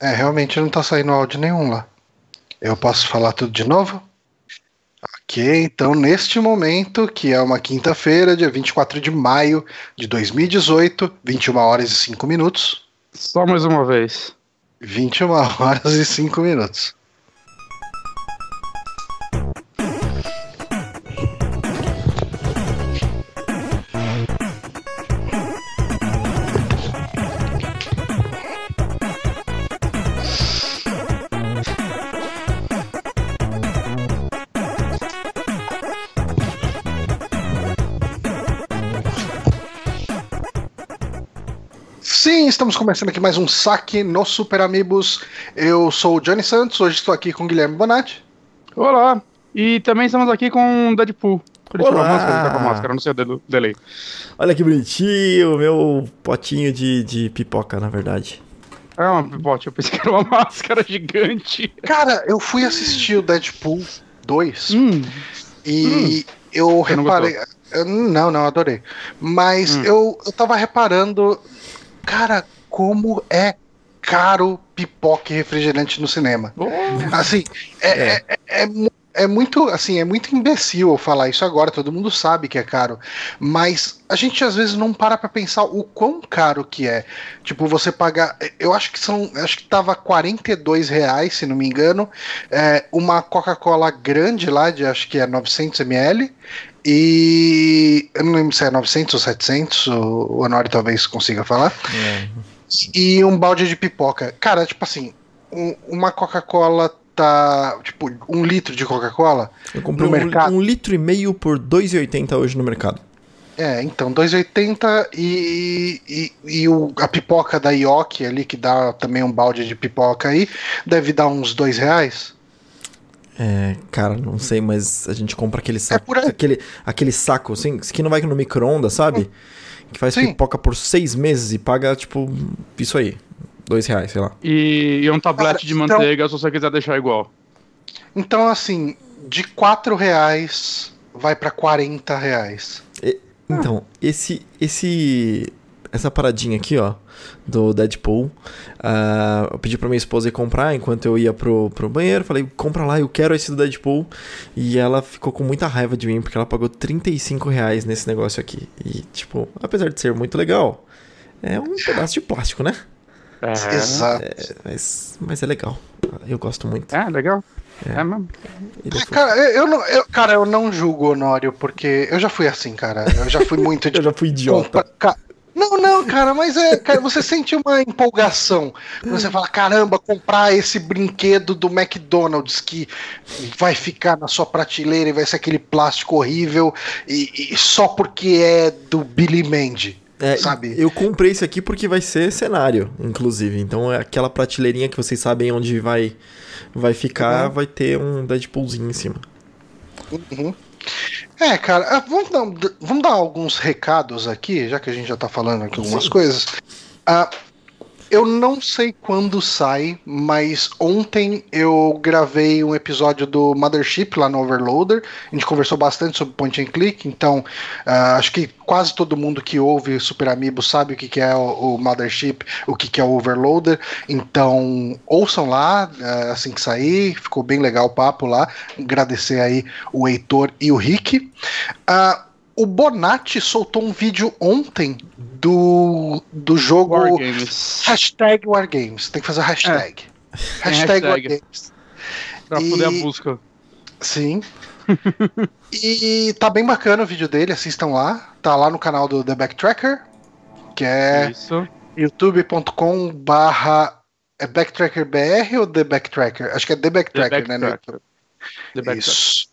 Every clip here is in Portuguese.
É, realmente não tá saindo áudio nenhum lá. Eu posso falar tudo de novo? Ok, então neste momento, que é uma quinta-feira, dia 24 de maio de 2018, 21 horas e 5 minutos. Só mais uma vez. 21 horas e 5 minutos. Começando aqui mais um saque no Super Amigos. Eu sou o Johnny Santos, hoje estou aqui com o Guilherme Bonatti. Olá! E também estamos aqui com o Deadpool. Ele tirou a Olá! máscara, ele tá com a máscara, não sei o dedo- delay. Olha que bonitinho, meu potinho de, de pipoca, na verdade. É uma pipote, eu pensei que era uma máscara gigante. Cara, eu fui assistir o Deadpool 2 Hum, e eu Você não reparei. eu- não, não, adorei. Mas Hum. eu, eu tava reparando, cara, como é caro pipoca e refrigerante no cinema. oh, Assim, é, é. é- é mu- é muito assim, é muito imbecil eu falar isso agora, todo mundo sabe que é caro. Mas a gente às vezes não para pra pensar o quão caro que é. Tipo, você pagar. Eu acho que são. Acho que tava 42 reais, se não me engano. é, uma Coca-Cola grande lá, de acho que é 900 ml. E. Eu não lembro se é 900 ou 700, o Honório talvez consiga falar e um balde de pipoca. Cara, tipo assim, um- uma Coca-Cola tá. Tipo, um litro de Coca-Cola. Eu comprei No um, mercado? um litro e meio por 2,80 hoje no mercado. É, então, 2,80 e, e, e o, a pipoca da Yoki ali, que dá também um balde de pipoca aí, deve dar uns dois reais. É, cara, não sei, mas a gente compra aquele saco. por aí. aquele, aquele saco, assim, que não vai no micro-ondas, sabe? Que faz Sim. pipoca por seis meses e paga, tipo, isso aí. Dois reais, sei lá. e, e um tablete Cara, de então- manteiga se você quiser deixar igual. Então, assim, de 4 reais vai pra 40 reais. Então, esse, esse, essa paradinha aqui, ó, do Deadpool, ah, eu pedi pra minha esposa ir comprar enquanto eu ia pro, pro banheiro. Falei, compra lá, eu quero esse do Deadpool. E ela ficou com muita raiva de mim, porque ela pagou 35 reais nesse negócio aqui. E, tipo, apesar de ser muito legal, é um pedaço de plástico, né? É, Exato. Mas, mas é legal. Eu gosto muito. é legal. É. É, mesmo. É Ah. Cara, eu, não, eu- cara, eu não julgo o Honório, porque eu já fui assim, cara. Eu já fui muito Eu já fui idiota. Compra- Não, não, cara, mas é, cara, você sente uma empolgação. Quando você fala, caramba, comprar esse brinquedo do McDonald's que vai ficar na sua prateleira e vai ser aquele plástico horrível e, e só porque é do Billy Mandy. É, sabe? Eu comprei esse aqui porque vai ser cenário, inclusive. Então é aquela prateleirinha que vocês sabem onde vai, vai ficar, Uhum. vai ter um Deadpoolzinho em cima. Uhum. É, cara, ah, vamos dar, vamos dar alguns recados aqui, já que a gente já tá falando aqui algumas Sim. coisas. Ah, eu não sei quando sai, mas ontem eu gravei um episódio do Mothership lá no Overloader. A gente conversou bastante sobre point and click, então ah, acho que quase todo mundo que ouve Super Amiibo sabe o que, que é o, o Mothership, o que, que é o Overloader. Então ouçam lá ah, assim que sair, ficou bem legal o papo lá. Agradecer aí o Heitor e o Rick. Ah, o Bonatti soltou um vídeo ontem do, do jogo Wargames. hashtag Wargames. Tem que fazer a hashtag. Hashtag, hashtag. Wargames. Pra E- poder a busca. Sim. e tá bem bacana o vídeo dele, assistam lá. Tá lá no canal do The Backtracker, que é youtube.com barra é BacktrackerBR ou The Backtracker? Acho que é The The Backtracker, né? no Backtracker. YouTube. The Backtrack. Isso.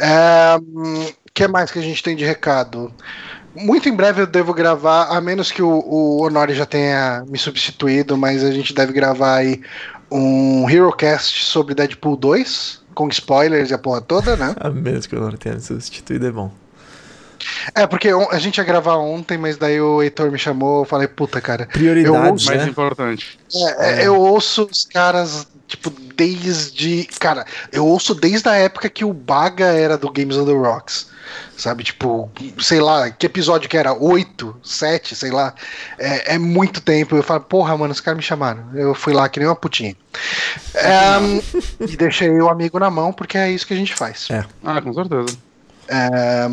É, O que mais que a gente tem de recado? Muito em breve eu devo gravar, a menos que o, o Honori já tenha me substituído, mas a gente deve gravar aí um HeroCast sobre Deadpool 2, com spoilers e a porra toda, né? A menos que eu não tenha me substituído, é bom. É, porque a gente ia gravar ontem, mas daí o Heitor me chamou, eu falei, puta, cara. Prioridades, ouço- Mais né? importante. É, é, Eu ouço os caras, tipo, desde. Cara, eu ouço desde a época que o Baga era do Games on the Rocks. Sabe, tipo, sei lá, que episódio que era? Oito, sete, sei lá. É, é muito tempo. Eu falo, porra, mano, os caras me chamaram. Eu fui lá que nem uma putinha. É, e deixei o amigo na mão, porque é isso que a gente faz. É. Ah, com certeza. É,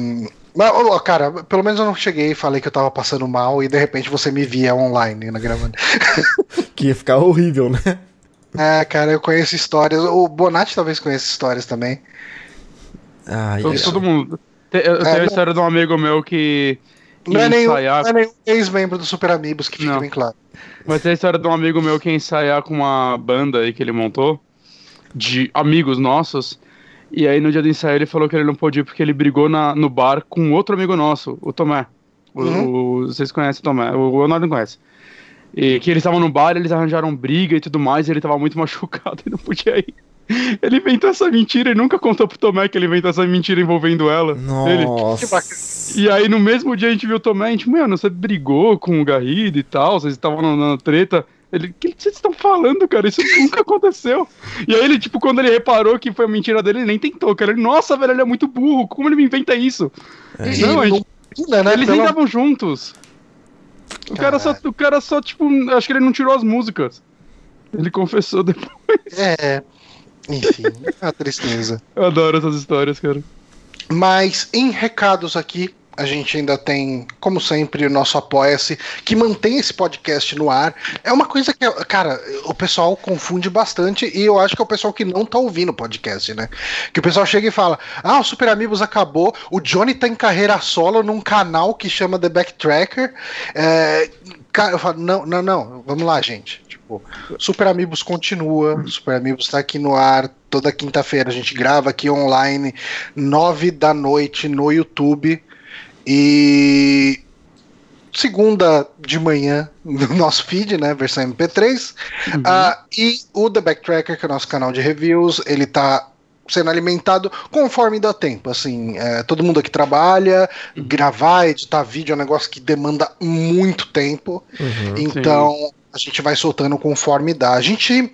mas, cara, pelo menos eu não cheguei e falei que eu tava passando mal e de repente você me via online na gravando. Que ia ficar horrível, né? É, cara, eu conheço histórias. O Bonatti talvez conheça histórias também. Ah, Todo, isso. todo mundo. Eu tenho a não- história de um amigo meu que. que Não é, nenhum, ensaiar. não é nenhum ex-membro do Super Amigos, que fica Não. bem claro. Mas tem a história de um amigo meu que ia ensaiar com uma banda aí que ele montou, de amigos nossos. E aí no dia do ensaio ele falou que ele não pôde ir porque ele brigou na, no bar com outro amigo nosso, o Tomé. O, Uhum. o- vocês conhecem o Tomé, o Leonardo não conhece. E que eles estavam no bar, eles arranjaram briga e tudo mais, e ele tava muito machucado e não podia ir. Ele inventou essa mentira e nunca contou pro Tomé que ele inventou essa mentira envolvendo ela. Ele, Nossa. e aí, no mesmo dia, a gente viu o Tomé, a gente, mano, você brigou com o Garrido e tal, vocês estavam na, na treta. Ele, o que vocês estão falando, cara? Isso nunca aconteceu. E aí, ele, tipo, quando ele reparou que foi a mentira dele, ele nem tentou, cara. Ele, nossa, velho, ele é muito burro, como ele me inventa isso? E Não, a gente- combina, né? Eles Pelo- nem estavam juntos. O cara, só, o cara só, tipo, acho que ele não tirou as músicas. Ele confessou depois. É. Enfim, a tristeza. Eu adoro essas histórias, cara. Mas em recados aqui, a gente ainda tem, como sempre, o nosso Apoia-se, que mantém esse podcast no ar. É uma coisa que, cara, o pessoal confunde bastante e eu acho que é o pessoal que não tá ouvindo o podcast, né? Que o pessoal chega e fala: Ah, o Super Amigos acabou, o Johnny tá em carreira solo num canal que chama The Backtracker. É, cara, eu falo: Não, não, não, vamos lá, gente. Tipo, Super Amigos continua, Super Amigos tá aqui no ar. Toda quinta-feira a gente grava aqui online, nove da noite no YouTube. E segunda de manhã no nosso feed, né? Versão MP3. Uhum. Ah, e o The Backtracker, que é o nosso canal de reviews, ele tá sendo alimentado conforme dá tempo. Assim, é, todo mundo aqui trabalha, gravar, editar vídeo é um negócio que demanda muito tempo. Uhum. Então a gente vai soltando conforme dá. A gente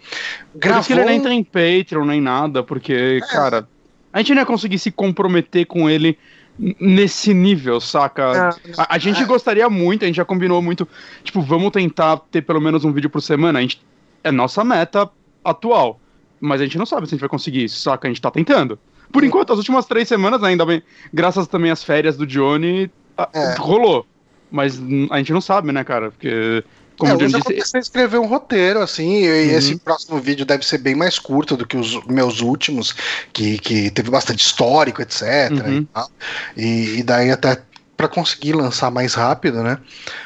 gravou. que ele nem tem Patreon nem nada, porque, cara, a gente não ia conseguir se comprometer com ele nesse nível, saca? A, a gente é. gostaria muito, a gente já combinou muito, tipo, vamos tentar ter pelo menos um vídeo por semana. A gente, é nossa meta atual. Mas a gente não sabe se a gente vai conseguir isso, saca? A gente tá tentando. Por enquanto, as últimas três semanas, ainda bem, graças também às férias do Johnny, É. rolou. Mas a gente não sabe, né, cara? Porque, como é, disse, aconteceu escrever um roteiro, assim, e Uhum. esse próximo vídeo deve ser bem mais curto do que os meus últimos, que, que teve bastante histórico, etc. Uhum. E. E- daí até pra conseguir lançar mais rápido, né?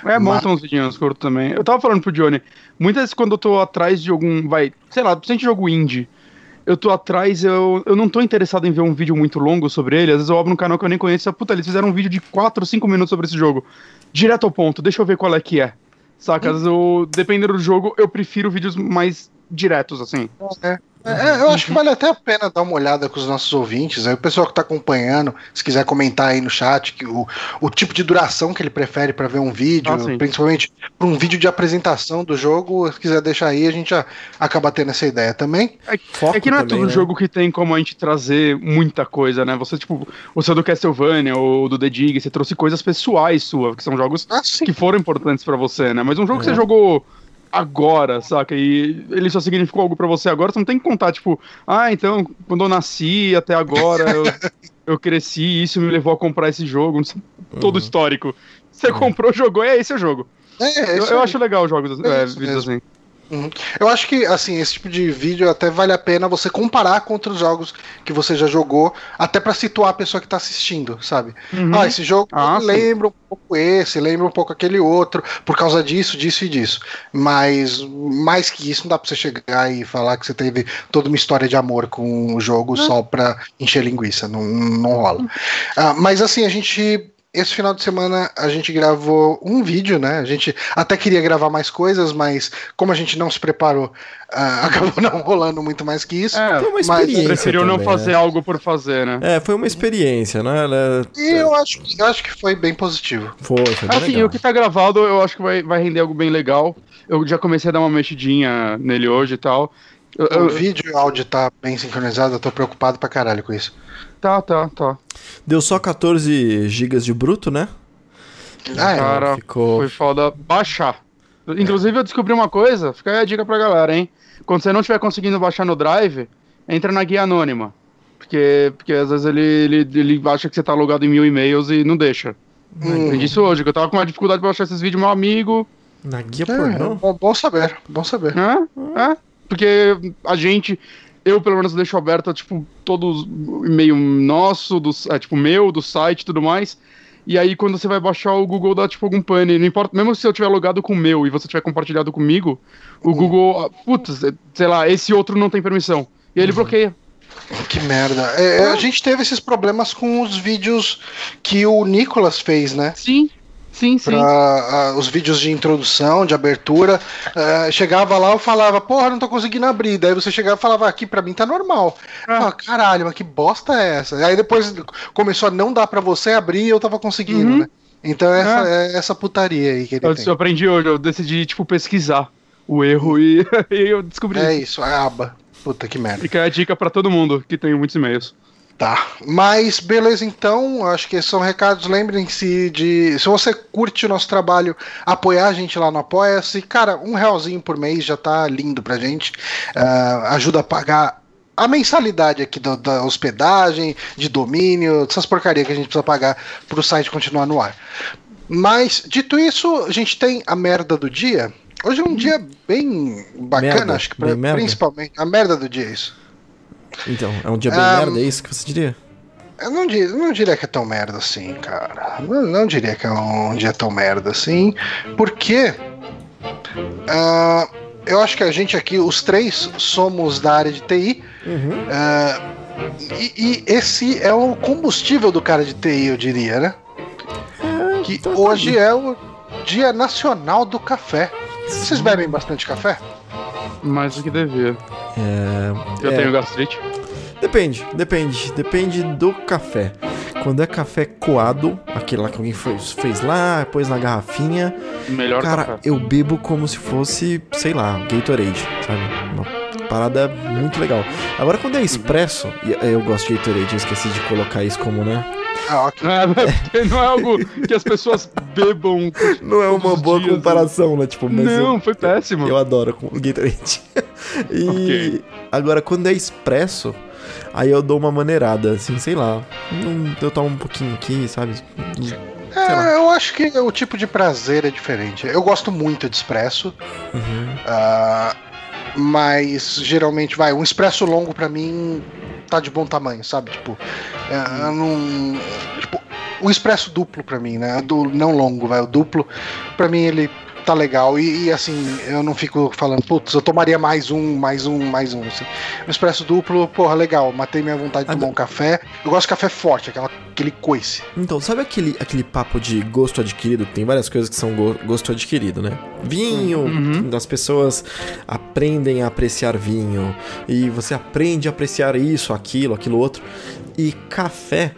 É bom Mas- ter uns vidinhos curtos também. Eu tava falando pro Johnny, muitas vezes quando eu tô atrás de algum, vai, sei lá, principalmente jogo indie, eu tô atrás, eu, eu não tô interessado em ver um vídeo muito longo sobre ele, às vezes eu abro um canal que eu nem conheço e falo, puta, eles fizeram um vídeo de 4, 5 minutos sobre esse jogo. Direto ao ponto, deixa eu ver qual é que é. Saca? Às vezes eu, dependendo do jogo, eu prefiro vídeos mais diretos, assim. É, é, eu acho que vale até a pena dar uma olhada com os nossos ouvintes. Aí o pessoal que tá acompanhando, se quiser comentar aí no chat que o, o tipo de duração que ele prefere para ver um vídeo, Ah, principalmente para um vídeo de apresentação do jogo, se quiser deixar aí, a gente já acaba tendo essa ideia também. Foco É que não é também, todo né? jogo que tem como a gente trazer muita coisa, né? Você, tipo, o seu do Castlevania ou do The Dig, você trouxe coisas pessoais suas, que são jogos Ah, que foram importantes pra você, né? Mas um jogo que É. você jogou agora, saca? E ele só significou algo pra você agora, você não tem que contar, tipo, ah, então, quando eu nasci até agora, eu, eu cresci e isso me levou a comprar esse jogo, não sei, todo Uhum. histórico. Você comprou, jogou, é esse o jogo. É, é Eu, eu acho legal jogos, É é, vídeos assim. Eu acho que, assim, esse tipo de vídeo até vale a pena você comparar com outros jogos que você já jogou, até pra situar a pessoa que tá assistindo, sabe? Uhum. Ah, esse jogo Ah, sim. lembra um pouco esse, lembra um pouco aquele outro, por causa disso, disso e disso. Mas, mais que isso, não dá pra você chegar e falar que você teve toda uma história de amor com o jogo só pra encher linguiça. Não, não rola. Ah, mas, assim, a gente. Esse final de semana a gente gravou um vídeo, né? A gente até queria gravar mais coisas, mas como a gente não se preparou, ah, acabou não rolando muito mais que isso. É, Foi uma Mas experiência. preferiu não também, fazer né? algo por fazer, né? É, foi uma experiência, né? Ela- E eu acho, que- eu acho que foi bem positivo. Foi, foi bem Assim, legal. o que tá gravado eu acho que vai, vai render algo bem legal. Eu já comecei a dar uma mexidinha nele hoje e tal. Eu- O eu- vídeo e o áudio tá bem sincronizado, eu tô preocupado pra caralho com isso. Tá, tá, tá. Deu só 14 GB de bruto, né? Ah, é. Cara, ficou- foi foda baixar. Inclusive, eu descobri uma coisa, fica aí a dica pra galera, hein? Quando você não estiver conseguindo baixar no Drive, entra na guia anônima. Porque, porque às vezes ele, ele, ele acha que você tá logado em mil e-mails e não deixa. Hum. Aprendi isso hoje, que eu tava com uma dificuldade pra baixar esses vídeos, meu amigo. Na guia É, pornô? bom, bom saber, bom saber. É, é. Porque a gente, eu pelo menos deixo aberto, tipo, todos e-mail nosso, do, é, tipo, meu, do site e tudo mais. E aí, quando você vai baixar, o Google dá, tipo, algum pane. Não importa, mesmo se eu tiver logado com o meu e você tiver compartilhado comigo, o Google, ah, putz, é, sei lá, esse outro não tem permissão. E aí ele bloqueia. Que merda. É, é, a gente teve esses problemas com os vídeos que o Nicolas fez, né? Sim, sim, sim. Pra, os vídeos de introdução, de abertura. Ah, chegava lá, eu falava, porra, não tô conseguindo abrir. Daí você chegava e falava, aqui pra mim tá normal. Eu Ah. falava, Caralho, mas que bosta é essa? Aí depois começou a não dar pra você abrir e eu tava conseguindo, Uhum. né? Então essa, é essa putaria aí que ele Eu, tem. eu aprendi hoje, eu decidi, tipo, pesquisar o erro e, e eu descobri. É isso. isso, a aba. Puta que merda. Fica a dica pra todo mundo que tem muitos e-mails. Tá. Mas beleza, então. Acho que esses são recados. Lembrem-se de. Se você curte o nosso trabalho, apoiar a gente lá no Apoia-se. Cara, um realzinho por mês já tá lindo pra gente. Ah, ajuda a pagar. A mensalidade aqui do- da hospedagem, de domínio, essas porcarias que a gente precisa pagar pro site continuar no ar. Mas, dito isso, a gente tem a merda do dia. Hoje é um dia bem bacana, Merda, acho que pra- bem principalmente. A merda do dia, é isso. Então, é um dia bem Ah, merda, é isso que você diria? Eu não, di- não diria que é tão merda assim, cara. Não, não diria que é um dia tão merda assim, porque ah, eu acho que a gente aqui, os três, somos da área de TI. Uhum. ah, e, e esse é o combustível do cara de TI, eu diria, né? Que então tá hoje é o Dia Nacional do Café. Vocês bebem bastante café? Mais do que devia. Eu É. tenho gastrite. Depende, depende. Depende do café. Quando é café coado, aquele lá que alguém fez, fez lá, pôs na garrafinha, Melhor cara, café. eu bebo como se fosse, sei lá, Gatorade, sabe? Uma parada muito legal. Agora, quando é expresso, e eu gosto de Gatorade, eu esqueci de colocar isso como, né? Ah, ok. É, não é algo que as pessoas bebam. Não é uma boa dias, comparação, né? Tipo, mas Não, eu, foi péssimo. eu adoro com o Gatorade. e Ok. agora, quando é expresso, aí eu dou uma maneirada, assim, sei lá. Hum, Eu tomo um pouquinho aqui, sabe? Sei lá. É, eu acho que o tipo de prazer é diferente. Eu gosto muito de expresso. Uhum. Ah, mas geralmente vai, um expresso longo pra mim tá de bom tamanho, sabe? Tipo, é, não. Tipo, o expresso duplo pra mim, né? Do, não longo, vai, o duplo, pra mim ele tá legal. E, e, assim, eu não fico falando, putz, eu tomaria mais um, mais um, mais um. Assim. O expresso duplo, porra, legal, matei minha vontade de tomar um café. Eu gosto de café forte, aquela, aquele coice. Então, sabe aquele, aquele papo de gosto adquirido? Tem várias coisas que são go- gosto adquirido, né? Vinho, Uhum. as pessoas aprendem a apreciar vinho. E você aprende a apreciar isso, aquilo, aquilo outro. E café,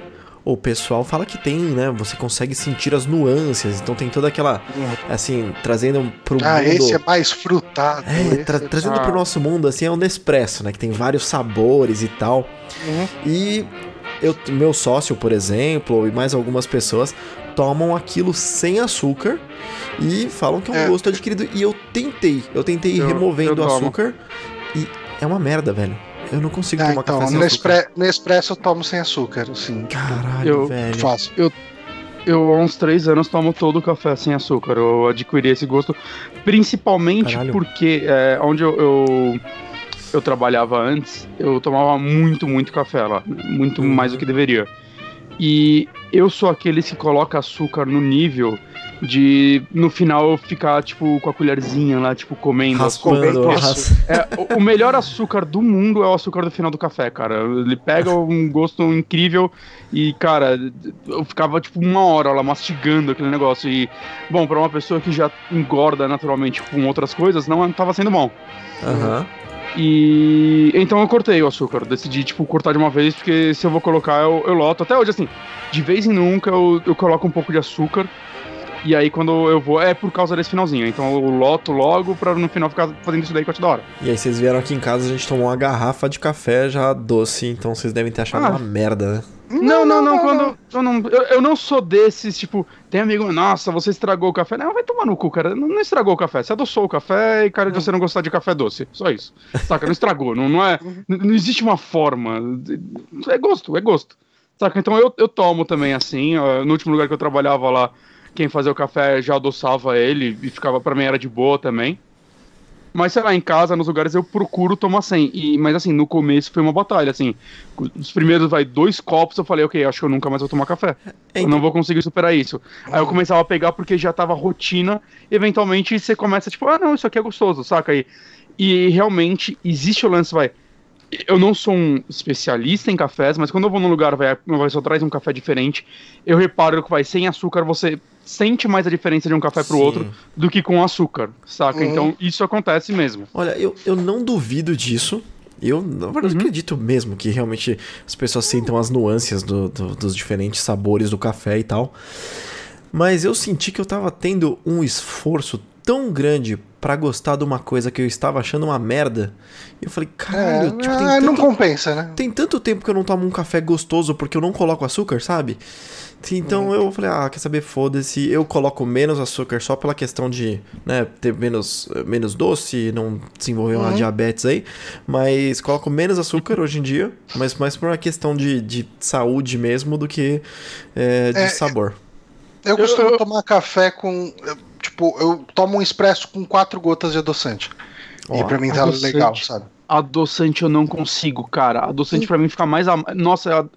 o pessoal fala que tem, né? Você consegue sentir as nuances. Então tem toda aquela, assim, trazendo pro Ah, mundo... esse é mais frutado. É, tra- trazendo Ah. pro nosso mundo, assim, é um Nespresso, né? Que tem vários sabores e tal. Uhum. E eu, meu sócio, por exemplo, e mais algumas pessoas tomam aquilo sem açúcar e falam que é um É. gosto adquirido. E eu tentei, eu tentei ir Eu- removendo eu o açúcar e é uma merda, velho. Eu não consigo Ah, tomar então, café sem no, açúcar. expre- no expresso eu tomo sem açúcar, assim. Caralho, Eu velho. Fácil. Eu, há uns três anos, tomo todo o café sem açúcar. Eu adquiri esse gosto, principalmente Caralho. porque é, onde eu, eu, eu trabalhava antes, eu tomava muito, muito café lá. Muito Uhum. mais do que deveria. E eu sou aquele que coloca açúcar no nível de, no final, eu ficar, tipo, com a colherzinha lá, tipo, comendo. Raspando, ras... É, o- o melhor açúcar do mundo é o açúcar do final do café, cara. Ele pega um gosto incrível e, cara, eu ficava tipo uma hora lá mastigando aquele negócio. E, bom, pra uma pessoa que já engorda naturalmente com outras coisas, não tava sendo bom. Aham. E então eu cortei o açúcar. Decidi, tipo, cortar de uma vez, porque se eu vou colocar, eu, eu loto. Até hoje, assim, de vez em nunca eu, eu coloco um pouco de açúcar. E aí quando eu vou, é por causa desse finalzinho. Então eu loto logo pra no final ficar fazendo isso daí que eu te da hora. E aí vocês vieram aqui em casa, a gente tomou uma garrafa de café já doce, então vocês devem ter achado ah. uma merda, né? Não, não, não, quando. Eu não, eu, eu, não sou desses, tipo, tem amigo, nossa, você estragou o café. Não, vai tomar no cu, cara. Não, não estragou o café. Você adoçou o café e, cara, de você não gostar de café doce. Só isso. Saca? Não estragou. não, não é. Não, não existe uma forma. É gosto, é gosto. Saca? Então eu, eu tomo também assim. No último lugar que eu trabalhava lá, quem fazia o café já adoçava ele e ficava para mim era de boa também. Mas, sei lá, em casa, nos lugares, eu procuro tomar sem. E, mas, assim, no começo foi uma batalha, assim. Os primeiros, vai, dois copos, eu falei, ok, acho que eu nunca mais vou tomar café. É, eu não vou conseguir superar isso. Aí eu começava a pegar porque já tava rotina. Eventualmente, você começa, tipo, ah, não, isso aqui é gostoso, saca? E, e realmente, existe o lance, vai eu não sou um especialista em cafés, mas quando eu vou num lugar, vai, pessoa traz um café diferente, eu reparo que vai sem açúcar, você sente mais a diferença de um café pro Sim. outro do que com açúcar, saca? Uhum. Então isso acontece mesmo. Olha, eu, eu não duvido disso. Eu, na verdade, uhum. acredito mesmo que realmente as pessoas sintam as nuances do, do, dos diferentes sabores do café e tal. Mas eu senti que eu tava tendo um esforço tão grande para gostar de uma coisa que eu estava achando uma merda. E eu falei, caralho, é, tipo, é, tanto, não compensa, né? Tem tanto tempo que eu não tomo um café gostoso porque eu não coloco açúcar, sabe? Então hum. eu falei, ah, quer saber, foda-se, eu coloco menos açúcar só pela questão de, né, ter menos, menos doce, não desenvolver uma uhum. diabetes aí, mas coloco menos açúcar hoje em dia, mas mais por uma questão de, de saúde mesmo do que é, de é, sabor. Eu costumo eu, tomar café com Tipo, eu tomo um expresso com quatro gotas de adoçante. e pra mim tá adoçante, legal, sabe? Adoçante eu não consigo, cara. Adoçante Sim. pra mim fica mais. Am... Nossa, eu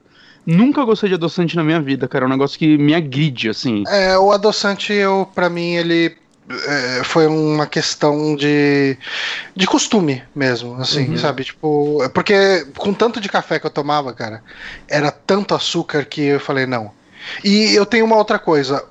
nunca gostei de adoçante na minha vida, cara. É um negócio que me agride, assim. É, o adoçante, eu, pra mim, ele. É, foi uma questão de, de costume mesmo, assim, uhum. sabe? Tipo, porque com tanto de café que eu tomava, cara, era tanto açúcar que eu falei, não. E eu tenho uma outra coisa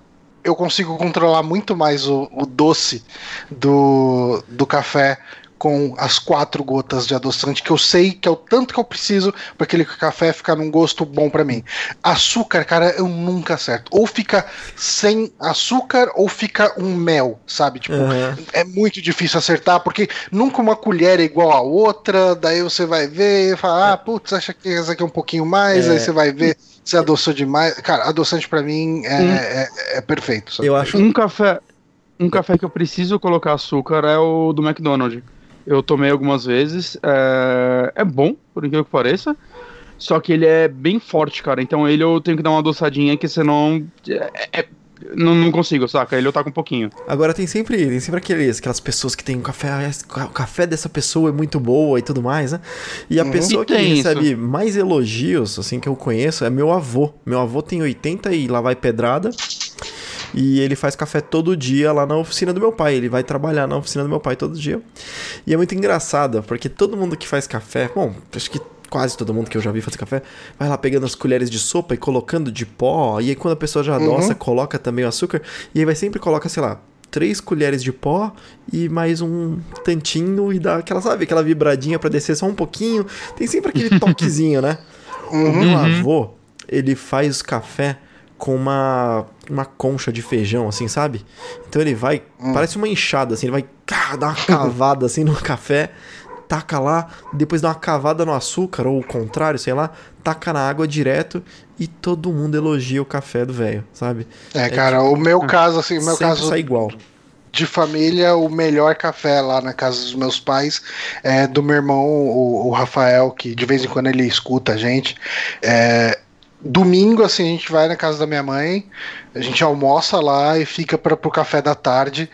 eu consigo controlar muito mais o, o doce do, do café com as quatro gotas de adoçante, que eu sei que é o tanto que eu preciso para aquele café ficar num gosto bom para mim. Açúcar, cara, eu nunca acerto. Ou fica sem açúcar ou fica um mel, sabe? Tipo, uhum. é muito difícil acertar, porque nunca uma colher é igual a outra, daí você vai ver e fala, ah, putz, acha que essa aqui é um pouquinho mais, é. aí você vai ver você adoçou demais. Cara, adoçante para mim é, hum. é, é, perfeito. Sabe? Eu acho um café. Um café que eu preciso colocar açúcar é o do McDonald's. Eu tomei algumas vezes. É, é bom, por incrível que pareça. Só que ele é bem forte, cara. Então ele eu tenho que dar uma adoçadinha que senão. É, é não, não consigo, saca? Ele eu tá com um pouquinho. Agora tem sempre, tem sempre aqueles, aquelas pessoas que tem um café, o café dessa pessoa é muito boa e tudo mais, né? E a uhum. pessoa e que recebe isso. mais elogios, assim, que eu conheço, é meu avô. Meu avô tem 80 e lá vai pedrada. E ele faz café todo dia lá na oficina do meu pai. Ele vai trabalhar na oficina do meu pai todo dia. E é muito engraçado, porque todo mundo que faz café, bom, acho que quase todo mundo que eu já vi fazer café, vai lá pegando as colheres de sopa e colocando de pó. E aí quando a pessoa já adoça, uhum. coloca também o açúcar. E aí vai sempre coloca, sei lá, três colheres de pó e mais um tantinho e dá aquela, sabe, aquela vibradinha para descer só um pouquinho. Tem sempre aquele toquezinho, né? Uhum. O meu avô, ele faz café com uma, uma concha de feijão, assim, sabe? Então ele vai, uhum. parece uma enxada, assim, ele vai dar uma cavada assim no café taca lá, depois dá uma cavada no açúcar, ou o contrário, sei lá, taca na água direto e todo mundo elogia o café do velho, sabe? É, é cara, tipo, o meu caso, assim, o meu caso. Sai igual de família, o melhor café lá na casa dos meus pais é do meu irmão, o, o Rafael, que de vez em quando ele escuta a gente. É, domingo, assim, a gente vai na casa da minha mãe, a gente almoça lá e fica para pro café da tarde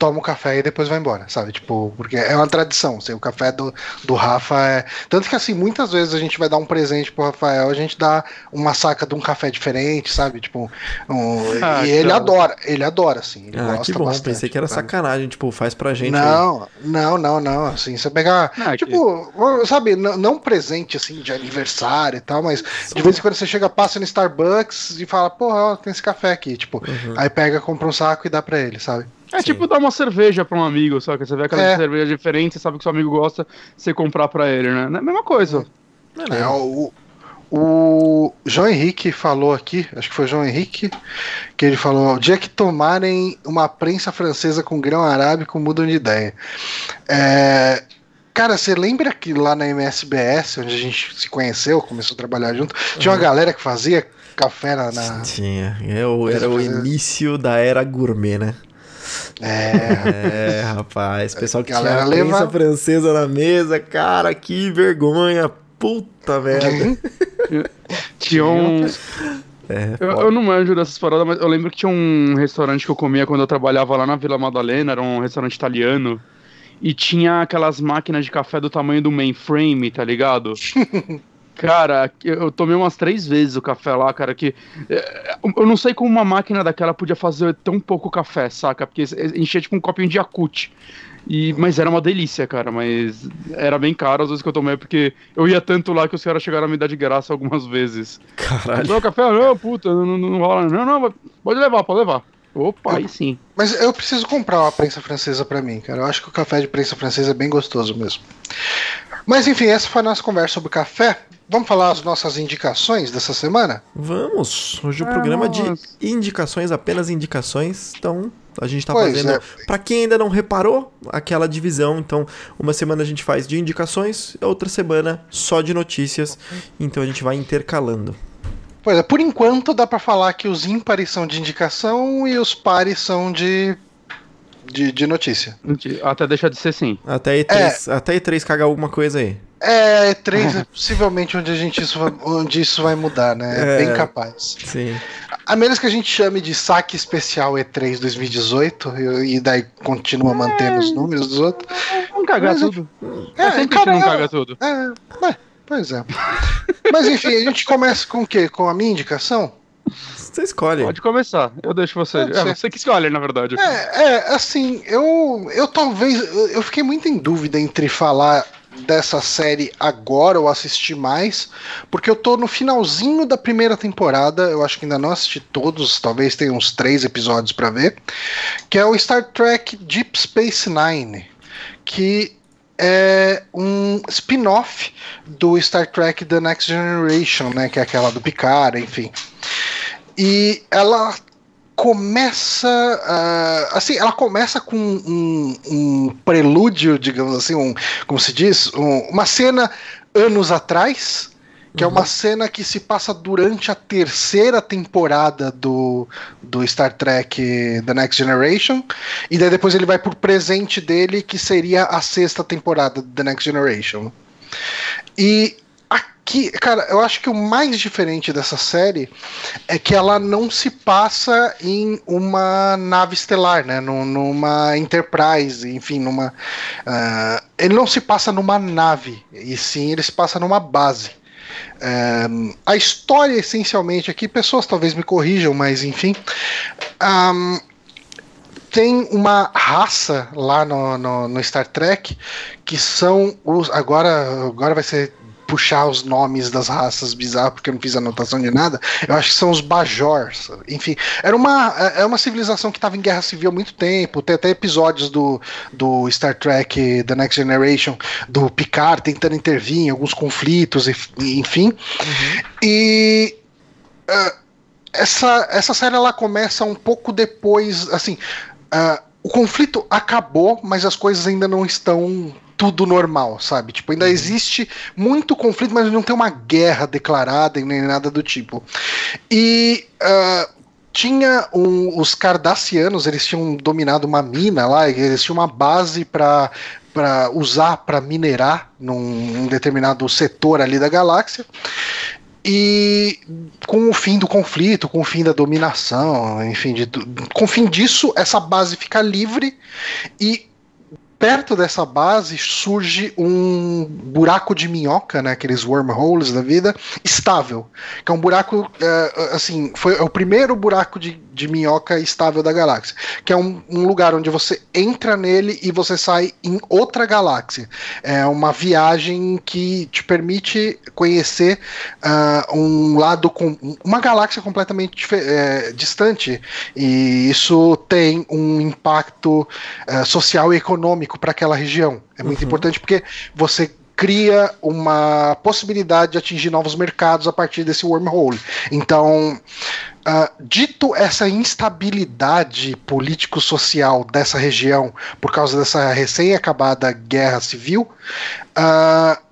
toma o café e depois vai embora, sabe? Tipo, porque é uma tradição. Assim, o café do, do Rafa é. Tanto que, assim, muitas vezes a gente vai dar um presente pro Rafael, a gente dá uma saca de um café diferente, sabe? Tipo, um... ah, e ele adora, ele adora, assim. Ele ah, gosta que bom. Bastante, Pensei que era sabe? sacanagem, tipo, faz pra gente. Não, aí. não, não, não. Assim, você pegar. Ah, tipo, que... sabe, não, não presente, assim, de aniversário e tal, mas Só... de vez em quando você chega, passa no Starbucks e fala, porra, tem esse café aqui. Tipo, uhum. aí pega, compra um saco e dá pra ele, sabe? É Sim. tipo dar uma cerveja pra um amigo, só que você vê aquela é. cerveja diferente, você sabe que seu amigo gosta, você comprar pra ele, né? É a mesma coisa. É, o, O João Henrique falou aqui, acho que foi o João Henrique, que ele falou: o dia que tomarem uma prensa francesa com grão arábico, mudam de ideia. É, cara, você lembra que lá na MSBS, onde a gente se conheceu, começou a trabalhar junto, tinha uma Uhum. galera que fazia café na. Tinha. É o- era o início da era gourmet, né? É. É, rapaz. Pessoal que Galera tinha a leva- francesa na mesa, cara, que vergonha. Puta merda. Tinha um. É, Eu, eu não manjo dessas paradas, mas eu lembro que tinha um restaurante que eu comia quando eu trabalhava lá na Vila Madalena, era um restaurante italiano. E tinha aquelas máquinas de café do tamanho do mainframe, tá ligado? Cara, eu tomei umas três vezes o café lá, cara, que. é, Eu não sei como uma máquina daquela podia fazer tão pouco café, saca? Porque enchia tipo um copinho de Yakut. E, mas era uma delícia, cara, mas era bem caro às vezes que eu tomei, porque eu ia tanto lá que os caras chegaram a me dar de graça algumas vezes. Caralho. Não, café, não, puta, não, não, não rola. Não, não, pode levar, pode levar. Opa, aí sim. Mas eu preciso comprar uma prensa francesa pra mim, cara. Eu acho que o café de prensa francesa é bem gostoso mesmo. Mas enfim, essa foi a nossa conversa sobre café. Vamos falar as nossas indicações dessa semana? Vamos. Hoje o Ah, programa de indicações, apenas indicações. Então, a gente tá Pois fazendo. é. Pra quem ainda não reparou, aquela divisão. Então, uma semana a gente faz de indicações, outra semana só de notícias. Então a gente vai intercalando. Pois é, por enquanto dá pra falar que os ímpares são de indicação e os pares são de, de, de notícia. Até deixar de ser sim. Até E3, até E3 cagar alguma coisa aí. É, três é possivelmente onde, a gente isso vai, onde isso vai mudar, né? É, É. bem capaz. Sim. A menos que a gente chame de saque especial E3 2018 e, e daí continua mantendo os números dos outros. Vamos cagar Mas, tudo. É, É, sempre cara, gente não é- caga tudo. É, é, pois é. Mas enfim, a gente começa com o quê? Com a minha indicação? Você escolhe. Pode começar. Eu deixo você. É você que escolhe, na verdade. É, é, assim, eu, eu talvez. Eu fiquei muito em dúvida entre falar dessa série agora ou assistir mais, porque eu tô no finalzinho da primeira temporada, eu acho que ainda não assisti todos, talvez tenha uns três episódios pra ver, que é o Star Trek Deep Space Nine, que é um spin-off do Star Trek The Next Generation, né, que é aquela do Picard, enfim. E ela começa ah, assim ela começa com um, um prelúdio digamos assim um como se diz um- uma cena anos atrás que é uma cena que se passa durante a terceira temporada do, do Star Trek The Next Generation e daí depois ele vai pro presente dele que seria a sexta temporada do The Next Generation. E aqui cara eu acho que o mais diferente dessa série é que ela não se passa em uma nave estelar, né? Num- Numa Enterprise, enfim, numa. ah, ele não se passa numa nave, e sim ele se passa numa base. Ah, a história, essencialmente, aqui, pessoas talvez me corrijam, mas enfim. ah, tem uma raça lá no, no, no Star Trek que são os. Agora, agora vai ser puxar os nomes das raças bizarras, porque eu não fiz anotação de nada. Eu acho que são os Bajors. Enfim, era uma, é uma civilização que estava em guerra civil há muito tempo. Tem até episódios do, do Star Trek The Next Generation, do Picard tentando intervir em alguns conflitos, enfim. E. ah, essa, essa série ela começa um pouco depois, assim, ah, o conflito acabou, mas as coisas ainda não estão tudo normal, sabe? Tipo, ainda existe muito conflito, mas não tem uma guerra declarada e nem nada do tipo. E ah, tinha um- os Cardassianos, eles tinham dominado uma mina lá, eles tinham uma base para para usar para minerar num, num determinado setor ali da galáxia. E com o fim do conflito, com o fim da dominação, enfim, de, com o fim disso, essa base fica livre e perto dessa base surge um buraco de minhoca, né, aqueles wormholes da vida, estável. Que é um buraco, é, assim, foi é o primeiro buraco de, de minhoca estável da galáxia. Que é um, um lugar onde você entra nele e você sai em outra galáxia. É uma viagem que te permite conhecer ah, um lado com uma galáxia completamente é, distante e isso tem um impacto eh, social e econômico para aquela região. É muito importante porque você cria uma possibilidade de atingir novos mercados a partir desse wormhole. Então, Uh, dito essa instabilidade político-social dessa região por causa dessa recém-acabada guerra civil, uh,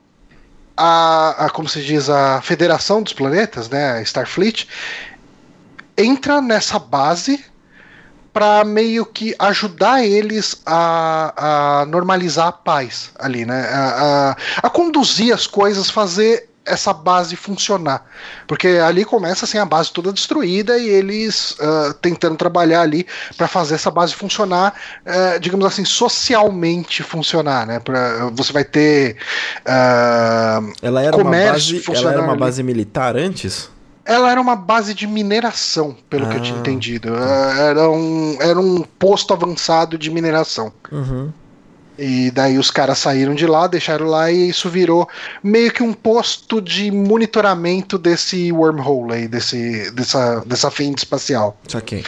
a, a, como se diz, a Federação dos Planetas, né, Starfleet, entra nessa base para meio que ajudar eles a, a, normalizar a paz ali, né? A, a, a, conduzir as coisas, fazer essa base funcionar. Porque ali começa assim a base toda destruída e eles uh, tentando trabalhar ali para fazer essa base funcionar, uh, digamos assim, socialmente funcionar, né? Pra, você vai ter uh, ela era uma base, ela era uma base militar antes? Ela era uma base de mineração, pelo ah. que eu tinha ah. entendido. Era um, era um posto avançado de mineração. Uhum. E daí os caras saíram de lá, deixaram lá e isso virou meio que um posto de monitoramento desse wormhole aí, desse, dessa, dessa fenda espacial. Saquei.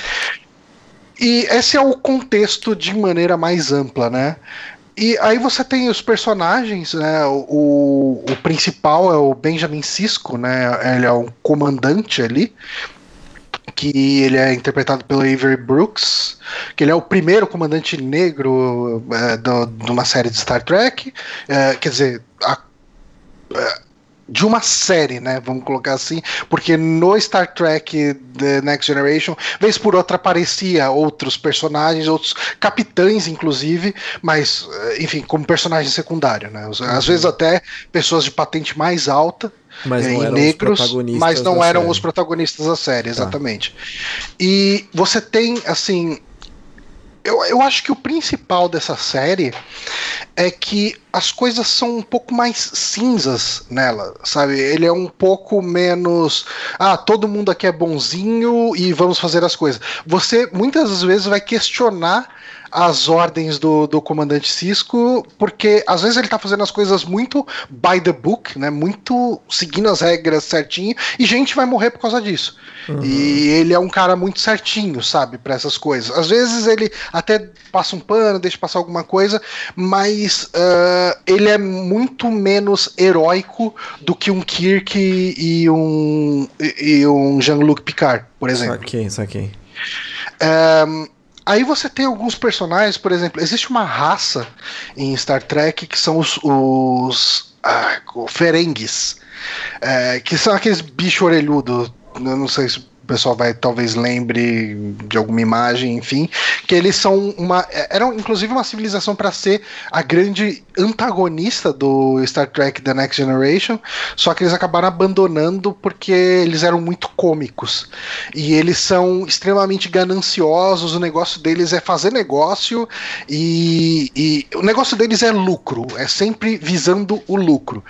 E esse é o contexto de maneira mais ampla, né? E aí você tem os personagens, né? O, o principal é o Benjamin Cisco, né? Ele é um comandante ali que ele é interpretado pelo Avery Brooks, que ele é o primeiro comandante negro é, do, de uma série de Star Trek, é, quer dizer, a, é, de uma série, né? Vamos colocar assim, porque no Star Trek The Next Generation, vez por outra aparecia outros personagens, outros capitães, inclusive, mas, eh, enfim, como personagem secundário, né? Às uhum. vezes até pessoas de patente mais alta. Mas é, não negros, mas não eram série. os protagonistas da série, tá. exatamente. Tá. E você tem, assim, eu, eu acho que o principal dessa série é que as coisas são um pouco mais cinzas nela, sabe? Ele é um pouco menos. Ah, todo mundo aqui é bonzinho e vamos fazer as coisas. Você muitas vezes vai questionar as ordens do, do comandante Cisco, porque às vezes ele tá fazendo as coisas muito by the book, né? Muito seguindo as regras certinho, e gente vai morrer por causa disso. Uhum. E ele é um cara muito certinho, sabe, para essas coisas. Às vezes ele até passa um pano, deixa passar alguma coisa, mas uh, ele é muito menos heróico do que um Kirk e um, e um Jean-Luc Picard, por exemplo. Saquei, saquei. Um, Aí você tem alguns personagens, por exemplo, existe uma raça em Star Trek que são os, os ah, Ferengues, é, que são aqueles bicho orelhudo. Eu não sei se pessoal vai talvez lembre de alguma imagem, enfim, que eles são uma eram inclusive uma civilização para ser a grande antagonista do Star Trek The Next Generation, só que eles acabaram abandonando porque eles eram muito cômicos. E eles são extremamente gananciosos, o negócio deles é fazer negócio e, e o negócio deles é lucro, é sempre visando o lucro.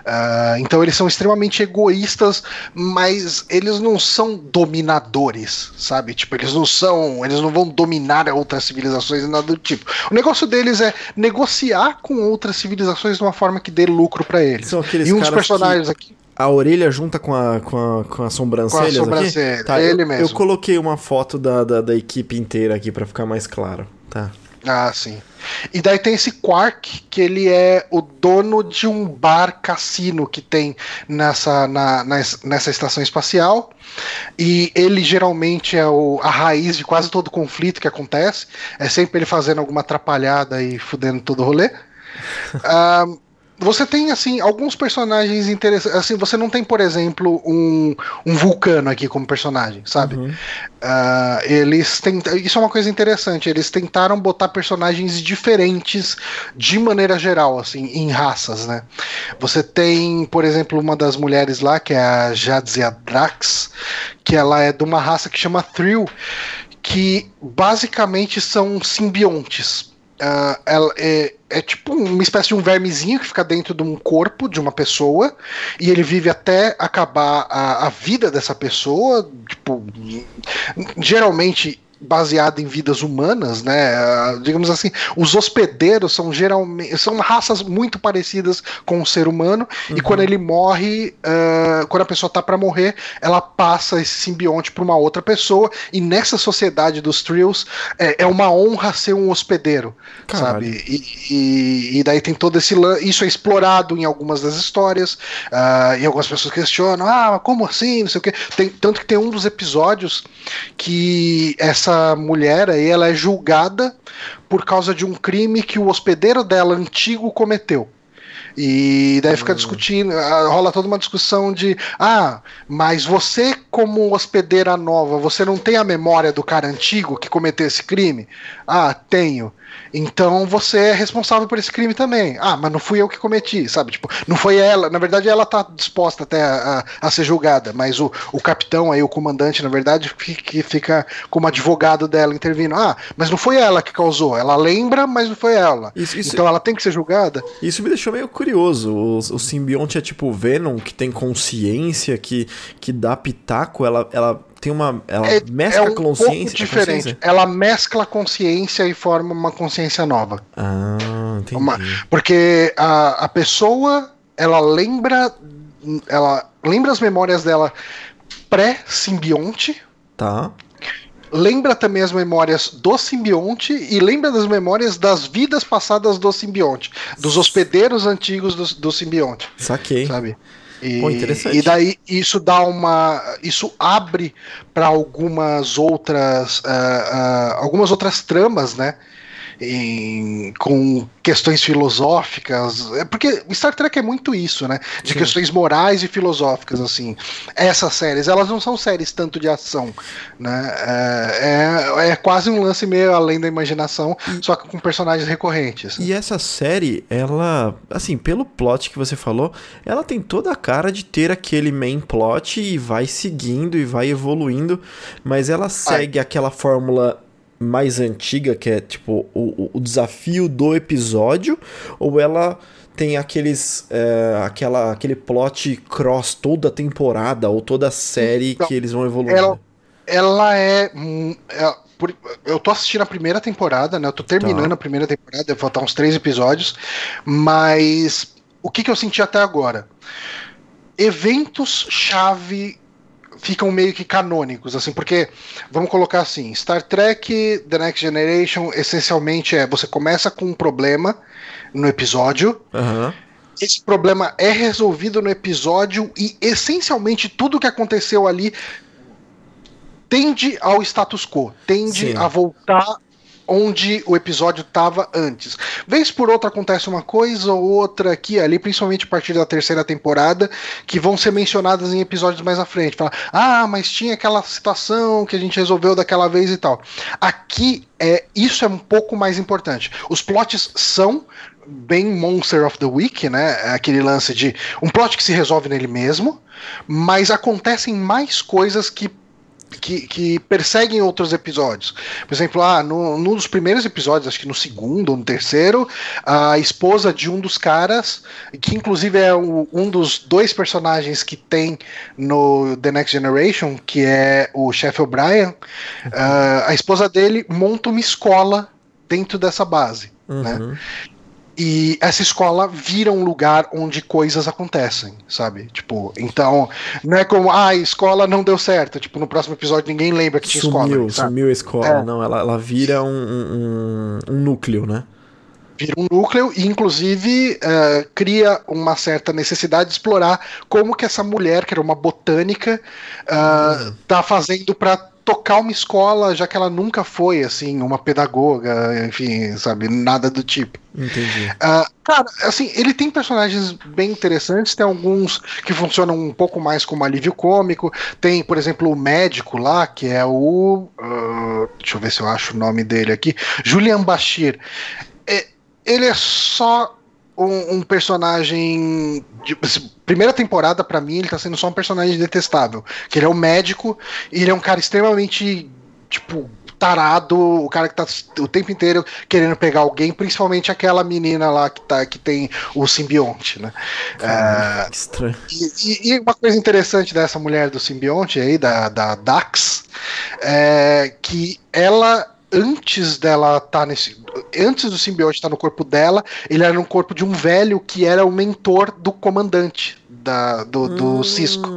Uh, então eles são extremamente egoístas, mas eles não são dominadores, sabe? Tipo, eles não são, eles não vão dominar outras civilizações e nada do tipo. O negócio deles é negociar com outras civilizações de uma forma que dê lucro para eles. São aqueles e um dos personagens aqui a orelha junta com a, com a, com a sobrancelha. Com a sobrancelha, tá, ele eu, mesmo. Eu coloquei uma foto da, da, da equipe inteira aqui para ficar mais claro, tá? Ah, sim. E daí tem esse Quark, que ele é o dono de um bar cassino que tem nessa, na, nessa estação espacial. E ele geralmente é o, a raiz de quase todo conflito que acontece. É sempre ele fazendo alguma atrapalhada e fudendo todo o rolê. um, você tem assim alguns personagens interessantes. Assim, você não tem, por exemplo, um, um vulcano aqui como personagem, sabe? Uhum. Uh, eles têm, isso é uma coisa interessante. Eles tentaram botar personagens diferentes de maneira geral, assim, em raças, né? Você tem, por exemplo, uma das mulheres lá que é a Jadzia Drax, que ela é de uma raça que chama Thrill, que basicamente são simbiontes Uh, ela é, é, tipo uma espécie de um vermezinho que fica dentro de um corpo de uma pessoa e ele vive até acabar a, a vida dessa pessoa. Tipo, geralmente baseada em vidas humanas, né? Uh, digamos assim, os hospedeiros são geralmente são raças muito parecidas com o ser humano uhum. e quando ele morre, uh, quando a pessoa tá para morrer, ela passa esse simbionte para uma outra pessoa e nessa sociedade dos Trills é, é uma honra ser um hospedeiro, Caralho. sabe? E, e, e, daí tem todo esse isso é explorado em algumas das histórias uh, e algumas pessoas questionam, ah, como assim, não sei o que. Tem, tanto que tem um dos episódios que essa essa mulher aí ela é julgada por causa de um crime que o hospedeiro dela antigo cometeu. E daí fica hum. discutindo, ah, rola toda uma discussão de ah, mas você, como hospedeira nova, você não tem a memória do cara antigo que cometeu esse crime? Ah, tenho. Então você é responsável por esse crime também. Ah, mas não fui eu que cometi, sabe? Tipo, não foi ela. Na verdade, ela tá disposta até a, a, a ser julgada, mas o, o capitão aí, o comandante, na verdade, que fica como advogado dela intervindo. Ah, mas não foi ela que causou. Ela lembra, mas não foi ela. Isso, isso, então ela tem que ser julgada. Isso me deixou meio curioso. O, o simbionte é tipo Venom, que tem consciência, que, que dá pitaco, ela, ela tem uma. Ela é, mescla é um consciência. Pouco diferente. Consciência? Ela mescla a consciência e forma uma consciência nova. Ah, entendi. Uma, porque a, a pessoa, ela lembra. Ela lembra as memórias dela pré-simbionte. Tá. Lembra também as memórias do simbionte e lembra das memórias das vidas passadas do simbionte, dos hospedeiros antigos do, do simbionte. Saquei. Sabe? E, Pô. E daí isso dá uma. Isso abre para algumas outras. Uh, uh, algumas outras tramas, né? Em, com questões filosóficas. É porque Star Trek é muito isso, né? De Sim. questões morais e filosóficas, assim. Essas séries, elas não são séries tanto de ação, né? É, é, é quase um lance meio além da imaginação, e, só que com personagens recorrentes. E essa série, ela, assim, pelo plot que você falou, ela tem toda a cara de ter aquele main plot e vai seguindo e vai evoluindo, mas ela segue Ai. aquela fórmula mais antiga, que é tipo o, o desafio do episódio, ou ela tem aqueles é, aquela, aquele plot cross toda a temporada ou toda a série então, que eles vão evoluindo? Ela, ela é, é por, eu tô assistindo a primeira temporada, né? Eu tô terminando tá. a primeira temporada, deve faltar uns três episódios, mas o que, que eu senti até agora? Eventos chave ficam meio que canônicos, assim, porque, vamos colocar assim, Star Trek The Next Generation, essencialmente é, você começa com um problema no episódio, uhum. esse problema é resolvido no episódio e, essencialmente, tudo que aconteceu ali tende ao status quo, tende Sim. a voltar onde o episódio estava antes. Vez por outra acontece uma coisa ou outra aqui ali, principalmente a partir da terceira temporada, que vão ser mencionadas em episódios mais à frente. Fala, ah, mas tinha aquela situação que a gente resolveu daquela vez e tal. Aqui é isso é um pouco mais importante. Os plots são bem Monster of the Week, né? É aquele lance de um plot que se resolve nele mesmo, mas acontecem mais coisas que que, que, perseguem outros episódios. Por exemplo, ah, no, num dos primeiros episódios, acho que no segundo ou no terceiro, a esposa de um dos caras, que inclusive é o, um dos dois personagens que tem no The Next Generation, que é o chefe O'Brien, uhum. uh, a esposa dele monta uma escola dentro dessa base. Né? Uhum. Né? E essa escola vira um lugar onde coisas acontecem, sabe? Tipo, então, não é como, ah, a escola não deu certo. Tipo, no próximo episódio ninguém lembra que tinha sumiu, escola. Sabe? Sumiu a escola, é. não, ela, ela vira um, um, um, núcleo, né? Vira um núcleo e, inclusive, uh, cria uma certa necessidade de explorar como que essa mulher, que era uma botânica, uh, tá fazendo para tocar uma escola, já que ela nunca foi, assim, uma pedagoga, enfim, sabe, nada do tipo. Entendi. Uh, cara, assim, ele tem personagens bem interessantes, tem alguns que funcionam um pouco mais como alívio cômico, tem, por exemplo, o médico lá, que é o... Uh, deixa eu ver se eu acho o nome dele aqui, Julian Bashir. É, ele é só um, um personagem. De, assim, primeira temporada, para mim, ele tá sendo só um personagem detestável. Que ele é um médico e ele é um cara extremamente. Tipo, tarado, o cara que tá o tempo inteiro querendo pegar alguém, principalmente aquela menina lá que, tá, que tem o simbionte, né? Ah, que estranho. E, e, uma coisa interessante dessa mulher do simbionte aí, da, da Dax, é que ela antes dela estar tá nesse. Antes do simbionte estar tá no corpo dela, ele era no corpo de um velho que era o mentor do comandante da, do, do hum. Cisco.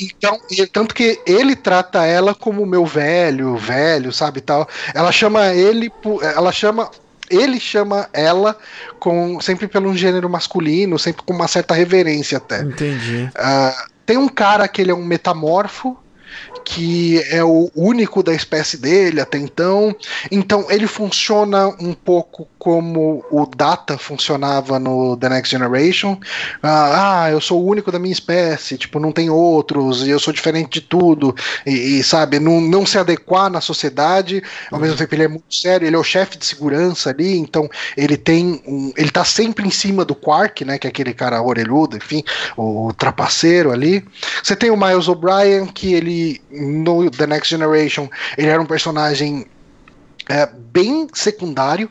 Então, tanto que ele trata ela como meu velho, velho, sabe tal. Ela chama ele, ela chama ele chama ela com sempre pelo gênero masculino, sempre com uma certa reverência até. Entendi. Uh, tem um cara que ele é um metamorfo que é o único da espécie dele até então. Então ele funciona um pouco como o Data funcionava no The Next Generation. Ah, ah, eu sou o único da minha espécie, tipo, não tem outros, e eu sou diferente de tudo, e, e sabe, não, não se adequar na sociedade, ao mesmo tempo ele é muito sério, ele é o chefe de segurança ali, então ele tem um, ele tá sempre em cima do Quark, né, que é aquele cara orelhudo, enfim, o trapaceiro ali. Você tem o Miles O'Brien, que ele no The Next Generation ele era um personagem é, bem secundário,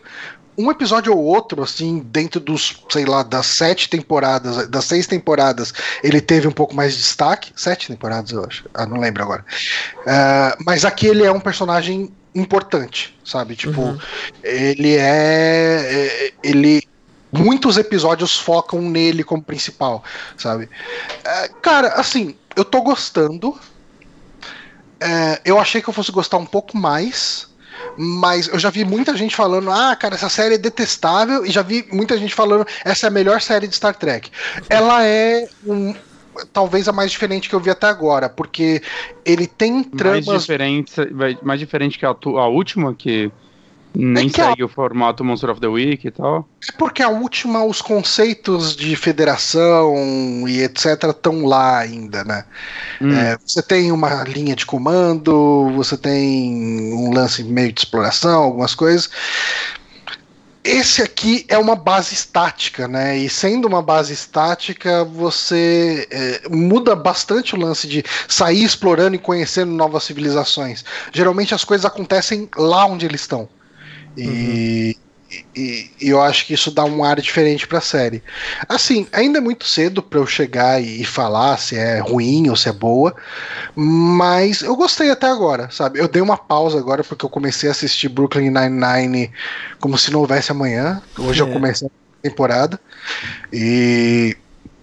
um episódio ou outro, assim, dentro dos, sei lá, das sete temporadas, das seis temporadas, ele teve um pouco mais de destaque. Sete temporadas, eu acho. Ah, não lembro agora. Uh, mas aqui ele é um personagem importante, sabe? Tipo, uhum. ele é, é. Ele. Muitos episódios focam nele como principal, sabe? Uh, cara, assim, eu tô gostando. Uh, eu achei que eu fosse gostar um pouco mais mas eu já vi muita gente falando, ah, cara, essa série é detestável, e já vi muita gente falando, essa é a melhor série de Star Trek. Ela é um, talvez a mais diferente que eu vi até agora, porque ele tem tramas. Mais diferente, mais diferente que a, a última, que nem é segue a... o formato Monster of the Week e tal. É porque a última, os conceitos de federação e etc. estão lá ainda, né? Hum. É, você tem uma linha de comando, você tem um lance meio de exploração, algumas coisas. Esse aqui é uma base estática, né? E sendo uma base estática, você é, muda bastante o lance de sair explorando e conhecendo novas civilizações. Geralmente as coisas acontecem lá onde eles estão. E, uhum. e, e, eu acho que isso dá um ar diferente pra série. Assim, ainda é muito cedo para eu chegar e, e, falar se é ruim ou se é boa, mas eu gostei até agora, sabe? Eu dei uma pausa agora porque eu comecei a assistir Brooklyn Nine-Nine como se não houvesse amanhã. Hoje é. eu comecei a temporada. E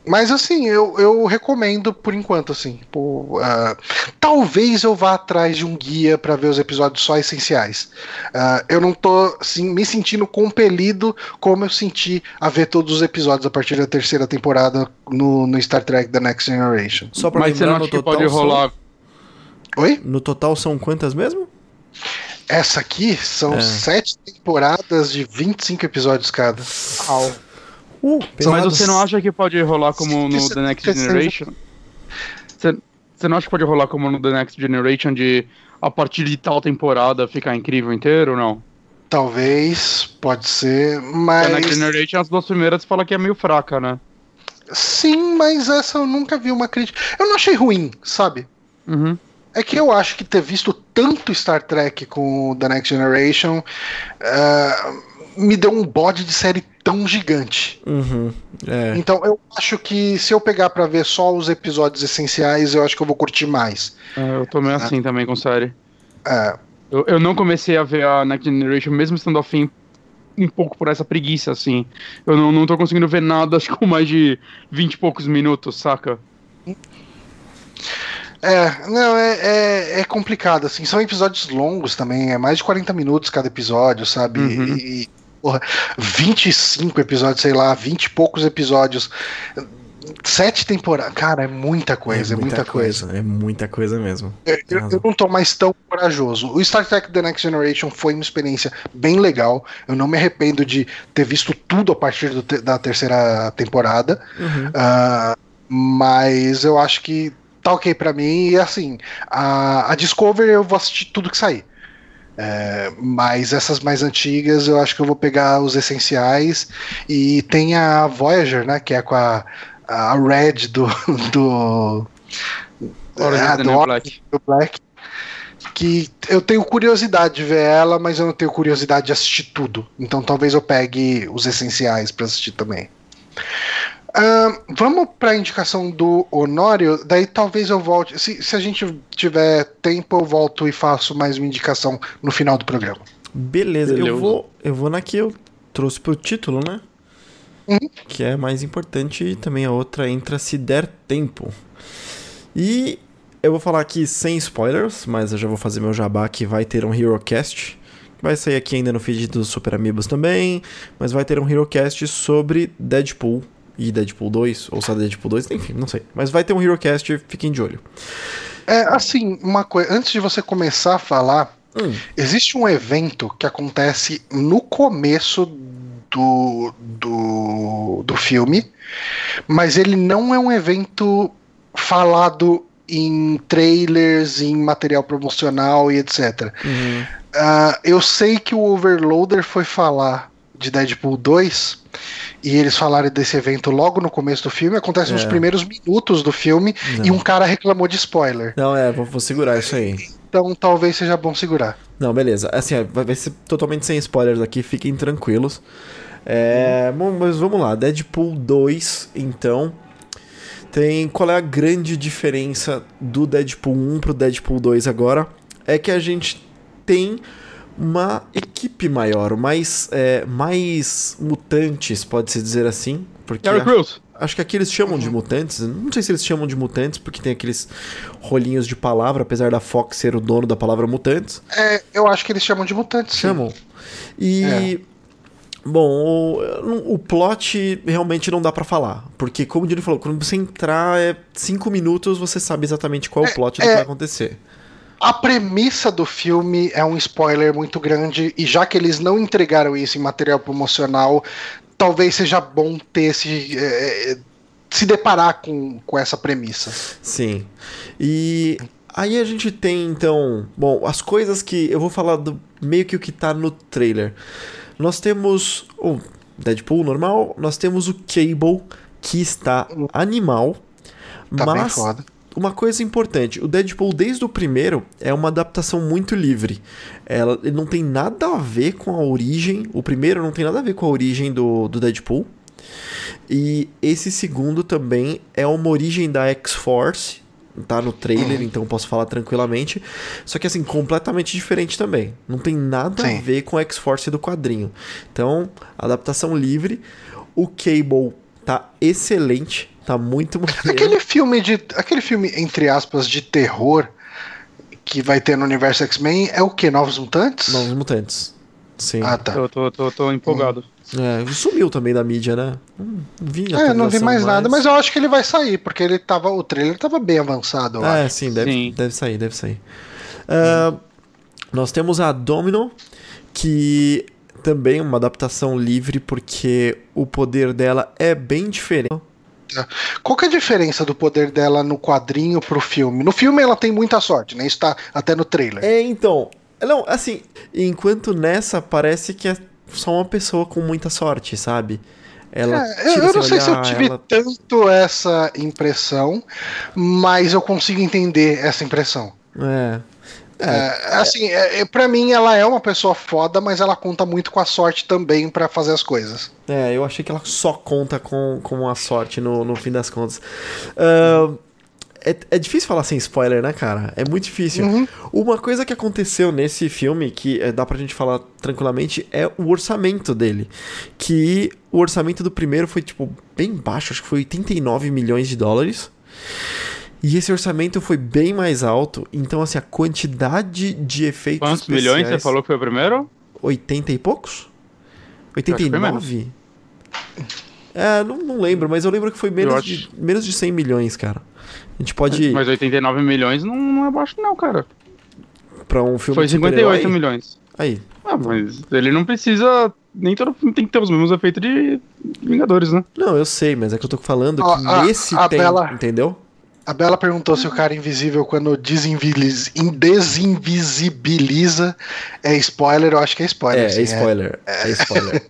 mas assim, eu, eu recomendo por enquanto, assim. Por, uh, talvez eu vá atrás de um guia para ver os episódios só essenciais. Uh, eu não tô assim, me sentindo compelido como eu senti a ver todos os episódios a partir da terceira temporada no, no Star Trek The Next Generation. Só pra Mas você não acha que pode rolar. São... Oi? No total são quantas mesmo? Essa aqui são é. sete temporadas de 25 episódios cada. Au. Uh, Mas você não acha que pode rolar como no The Next Generation? Você, você não acha que pode rolar como no The Next Generation de a partir de tal temporada ficar incrível inteiro ou não? Talvez, pode ser, mas. The Next Generation, as duas primeiras fala que é meio fraca, né? Sim, mas essa eu nunca vi uma crítica. Eu não achei ruim, sabe? Uhum. É que eu acho que ter visto tanto Star Trek com The Next Generation uh, me deu um bode de série tão gigante. Uhum, é. Então eu acho que se eu pegar para ver só os episódios essenciais, eu acho que eu vou curtir mais. É, eu tô meio é. assim também com série. É. Eu, eu não comecei a ver a Next Generation, mesmo estando afim um pouco por essa preguiça, assim. Eu não, não tô conseguindo ver nada, acho que com mais de 20 e poucos minutos, saca? É, não, é, é, é, complicado, assim. São episódios longos também, é mais de 40 minutos cada episódio, sabe? Uhum. E, porra, 25 episódios, sei lá, 20 e poucos episódios. Sete temporadas. Cara, é muita coisa, é muita, é muita coisa, coisa, É muita coisa mesmo. Eu, eu, não tô mais tão corajoso. O Star Trek The Next Generation foi uma experiência bem legal. Eu não me arrependo de ter visto tudo a partir do, da terceira temporada. Uhum. Uh, mas eu acho que tá ok pra mim. E assim, a, a Discovery eu vou assistir tudo que sair. É, mas essas mais antigas eu acho que eu vou pegar os essenciais. E tem a Voyager, né? Que é com a, a Red do. do, é, do, Black. do Black. que eu tenho curiosidade de ver ela, mas eu não tenho curiosidade de assistir tudo. Então talvez eu pegue os essenciais para assistir também. Uh, vamos para a indicação do Honório, daí talvez eu volte. Se, se a gente tiver tempo, eu volto e faço mais uma indicação no final do programa. Beleza, Beleza. eu vou, eu vou na que eu trouxe pro título, né? Uhum. Que é mais importante e também a outra entra se der tempo. E eu vou falar aqui sem spoilers, mas eu já vou fazer meu jabá que vai ter um HeroCast. Vai sair aqui ainda no feed dos Super Amigos também, mas vai ter um HeroCast sobre Deadpool e Deadpool 2, ou só Deadpool 2, enfim, não sei. Mas vai ter um HeroCast, fiquem de olho. É, assim, uma coisa, antes de você começar a falar, hum. existe um evento que acontece no começo do, do, do filme, mas ele não é um evento falado em trailers, em material promocional e etc. Uhum. Uh, eu sei que o Overloader foi falar de Deadpool 2 e eles falaram desse evento logo no começo do filme, acontece é. nos primeiros minutos do filme Não. e um cara reclamou de spoiler. Não, é, vou, vou segurar isso aí. Então talvez seja bom segurar. Não, beleza. Assim, vai ser totalmente sem spoilers aqui, fiquem tranquilos. É, mas vamos lá, Deadpool 2, então. Tem qual é a grande diferença do Deadpool 1 pro Deadpool 2 agora? É que a gente tem uma equipe maior, mais, é, mais mutantes, pode-se dizer assim. Porque acho, acho que aqui eles chamam de mutantes. Não sei se eles chamam de mutantes, porque tem aqueles rolinhos de palavra, apesar da Fox ser o dono da palavra mutantes. É, eu acho que eles chamam de mutantes. Chamam. Sim. E. É. Bom, o, o, plot realmente não dá para falar. Porque, como o Dino falou, quando você entrar é cinco minutos, você sabe exatamente qual é o plot do que é, vai acontecer. A premissa do filme é um spoiler muito grande, e já que eles não entregaram isso em material promocional, talvez seja bom ter esse. É, se deparar com, com essa premissa. Sim. E aí a gente tem então. Bom, as coisas que. Eu vou falar do meio que o que tá no trailer. Nós temos o Deadpool normal, nós temos o Cable, que está animal. Tá mas, uma coisa importante, o Deadpool desde o primeiro é uma adaptação muito livre. Ela ele não tem nada a ver com a origem. O primeiro não tem nada a ver com a origem do, do Deadpool. E esse segundo também é uma origem da X-Force. Tá no trailer, então posso falar tranquilamente. Só que assim, completamente diferente também. Não tem nada Sim. a ver com a X-Force do quadrinho. Então, adaptação livre. O Cable tá excelente Tá muito maneiro. Aquele filme de. Aquele filme, entre aspas, de terror que vai ter no universo X-Men é o que? Novos Mutantes? Novos Mutantes. Sim. Ah, tá. Eu tô, tô, tô empolgado. Hum. É, sumiu também da mídia, né? Não vi É, não vi mais, mais, nada, mas eu acho que ele vai sair, porque ele tava. O trailer tava bem avançado. é, acho. sim deve, sim, deve sair, deve sair. Uh, Nós temos a Domino, que também é uma adaptação livre, porque o poder dela é bem diferente qual que é a diferença do poder dela no quadrinho pro filme? No filme ela tem muita sorte, né? Isso tá até no trailer. É, então. Não, assim, enquanto nessa parece que é só uma pessoa com muita sorte, sabe? Ela é, eu, não sei se eu tive ela... tanto essa impressão, mas eu consigo entender essa impressão. É. É, assim, é, é para mim ela é uma pessoa foda, mas ela conta muito com a sorte também para fazer as coisas. É, eu achei que ela só conta com, com a sorte no, no fim das contas. Uh, é, é difícil falar sem spoiler, né, cara? É muito difícil. Uhum. Uma coisa que aconteceu nesse filme, que é, dá pra gente falar tranquilamente, é o orçamento dele. Que o orçamento do primeiro foi, tipo, bem baixo, acho que foi 89 milhões de dólares. E esse orçamento foi bem mais alto, então assim, a quantidade de efeitos Quantos especiais... milhões você falou que foi o primeiro? 80 e poucos? 89? É, não, não lembro, mas eu lembro que foi menos, de, menos de 100 milhões, cara. A gente pode... Mas 89 milhões não, não é baixo não, cara. Pra um filme Foi 58 milhões. Aí. Ah, mas ele não precisa... Nem todo filme tem que ter os mesmos efeitos de Vingadores, né? Não, eu sei, mas é que eu tô falando que a, nesse a tem, Bela... entendeu? A Bela perguntou se o cara invisível, quando desinvisibiliza, é spoiler. Eu acho que é spoiler. É, é spoiler. É, é spoiler.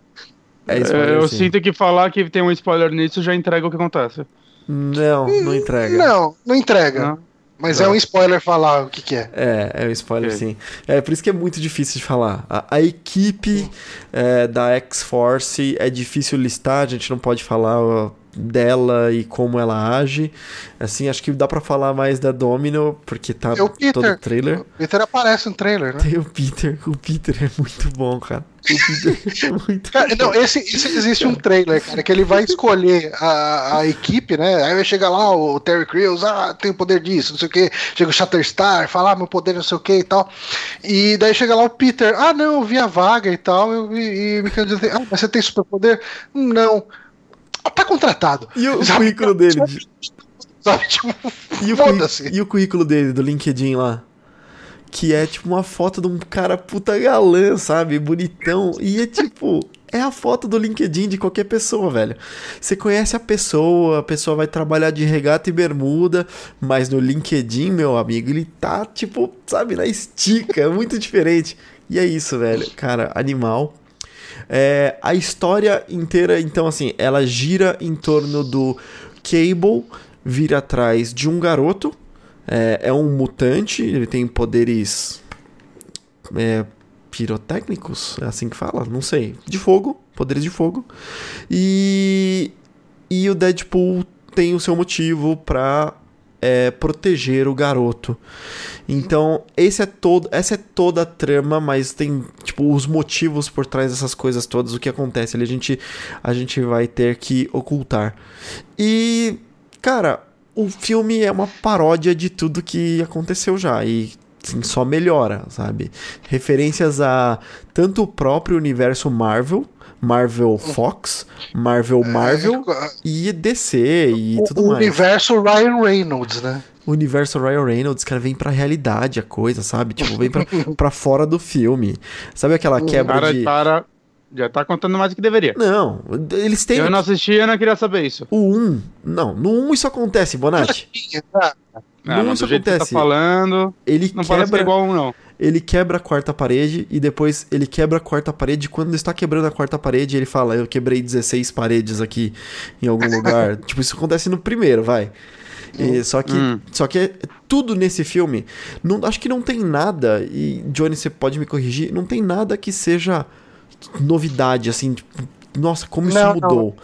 É spoiler eu sim. sinto que falar que tem um spoiler nisso já entrega o que acontece. Não, não entrega. Não, não entrega. Não. Mas é um spoiler falar o que, que é. É, é um spoiler, sim. É por isso que é muito difícil de falar. A, a equipe é, da X-Force é difícil listar, a gente não pode falar dela e como ela age. Assim, acho que dá para falar mais da Domino, porque tá todo o trailer. O Peter aparece no trailer, né? Tem o Peter, o Peter é muito bom, cara. O Peter é muito Cara, bom. não, esse, esse existe um trailer, cara, que ele vai escolher a, a equipe, né? Aí vai chegar lá o Terry Crews, ah, tem o poder disso, não sei o que. Chega o Shatterstar, fala, ah, meu poder não sei o que e tal. E daí chega lá o Peter, ah, não, eu vi a vaga e tal, eu, e, e me candidatei. Ah, mas você tem superpoder? Não. Tá contratado. E o Sabe? currículo dele? de- Sabe, tipo, E o, e o currículo dele, do LinkedIn lá? Que é tipo uma foto de um cara puta galã, sabe? Bonitão. E é tipo. É a foto do LinkedIn de qualquer pessoa, velho. Você conhece a pessoa, a pessoa vai trabalhar de regata e bermuda, mas no LinkedIn, meu amigo, ele tá tipo, sabe, na estica, é muito diferente. E é isso, velho. Cara, animal. É, a história inteira, então, assim, ela gira em torno do Cable vir atrás de um garoto. É, é um mutante, ele tem poderes é, pirotécnicos, é assim que fala? Não sei. De fogo, poderes de fogo. E, e o Deadpool tem o seu motivo pra é, proteger o garoto. Então, esse é todo, essa é toda a trama, mas tem tipo os motivos por trás dessas coisas todas, o que acontece ali, a gente a gente vai ter que ocultar. E cara, o filme é uma paródia de tudo que aconteceu já e assim, só melhora, sabe? Referências a tanto o próprio universo Marvel, Marvel Fox, Marvel Marvel e DC e o, tudo o mais. universo Ryan Reynolds, né? O universo Ryan Reynolds, cara, vem pra realidade a coisa, sabe? Tipo, vem pra, pra fora do filme. Sabe aquela quebra Cara, de. cara, já tá contando mais do que deveria. Não, eles têm. Eu não assisti, eu não queria saber isso. O 1. Não, no 1 isso acontece, Bonatti. Ah, Não, mas isso do jeito que acontece. tá falando, Ele não parece que é quebra, igual um, não. Ele quebra a quarta parede e depois ele quebra a quarta parede. Quando está quebrando a quarta parede, ele fala: Eu quebrei 16 paredes aqui em algum lugar. tipo, isso acontece no primeiro, vai. E, só que, Hum. só que é tudo nesse filme. Não, acho que não tem nada, e Johnny, você pode me corrigir, não tem nada que seja novidade, assim, tipo, nossa, como isso Não, mudou.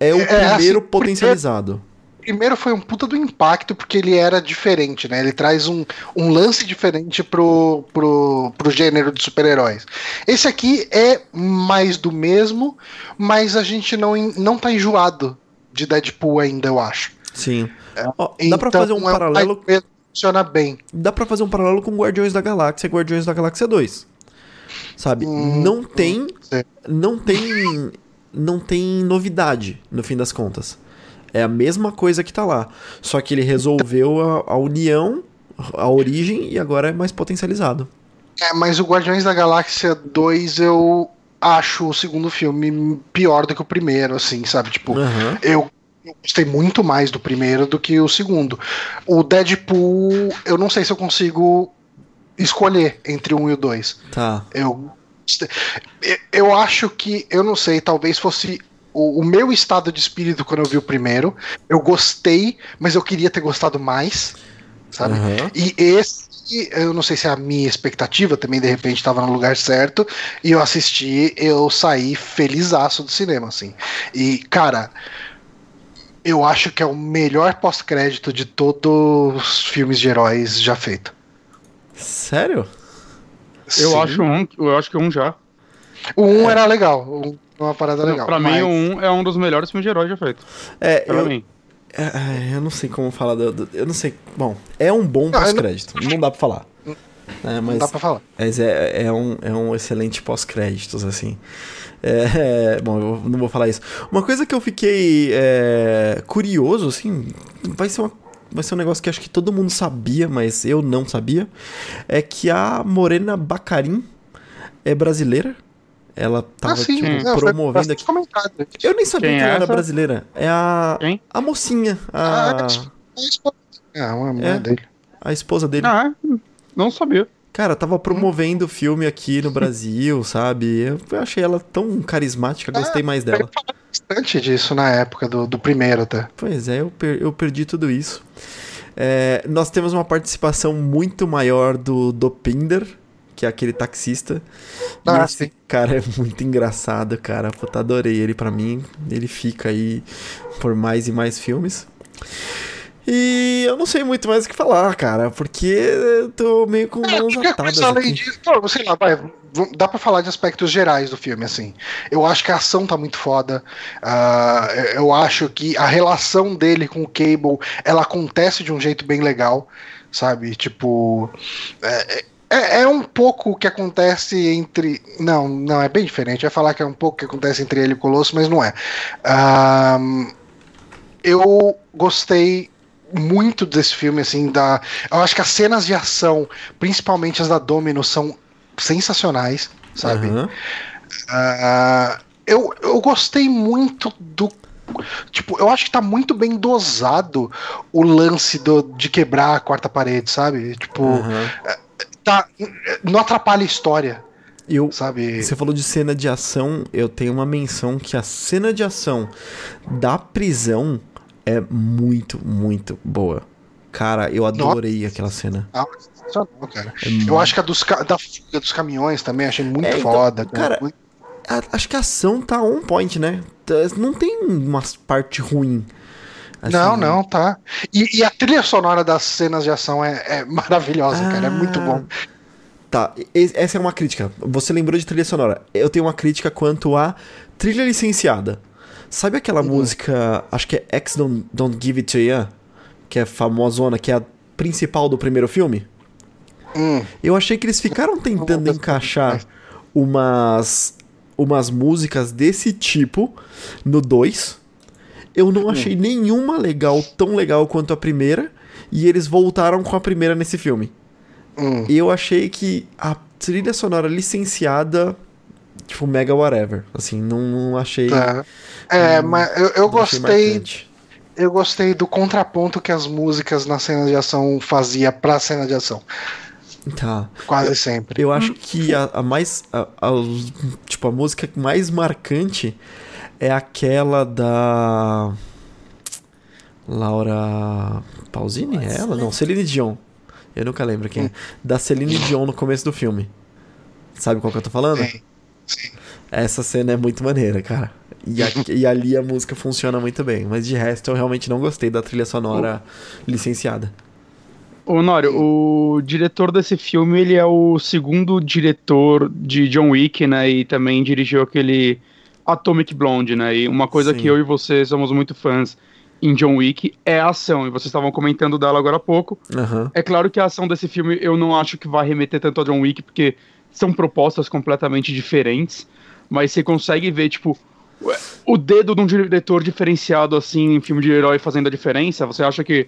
É o É, assim, primeiro porque- potencializado. Primeiro foi um puta do impacto, porque ele era diferente, né? Ele traz um, um lance diferente pro, pro, pro gênero de super-heróis. Esse aqui é mais do mesmo, mas a gente não, não tá enjoado de Deadpool ainda, eu acho. Sim. Ó, dá pra Então, fazer um é mais paralelo mesmo, funciona bem. dá pra fazer um paralelo com Guardiões da Galáxia e Guardiões da Galáxia 2. Sabe? Hum, não tem sei. não tem não tem novidade no fim das contas. É a mesma coisa que tá lá, só que ele resolveu a, a união, a origem e agora é mais potencializado. É, mas o Guardiões da Galáxia 2 eu acho o segundo filme pior do que o primeiro, assim, sabe? Tipo, Aham. eu, eu gostei muito mais do primeiro do que o segundo. O Deadpool, eu não sei se eu consigo escolher entre o um e o dois. Tá. Eu- eu acho que, eu não sei, talvez fosse o, o meu estado de espírito quando eu vi o primeiro. Eu gostei, mas eu queria ter gostado mais, sabe? Aham. E esse, eu não sei se é a minha expectativa também, de repente, estava no lugar certo, e eu assisti, eu saí felizaço do cinema, assim. E, cara, eu acho que é o melhor pós-crédito de todos os filmes de heróis já feito. Sério? Eu Sim. acho um, eu acho que um já. O 1 um era legal, o é uma parada legal. pra mim, mas- o um é um dos melhores filmes de herói já feito. É, Pra eu, mim. é, eu não sei como falar do, do- eu não sei. Bom, é um bom Não, eu não- pós-crédito. Não dá pra falar. É, Não mas dá pra falar. Mas é, é, um, é um excelente pós-créditos, assim. É, é, bom, eu não vou falar isso. Uma coisa que eu fiquei é, curioso, assim, vai ser, uma, vai ser um negócio que acho que todo mundo sabia, mas eu não sabia, é que a Morena Bacarin é brasileira. Ela tava, ah, sim, tipo, não, promovendo aqui. comentado. Eu nem sabia Quem que é ela era essa? brasileira. É a, Quem? a mocinha, Ah, a, É, uma É. é. dele. a esposa dele. Ah, é? não sabia. Cara, tava promovendo o filme aqui no Brasil, sabe? Eu achei ela tão carismática, gostei mais dela. Bastante disso na época do, do primeiro até. Pois é, eu, per- eu perdi tudo isso. É, nós temos uma participação muito maior do Dopinder, que é aquele taxista. Ah, esse sim. cara é muito engraçado, cara. Puta, adorei ele pra mim. Ele fica aí por mais e mais filmes. E eu não sei muito mais o que falar, cara, porque eu tô meio com É, mãos qualquer atadas além aqui. disso, pô, sei lá, vai, dá pra falar de aspectos gerais do filme, assim. Eu acho que a ação tá muito foda. ah, eu acho que a relação dele com o Cable, ela acontece de um jeito bem legal, sabe? Tipo, é, é, é um pouco o que acontece entre, não, não é bem diferente. Eu ia falar que é um pouco o que acontece entre ele e o Colosso, mas não é. Ah, eu gostei muito desse filme, assim, da. Eu acho que as cenas de ação, principalmente as da Domino, são sensacionais, sabe? Aham. Ah, eu, eu gostei muito do. Tipo, eu acho que tá muito bem dosado o lance do, de quebrar a quarta parede, sabe? Tipo, aham. Tá, não atrapalha a história, Eu, sabe? Você falou de cena de ação, eu tenho uma menção que a cena de ação da prisão é muito, muito boa. Cara, eu adorei aquela cena. Ah, sensacional, cara. É Eu muito- acho que a dos, da fuga dos caminhões também achei muito É, então, foda. cara, Muito- a- acho que a ação tá on point, né? Não tem uma parte ruim. Assim, Não, não, tá. E, e a trilha sonora das cenas de ação é, é maravilhosa, cara. É muito bom. Tá, e- essa é uma crítica. Você lembrou de trilha sonora. Eu tenho uma crítica quanto a trilha licenciada. Sabe aquela Uhum. música, acho que é X Don't, Don't Give It To You, que é famosona, que é a principal do primeiro filme? Hum, Eu achei que eles ficaram tentando encaixar umas umas músicas desse tipo no 2. Eu não achei nenhuma legal, tão legal quanto a primeira, e eles voltaram com a primeira nesse filme. hum. Eu achei que a trilha sonora licenciada, tipo, mega whatever. Assim, não, não achei. Tá. É, mas eu, eu não gostei. Eu gostei do contraponto que as músicas na cena de ação fazia pra cena de ação. Tá. Quase sempre. Eu acho que a, a mais. a- a- tipo, a música mais marcante é aquela da. Laura Pausini? É ela? Não, Celine Dion. Eu nunca lembro quem. é. Da Celine Dion no começo do filme. Sabe qual que eu tô falando? Sim, sim. Essa cena é muito maneira, cara. E, a- e ali a música funciona muito bem. Mas de resto eu realmente não gostei da trilha sonora licenciada. Ô, Nório, o diretor desse filme, ele é o segundo diretor de John Wick, né? E também dirigiu aquele Atomic Blonde, né? E uma coisa Sim. que eu e você somos muito fãs em John Wick é a ação. E vocês estavam comentando dela agora há pouco. Aham. É claro que a ação desse filme eu não acho que vai remeter tanto a John Wick, porque são propostas completamente diferentes. Mas você consegue ver, tipo, o dedo de um diretor diferenciado assim em filme de herói fazendo a diferença. Você acha que,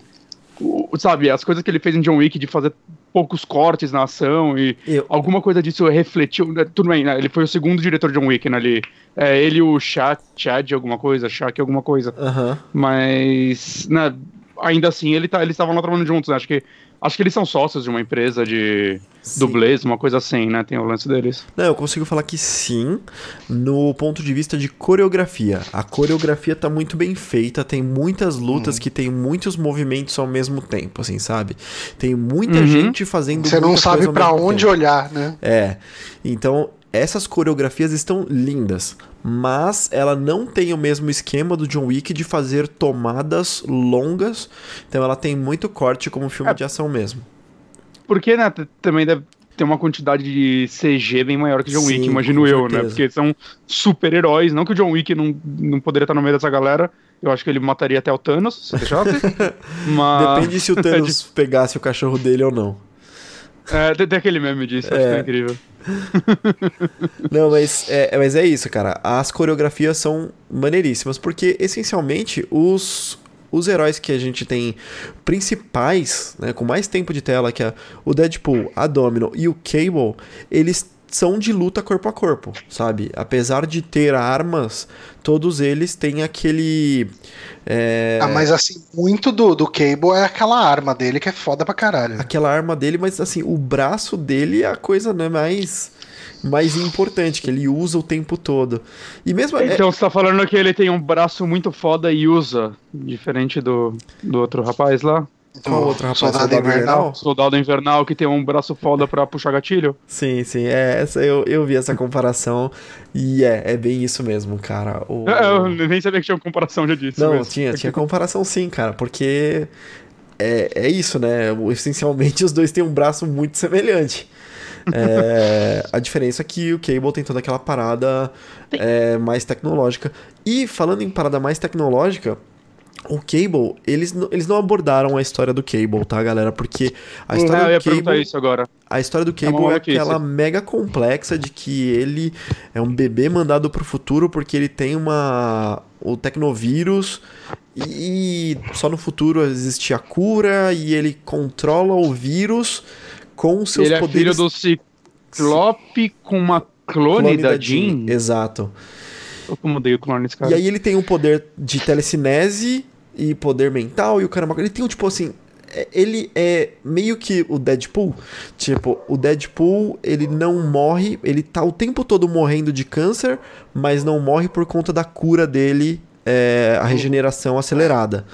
o- sabe, as coisas que ele fez em John Wick de fazer poucos cortes na ação e Eu- alguma coisa disso refletiu. né, Tudo bem, né? Ele foi o segundo diretor de John Wick, né? Ele, é, ele o Chad, Chad alguma coisa, Shaq alguma coisa. Aham. Mas, né, ainda assim, ele tá, eles estavam lá trabalhando juntos, né? Acho que, acho que eles são sócios de uma empresa de Sim. dublês, uma coisa assim, né? Tem o lance deles. Não, eu consigo falar que sim, no ponto de vista de coreografia. A coreografia tá muito bem feita, tem muitas lutas Uhum. que tem muitos movimentos ao mesmo tempo, assim, sabe? Tem muita Uhum. gente fazendo Você não sabe mesmo onde tempo. olhar, né? É. Então, essas coreografias estão lindas, mas ela não tem o mesmo esquema do John Wick de fazer tomadas longas. Então, ela tem muito corte como filme É. de ação mesmo. Porque, né, também deve ter uma quantidade de CG bem maior que John Sim, Wick, imagino eu, né? certeza. Porque são super-heróis. Não que o John Wick não, não poderia estar no meio dessa galera. Eu acho que ele mataria até o Thanos, se deixasse. Mas. Depende se o Thanos pegasse o cachorro dele ou não. É, tem, tem aquele meme disso, acho que é incrível. Não, mas é, mas é isso, cara. As coreografias são maneiríssimas, porque essencialmente os, os heróis que a gente tem principais, né, com mais tempo de tela, que é o Deadpool, a Domino e o Cable, eles são de luta corpo a corpo, sabe? Apesar de ter armas, todos eles têm aquele. é, Ah, mas assim, muito do, do Cable é aquela arma dele que é foda pra caralho. aquela arma dele, mas assim, o braço dele é a coisa né, mais, mais importante, que ele usa o tempo todo. E mesmo. é- Então você tá falando que ele tem um braço muito foda e usa, diferente do, do outro rapaz lá? Qual outro rapaz? Soldado Invernal? Soldado Invernal que tem um braço foda pra puxar gatilho. Sim, sim. É, essa, eu, eu vi essa comparação e é, é bem isso mesmo, cara. O... É, Eu nem sabia que tinha uma comparação já disso. Não, mas- tinha, tinha comparação sim, cara, porque é, é isso, né? Essencialmente os dois têm um braço muito semelhante. É, a diferença é que o Cable tem toda aquela parada é, mais tecnológica. E falando em parada mais tecnológica, o Cable, eles, eles não abordaram a história do Cable, tá, galera? Porque a história eu ia do Cable. isso agora. A história do É Cable é, maluquice. aquela mega complexa de que ele é um bebê mandado pro futuro porque ele tem uma o tecnovírus e só no futuro existe a cura e ele controla o vírus com seus Ele é filho poderes do Ciclope com uma clone, da Jean. Exato. Eu como odeio clone desse cara. E aí ele tem um poder de telecinese e poder mental e o caramba. Ele tem um tipo assim. é- Ele é meio que o Deadpool. Tipo, o Deadpool, ele não morre, ele tá o tempo todo morrendo de câncer, mas não morre por conta da cura dele, é, a regeneração acelerada.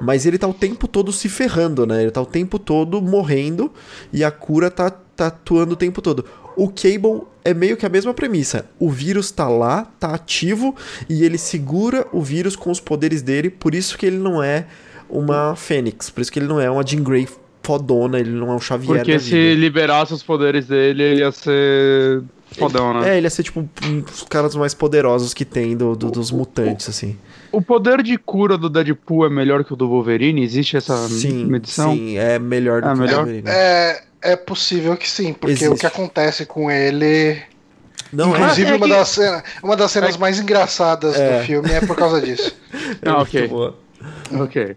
Mas ele tá o tempo todo se ferrando, né? Ele tá o tempo todo morrendo e a cura tá, tá atuando o tempo todo. O Cable é meio que a mesma premissa. O vírus tá lá, tá ativo e ele segura o vírus com os poderes dele, por isso que ele não é uma Fênix, por isso que ele não é uma Jean Grey fodona, ele não é um Xavier Porque se vida. liberasse os poderes dele, ele ia ser fodão, né? É, ele ia ser tipo um dos caras mais poderosos que tem do, do- dos mutantes, assim. O poder de cura do Deadpool é melhor que o do Wolverine? Existe essa Sim, medição? sim, é melhor do É que melhor? o Wolverine. É, é possível que sim, porque Existe. o que acontece com ele. Não, é, Inclusive, é uma, que- das cenas, uma das cenas mais engraçadas É. do filme é por causa disso. é Ah, muito ok. Ok.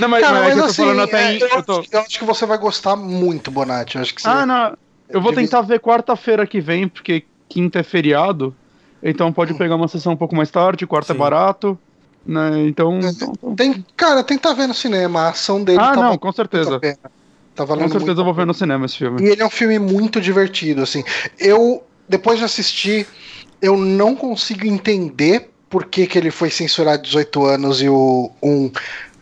Não, mas, Cara, mas, mas eu tô assim, falando até é, em. eu, tô- acho, eu acho que você vai gostar muito, Bonatti. Eu acho que você Ah, não. Eu vou tentar ver quarta-feira que vem, porque quinta é feriado. Então pode pegar uma sessão um pouco mais tarde, quarta Sim. é barato. Né? Então. então- então- Tem, cara, tenta ver no cinema. A ação dele Ah, tá não, com certeza. pena. Tá Com certeza muito eu vou ver no cinema esse filme. E ele é um filme muito divertido, assim. Eu, depois de assistir, eu não consigo entender por que, que ele foi censurado 18 anos e o um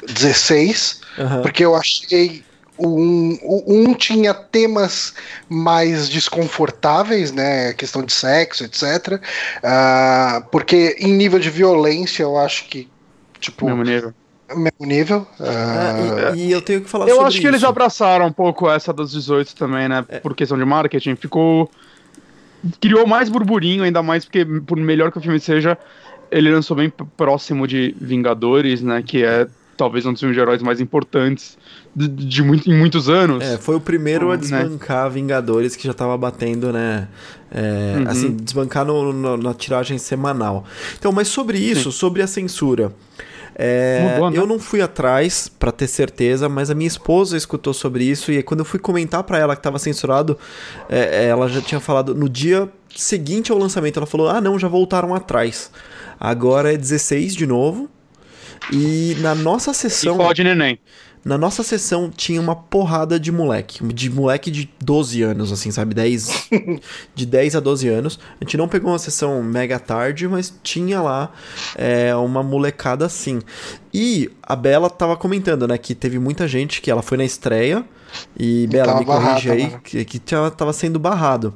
16, Aham. porque eu achei o um, o um tinha temas mais desconfortáveis, né? Questão de sexo, etc. Ah, porque em nível de violência, eu acho que, tipo, Mesmo nível. mesmo nível. Ah, e, e eu tenho que falar Eu sobre acho que eles isso. abraçaram um pouco essa dos 18 também, né? É. Por questão de marketing. Ficou. Criou mais burburinho, ainda mais porque, por melhor que o filme seja, ele lançou bem próximo de Vingadores, né? Que é talvez um dos filmes de heróis mais importantes de, de muito, em muitos anos. É, foi o primeiro a Né? desbancar Vingadores que já tava batendo, né? é, Uhum. Assim, desbancar no- no- na tiragem semanal. Então, mas sobre isso, sobre a censura. É, Mudou, né? Eu não fui atrás pra ter certeza, mas a minha esposa escutou sobre isso e quando eu fui comentar pra ela que tava censurado, é, ela já tinha falado no dia seguinte ao lançamento, ela falou: "Ah, não, já voltaram atrás. Agora é 16 de novo." E na nossa E sessão pode neném. Na nossa sessão tinha uma porrada de moleque. De moleque de 12 anos, assim, sabe? 10, de 10 a 12 anos. A gente não pegou uma sessão mega tarde, mas tinha lá é, uma molecada assim. E a Bela tava comentando, né? Que teve muita gente que ela foi na estreia. E, Bela, me corrige aí, né? que, que tinha- tava sendo barrado.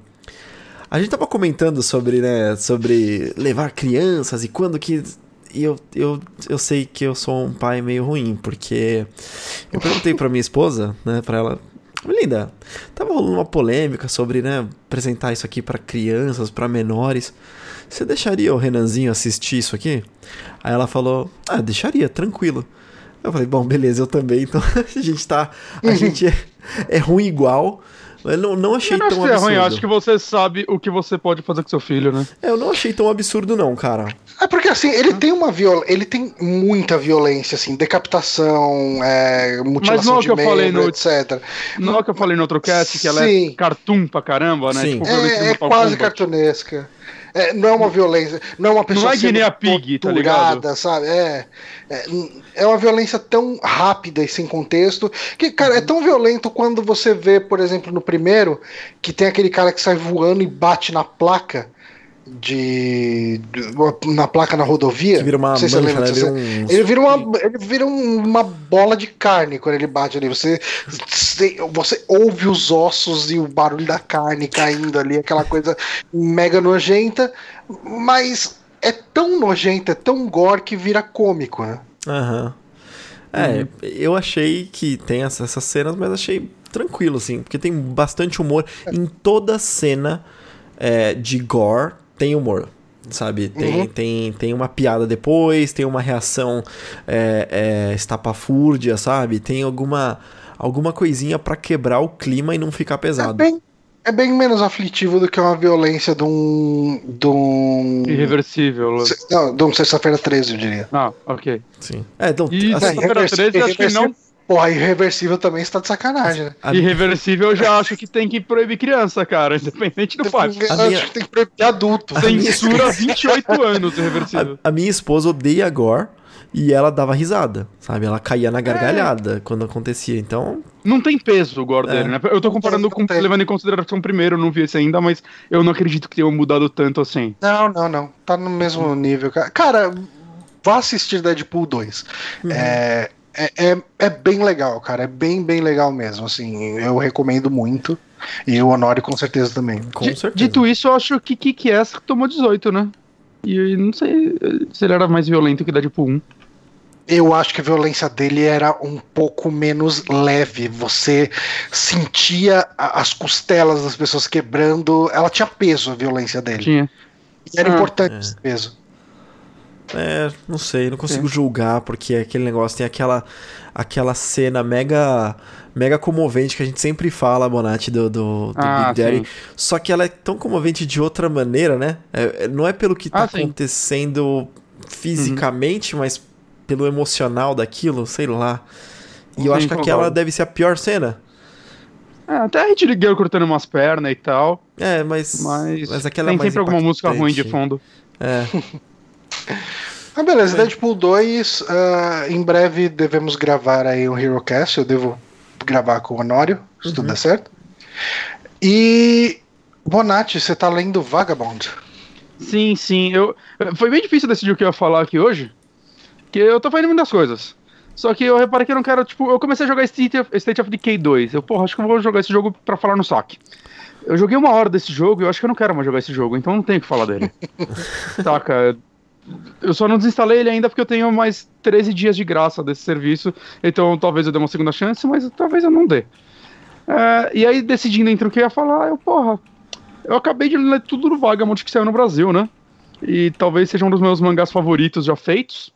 A gente tava comentando sobre, né, sobre levar crianças e quando que. E eu, eu, eu sei que eu sou um pai meio ruim, porque eu perguntei pra minha esposa, né, pra ela. Linda, tava rolando uma polêmica sobre, né, apresentar isso aqui pra crianças, pra menores. Você deixaria o Renanzinho assistir isso aqui? Aí ela falou: Ah, deixaria, tranquilo. Eu falei: Bom, beleza, eu também. Então a gente tá. A gente é, é ruim igual. Mas não, não achei Eu não acho tão que é absurdo. ruim, eu acho que você sabe o que você pode fazer com seu filho, né? É, eu não achei tão absurdo, não, cara. É porque assim, ele tem uma viol... ele tem muita violência, assim, decapitação, é, mutilação não é que eu falei membro, no- etc. Não é o que eu falei no outro cast, que ela Sim. é cartoon pra caramba, né? Sim. Tipo, É, é quase Kombat. cartunesca. É, não é uma violência, não é uma pessoa Não é sendo Guinea Pig, tá torturada, ligado? sabe? É, é, é uma violência tão rápida e sem contexto que, cara, Uhum. é tão violento quando você vê, por exemplo, no primeiro, que tem aquele cara que sai voando e bate na placa de, de- na placa na rodovia. Que vira uma se mancha, lembra né? Vira um- Ele vira, uma, ele vira um- uma bola de carne quando ele bate ali. Você, você, ouve os ossos e o barulho da carne caindo ali, aquela coisa mega nojenta, mas é tão nojenta, é tão gore que vira cômico, né? Aham. É, eu achei que tem essa- essas cenas, mas achei tranquilo, assim, porque tem bastante humor. Em toda cena é, de gore tem humor. Sabe? Tem, Uhum. tem, tem uma piada depois, tem uma reação é, é, estapafúrdia, sabe? Tem alguma, alguma coisinha pra quebrar o clima e não ficar É pesado. bem, é bem menos aflitivo do que uma violência de um. de um. Irreversível. Não, de um Sexta-feira 13, eu diria. Ah, ok. Sim. É, então, E assim, Sexta-feira 13 acho que não. Porra, irreversível também está de sacanagem, né? a- Irreversível eu já acho que tem que proibir criança, cara, independente do fato. Eu acho minha- que tem que proibir adulto. Censura 28 anos irreversível. A, a minha esposa odeia gore e ela dava risada, sabe? Ela caía na gargalhada quando acontecia. Então, Não tem peso o gore É. dele, né? Eu tô comparando com, tem. levando em consideração o primeiro, eu não vi esse ainda, mas eu não acredito que tenha mudado tanto assim. Não, não, não. Tá no mesmo nível, cara. Cara, vá assistir Deadpool 2. É, é, é, é bem legal, cara. É bem, bem legal mesmo. Assim, eu recomendo muito. E o Honório com certeza também. com certeza. Dito isso, eu acho que que é tomou 18, né? E não sei se ele era mais violento que Deadpool 1. Eu acho que a violência dele era um pouco menos leve. Você sentia as costelas das pessoas quebrando. Ela tinha peso, a violência dele. Tinha. E era Ah. importante É. esse peso. É, não sei, não consigo julgar, porque aquele negócio tem aquela, aquela cena mega mega comovente que a gente sempre fala, Bonatti, do, do, do Ah, Big Daddy. sim. Só que ela é tão comovente de outra maneira, né? É- é- não é pelo que tá Ah, sim. acontecendo fisicamente, mas pelo emocional daquilo, sei lá. E eu Sim, acho que concordo. aquela deve ser a pior cena. É, até a gente ligueu cortando umas pernas e tal, É, mas. mas, aquela é tem mais sempre alguma música ruim de impactante. fundo. É. Ah, beleza, Deadpool 2. ah, em breve devemos gravar aí um HeroCast. Eu devo gravar com o Honório, se Uhum. tudo der certo. E. Bonatti, você tá lendo Vagabond? Sim, sim. Eu, foi bem difícil decidir o que eu ia falar aqui hoje, que eu tô fazendo muitas coisas. Só que eu reparei que eu não quero, tipo, eu comecei a jogar State of, State of Decay 2. Eu, porra, acho que eu vou jogar esse jogo pra falar no saque. Eu joguei uma hora desse jogo e eu acho que eu não quero mais jogar esse jogo, então não tenho o que falar dele. Saca? Eu só não desinstalei ele ainda porque eu tenho mais 13 dias de graça desse serviço, então talvez eu dê uma segunda chance, mas talvez eu não dê. É, e aí, decidindo entre o que eu ia falar, eu, porra, eu acabei de ler tudo do Vagabond que saiu no Brasil, né? E talvez seja um dos meus mangás favoritos já feitos.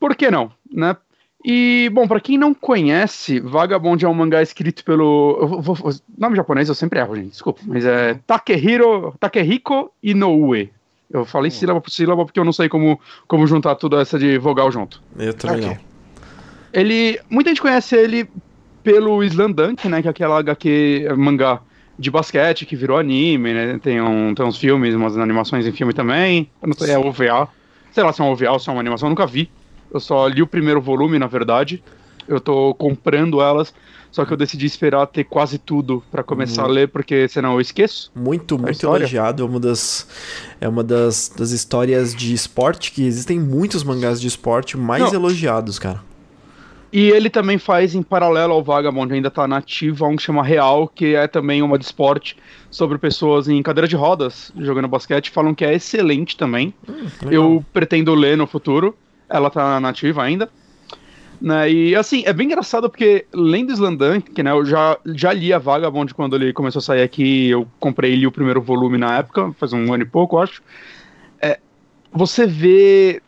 Por que não, né? E, bom, pra quem não conhece, Vagabond é um mangá escrito pelo. vou- nome japonês eu sempre erro, gente, desculpa. Mas é Takehiro, Takehiko Inoue. Eu falei sílaba por sílaba porque eu não sei como, como juntar tudo essa de vogal junto. Eu também Ok. não. Ele. Muita gente conhece ele pelo Slandunk, né? Que é aquela HQ mangá de basquete que virou anime, né? Tem, um, tem uns filmes, umas animações em filme também. Eu não sei, é OVA. Sei lá se é um OVA ou se é uma animação, eu nunca vi. Eu só li o primeiro volume, na verdade. Eu tô comprando elas, só que eu decidi esperar ter quase tudo pra começar a ler, porque senão eu esqueço. Muito, muito história? elogiado. É uma das, é uma das, das histórias de esporte que existem muitos mangás de esporte mais Não. elogiados, cara. E ele também faz em paralelo ao Vagabond, ainda tá nativo, um que chama Real, que é também uma de esporte sobre pessoas em cadeira de rodas jogando basquete. Falam que é excelente também. Legal. Eu pretendo ler no futuro. Ela tá nativa ainda. Né, e assim, é bem engraçado porque lendo Slandunk, que né, eu já, já li a Vagabond quando ele começou a sair aqui, eu comprei li o primeiro volume na época, faz um ano e pouco, acho. É, você vê.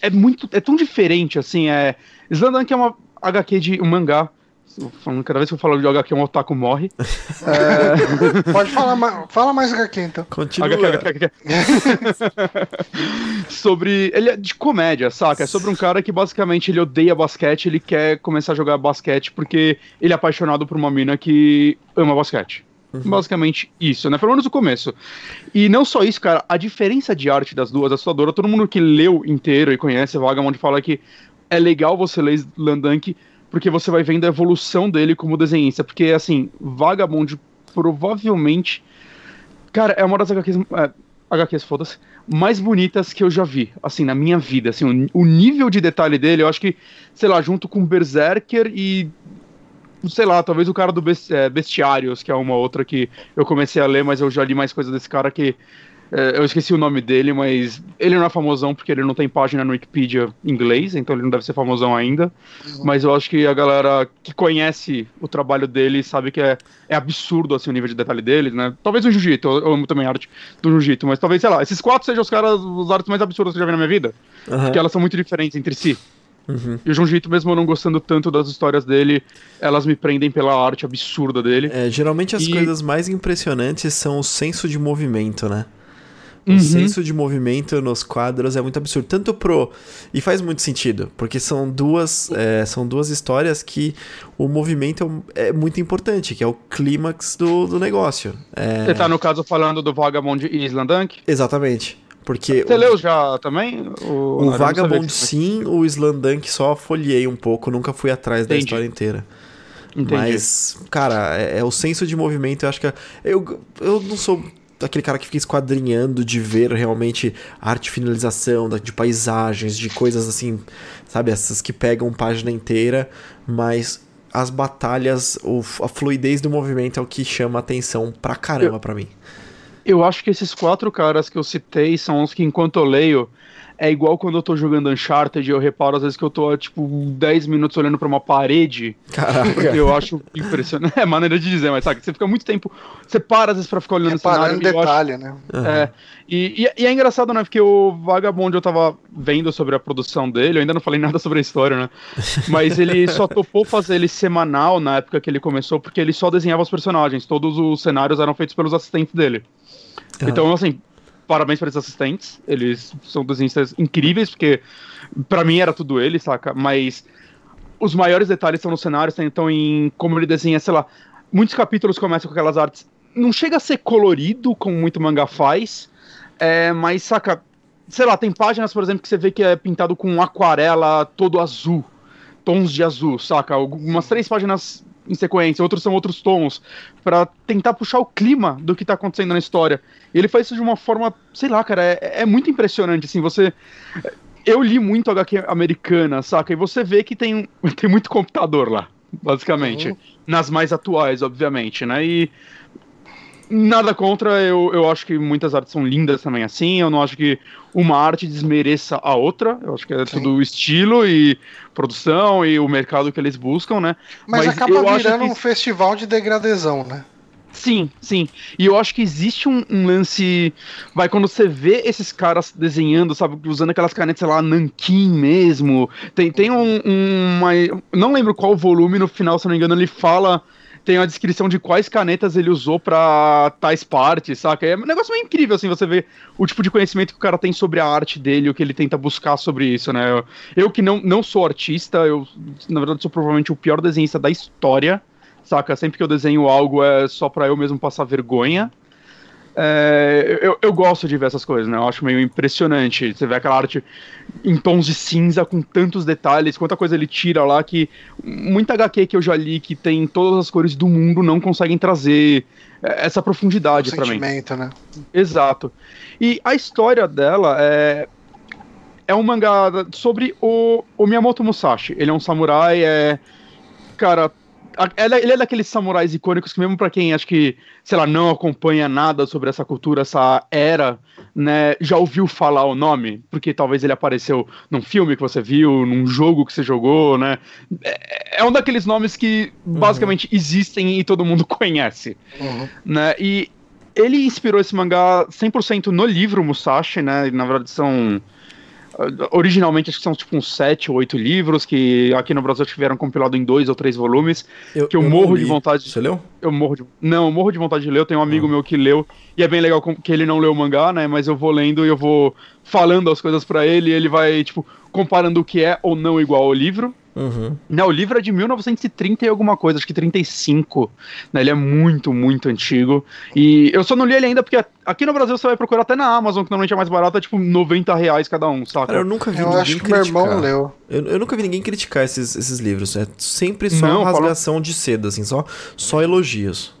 É muito. É tão diferente, assim. É, Slandunk é uma HQ de um mangá. Falando, cada vez que eu falo de HQ, um otaku morre. É, Pode falar mais, fala mais HQ então. Continua. HQ, HQ, HQ. sobre. Ele é de comédia, saca? É sobre um cara que basicamente ele odeia basquete, ele quer começar a jogar basquete porque ele é apaixonado por uma mina que ama basquete. Basicamente isso, né? Pelo menos o começo. E não só isso, cara, a diferença de arte das duas é assustadora. Todo mundo que leu inteiro e conhece Vagabond fala que é legal você ler Landunk porque você vai vendo a evolução dele como desenhista. Porque, assim, Vagabond provavelmente. Cara, é uma das HQs. é, HQs, foda-se, mais bonitas que eu já vi, assim, na minha vida. Assim, o, o, nível de detalhe dele, eu acho que, sei lá, junto com Berserker e. Sei lá, talvez o cara do é, Bestiários, que é uma outra que eu comecei a ler, mas eu já li mais coisa desse cara que eu esqueci o nome dele, mas ele não é famosão porque ele não tem página no Wikipedia em inglês, então ele não deve ser famosão ainda. Uhum. Mas eu acho que a galera que conhece o trabalho dele sabe que é, é absurdo assim, o nível de detalhe dele, né? Talvez o Jiu-Jitsu, eu amo também a arte do Jiu-Jitsu, mas talvez, sei lá, esses quatro sejam os caras, os artes mais absurdos que eu já vi na minha vida. Uhum. Porque elas são muito diferentes entre si. Uhum. E o Junjito, mesmo eu não gostando tanto das histórias dele, elas me prendem pela arte absurda dele. É, geralmente as e... coisas mais impressionantes são o senso de movimento, né? O uhum. senso de movimento nos quadros é muito absurdo. Tanto pro. E faz muito sentido, porque são duas, é, são duas histórias que o movimento é muito importante, que é o clímax do, do negócio. É... Você tá, no caso, falando do Vagabond e Islandunk? Exatamente. Porque Você o... leu já também? O, o Vagabond sim, o Islandunk só folhei um pouco, nunca fui atrás Entendi. da história inteira. Entendi. Mas, cara, é, é, o senso de movimento, eu acho que. É, eu, eu não sou aquele cara que fica esquadrinhando de ver realmente arte finalização, de paisagens, de coisas assim, sabe? Essas que pegam página inteira, mas as batalhas, a fluidez do movimento é o que chama atenção pra caramba eu, pra mim. Eu acho que esses quatro caras que eu citei são os que, enquanto eu leio, é igual quando eu tô jogando Uncharted e eu reparo às vezes que eu tô, tipo, 10 minutos olhando pra uma parede. Caraca. Eu acho impressionante. É maneira de dizer, mas sabe, você fica muito tempo. Você para às vezes pra ficar olhando o cenário. detalhe, acho, né? Uhum. É. E, e, e, é engraçado, né? Porque o Vagabond eu tava vendo sobre a produção dele, eu ainda não falei nada sobre a história, né? Mas ele só topou fazer ele semanal na época que ele começou, porque ele só desenhava os personagens. Todos os cenários eram feitos pelos assistentes dele. Então, assim, parabéns para esses assistentes. Eles são desenhistas incríveis, porque para mim era tudo ele, saca? Mas os maiores detalhes estão no cenário, estão em como ele desenha, sei lá. Muitos capítulos começam com aquelas artes. Não chega a ser colorido, como muito mangá faz, é, mas, saca? Sei lá, tem páginas, por exemplo, que você vê que é pintado com aquarela todo azul, tons de azul, saca? Algumas três páginas em sequência, outros são outros tons, para tentar puxar o clima do que tá acontecendo na história. E ele faz isso de uma forma, sei lá, cara, é, é muito impressionante, assim, você... Eu li muito HQ americana, saca? E você vê que tem, tem muito computador lá, basicamente. Uhum. Nas mais atuais, obviamente, né? E Nada contra, eu, eu acho que muitas artes são lindas também assim. Eu não acho que uma arte desmereça a outra. Eu acho que é Sim. tudo estilo e produção e o mercado que eles buscam, né? Mas, Mas acaba virando que... um festival de degradação, né? Sim, sim. E eu acho que existe um, um, lance. Vai, quando você vê esses caras desenhando, sabe, usando aquelas canetas, sei lá, nanquim mesmo. Tem, tem um, um. Uma, não lembro qual volume, no final, se não me engano, ele fala tem a descrição de quais canetas ele usou para tais partes, saca? É um negócio meio incrível, assim, você vê o tipo de conhecimento que o cara tem sobre a arte dele, o que ele tenta buscar sobre isso, né? Eu, eu que não, não sou artista, eu, na verdade, sou provavelmente o pior desenhista da história, saca? Sempre que eu desenho algo é só pra eu mesmo passar vergonha. É, eu, eu gosto de ver essas coisas, né? Eu acho meio impressionante. Você vê aquela arte em tons de cinza, com tantos detalhes, quanta coisa ele tira lá que muita HQ que eu já li que tem todas as cores do mundo não conseguem trazer é, essa profundidade para mim. né? Exato. E a história dela é é um mangá sobre o, o Miyamoto Musashi. Ele é um samurai, é cara, ele é daqueles samurais icônicos que mesmo para quem acho que, sei lá, não acompanha nada sobre essa cultura, essa era, né, já ouviu falar o nome, porque talvez ele apareceu num filme que você viu, num jogo que você jogou, né? É, é um daqueles nomes que basicamente uhum. existem e todo mundo conhece, uhum. né? E ele inspirou esse mangá 100% no livro Musashi, né? Na verdade são Originalmente acho que são tipo uns sete ou oito livros que aqui no Brasil tiveram compilado em dois ou três volumes. Eu, que eu, eu morro de vontade. Você leu? Eu morro de. Não, eu morro de vontade de ler. Eu tenho um amigo ah. meu que leu. E é bem legal que ele não leu o mangá, né? Mas eu vou lendo e eu vou falando as coisas para ele. E ele vai, tipo, comparando o que é ou não igual ao livro. Uhum. Não, o livro é de 1930 e alguma coisa, acho que 35. Né? Ele é muito, muito antigo. E eu só não li ele ainda porque aqui no Brasil você vai procurar até na Amazon, que normalmente é mais barato, é tipo 90 reais cada um, saca? Cara, eu nunca vi eu ninguém acho que criticar. meu irmão leu. Eu, eu nunca vi ninguém criticar esses, esses livros. É sempre só não, rasgação fala... de seda, assim, só, só elogios.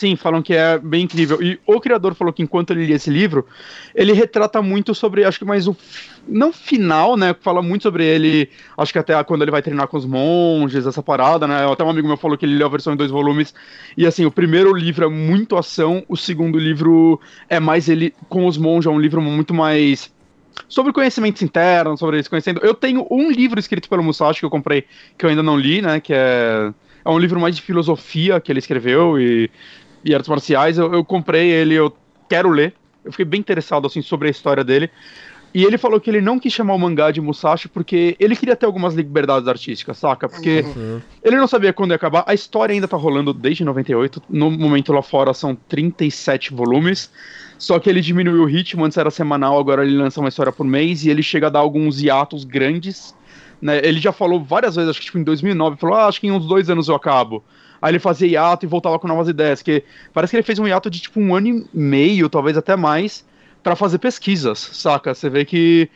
Sim, falam que é bem incrível. E o criador falou que enquanto ele lia esse livro, ele retrata muito sobre, acho que mais o. Não final, né? Fala muito sobre ele, acho que até quando ele vai treinar com os monges, essa parada, né? Até um amigo meu falou que ele leu a versão em dois volumes. E assim, o primeiro livro é muito ação, o segundo livro é mais ele com os monges, é um livro muito mais sobre conhecimentos internos, sobre eles conhecendo. Eu tenho um livro escrito pelo Musashi que eu comprei, que eu ainda não li, né? Que é. É um livro mais de filosofia que ele escreveu e, e artes marciais. Eu, eu comprei ele, eu quero ler. Eu fiquei bem interessado assim sobre a história dele. E ele falou que ele não quis chamar o mangá de Musashi porque ele queria ter algumas liberdades artísticas, saca? Porque uhum. ele não sabia quando ia acabar. A história ainda tá rolando desde 98. No momento lá fora são 37 volumes. Só que ele diminuiu o ritmo, antes era semanal, agora ele lança uma história por mês e ele chega a dar alguns hiatos grandes. Né? Ele já falou várias vezes, acho que tipo, em 2009, falou: ah, acho que em uns dois anos eu acabo. Aí ele fazia hiato e voltava com novas ideias. Que parece que ele fez um hiato de tipo um ano e meio, talvez até mais, para fazer pesquisas, saca? Você vê que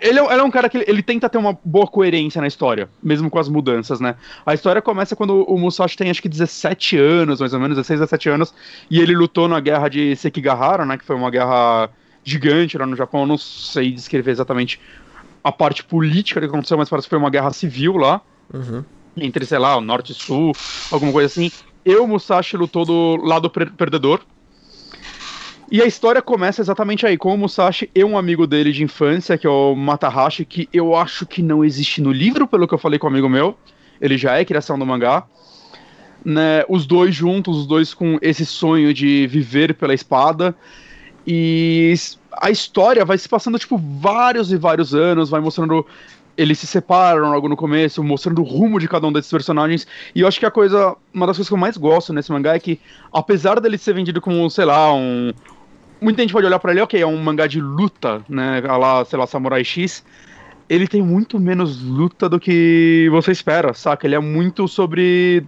ele é, ele é, um cara que ele, ele, tenta ter uma boa coerência na história, mesmo com as mudanças, né? A história começa quando o Musashi tem acho que 17 anos, mais ou menos, 16, 17 anos, e ele lutou na guerra de Sekigahara, né? Que foi uma guerra gigante lá no Japão, eu não sei descrever exatamente a parte política que aconteceu, mas parece que foi uma guerra civil lá. Uhum. Entre, sei lá, o norte e sul, alguma coisa assim. Eu, Musashi, lutou do lado perdedor, e a história começa exatamente aí, com o Musashi e um amigo dele de infância, que é o Matahashi, que eu acho que não existe no livro, pelo que eu falei com um amigo meu. Ele já é criação do mangá. Né, os dois juntos, os dois com esse sonho de viver pela espada. E a história vai se passando, tipo, vários e vários anos, vai mostrando eles se separam logo no começo, mostrando o rumo de cada um desses personagens. E eu acho que a coisa, uma das coisas que eu mais gosto nesse mangá é que, apesar dele ser vendido como, sei lá, um, muita gente pode olhar para ele, ok, é um mangá de luta, né? Lá, sei lá, Samurai X. Ele tem muito menos luta do que você espera, saca? Ele é muito sobre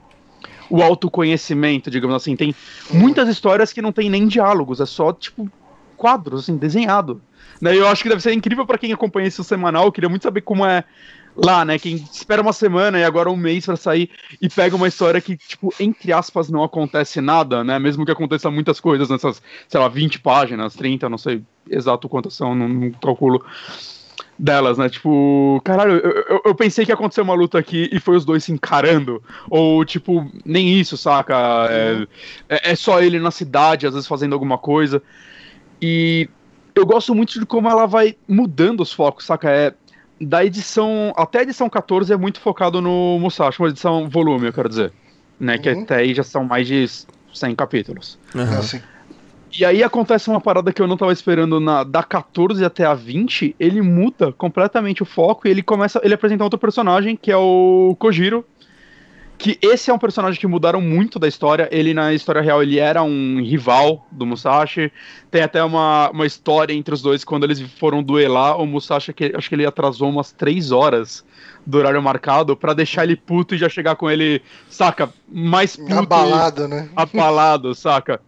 o autoconhecimento, digamos assim. Tem muitas histórias que não tem nem diálogos, é só, tipo, quadros, assim, desenhado. Né? Eu acho que deve ser incrível para quem acompanha isso semanal. Eu queria muito saber como é lá, né? Quem espera uma semana e agora um mês para sair e pega uma história que, tipo, entre aspas, não acontece nada, né? Mesmo que aconteça muitas coisas nessas, sei lá, 20 páginas, 30, não sei exato quantas são, não, não calculo delas, né? Tipo, caralho, eu, eu, eu, pensei que ia acontecer uma luta aqui e foi os dois se encarando. Ou, tipo, nem isso, saca? É, é, é, só ele na cidade, às vezes fazendo alguma coisa. E eu gosto muito de como ela vai mudando os focos, saca? É, da edição. Até a edição 14 é muito focado no Musashi, uma edição volume, eu quero dizer. Né? Uhum. Que até aí já são mais de 100 capítulos. Uhum. E aí acontece uma parada que eu não tava esperando na da 14 até a 20, ele muda completamente o foco e ele começa, ele apresenta outro personagem que é o Kojiro, que esse é um personagem que mudaram muito da história. Ele, na história real, ele era um rival do Musashi. Tem até uma, uma história entre os dois, quando eles foram duelar, o Musashi, que, acho que ele atrasou umas três horas do horário marcado para deixar ele puto e já chegar com ele, saca, mais puto. Abalado, né? Abalado, saca?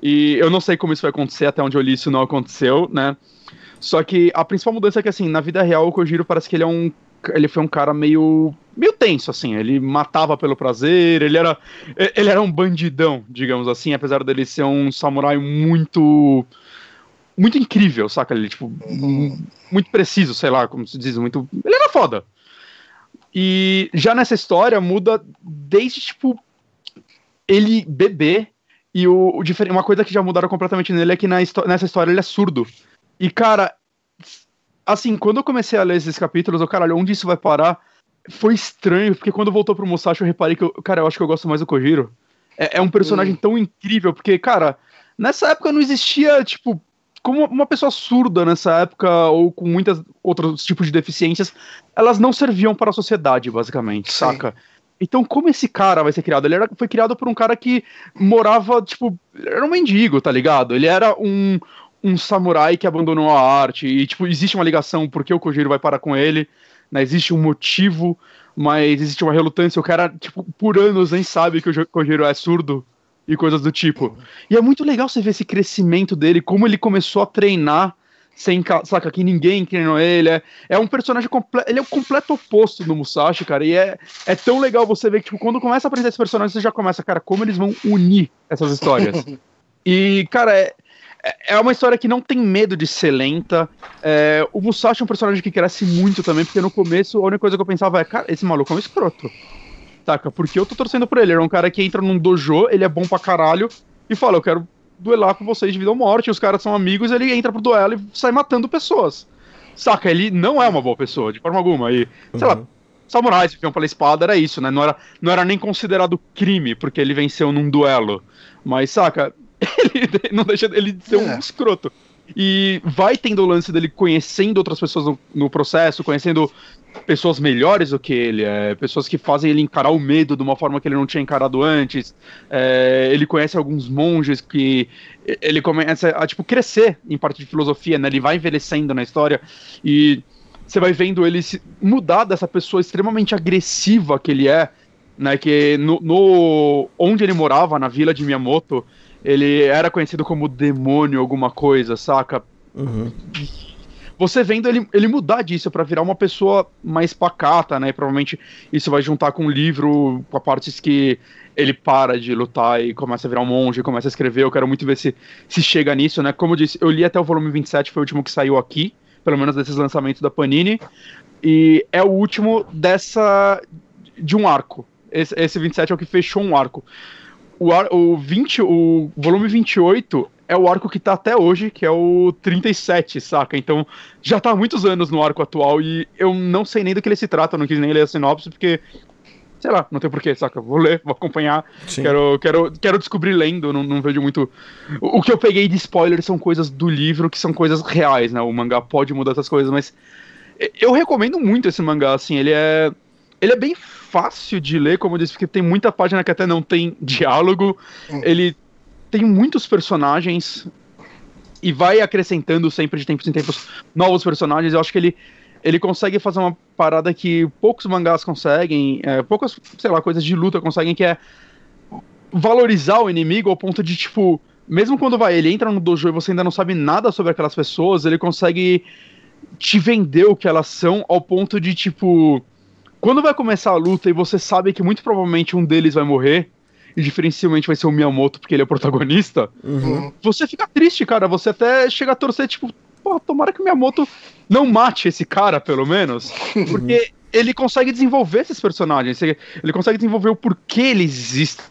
E eu não sei como isso vai acontecer, até onde eu li isso não aconteceu, né? Só que a principal mudança é que, assim, na vida real, o Kojiro parece que ele é um ele foi um cara meio meio tenso assim, ele matava pelo prazer, ele era ele era um bandidão, digamos assim, apesar dele ser um samurai muito muito incrível, saca? Ele tipo muito preciso, sei lá, como se diz, muito ele era foda. E já nessa história muda desde tipo ele bebê e o, o uma coisa que já mudaram completamente nele é que na, nessa história ele é surdo. E cara, assim, quando eu comecei a ler esses capítulos, eu, caralho, onde isso vai parar? Foi estranho, porque quando voltou pro Musashi, eu reparei que, eu, cara, eu acho que eu gosto mais do Kojiro. É, é um personagem hum. tão incrível, porque, cara, nessa época não existia, tipo, como uma pessoa surda nessa época, ou com muitos outros tipos de deficiências, elas não serviam para a sociedade, basicamente, Sim. saca? Então, como esse cara vai ser criado? Ele era, foi criado por um cara que morava, tipo, era um mendigo, tá ligado? Ele era um, um samurai que abandonou a arte e, tipo, existe uma ligação porque o Kojiro vai parar com ele, né? Existe um motivo, mas existe uma relutância. O cara, tipo, por anos nem sabe que o Kojiro é surdo e coisas do tipo. E é muito legal você ver esse crescimento dele, como ele começou a treinar sem saca que ninguém treinou ele. É, é um personagem completo. Ele é o completo oposto do Musashi, cara. E é, é tão legal você ver que, tipo, quando começa a aprender esse personagem, você já começa, cara, como eles vão unir essas histórias. e, cara, é, é uma história que não tem medo de ser lenta. É, o Musashi é um personagem que cresce muito também, porque no começo a única coisa que eu pensava é, cara, esse maluco é um escroto. Saca? Porque eu tô torcendo por ele. Ele é um cara que entra num dojo, ele é bom pra caralho, e fala, eu quero duelar com vocês de vida ou morte. Os caras são amigos, ele entra pro duelo e sai matando pessoas. Saca? Ele não é uma boa pessoa, de forma alguma. E, sei lá, uhum. samurais que viam pela espada era isso, né? Não era, não era nem considerado crime, porque ele venceu num duelo. Mas, saca? Ele não deixa ele de ser é. um escroto. E vai tendo o lance dele conhecendo outras pessoas no, no, processo, conhecendo pessoas melhores do que ele, é, pessoas que fazem ele encarar o medo de uma forma que ele não tinha encarado antes. É, ele conhece alguns monges que ele começa a tipo crescer em parte de filosofia, né? Ele vai envelhecendo na história e você vai vendo ele se mudar dessa pessoa extremamente agressiva que ele é, né? Que no, no onde ele morava na vila de Miyamoto ele era conhecido como demônio, alguma coisa, saca? Uhum. Você vendo ele, ele mudar disso para virar uma pessoa mais pacata, né? E provavelmente isso vai juntar com o livro, com a partes que ele para de lutar e começa a virar um monge, começa a escrever. Eu quero muito ver se, se chega nisso, né? Como eu disse, eu li até o volume 27, foi o último que saiu aqui, pelo menos desses lançamentos da Panini. E é o último dessa. de um arco. Esse, esse 27 é o que fechou um arco o, ar, o, 20, o volume 28 é o arco que tá até hoje, que é o 37, saca? Então já tá há muitos anos no arco atual e eu não sei nem do que ele se trata, não quis nem ler a sinopse, porque sei lá, não tem porquê, saca? Vou ler, vou acompanhar. Quero, quero, quero descobrir lendo, não, não vejo muito. O, o, que eu peguei de spoiler são coisas do livro que são coisas reais, né? O mangá pode mudar essas coisas, mas eu recomendo muito esse mangá, assim, ele é. Ele é bem fácil de ler, como eu disse, porque tem muita página que até não tem diálogo. Hum. Ele tem muitos personagens e vai acrescentando sempre de tempos em tempos novos personagens. Eu acho que ele ele consegue fazer uma parada que poucos mangás conseguem, é, poucas, sei lá, coisas de luta conseguem, que é valorizar o inimigo ao ponto de, tipo, mesmo quando vai, ele entra no dojo e você ainda não sabe nada sobre aquelas pessoas, ele consegue te vender o que elas são ao ponto de, tipo, quando vai começar a luta e você sabe que muito provavelmente um deles vai morrer, e diferencialmente vai ser o Miyamoto porque ele é o protagonista, uhum. você fica triste, cara. Você até chega a torcer, tipo, pô, tomara que o Miyamoto não mate esse cara, pelo menos. Porque ele consegue desenvolver esses personagens, ele consegue desenvolver o porquê eles existem.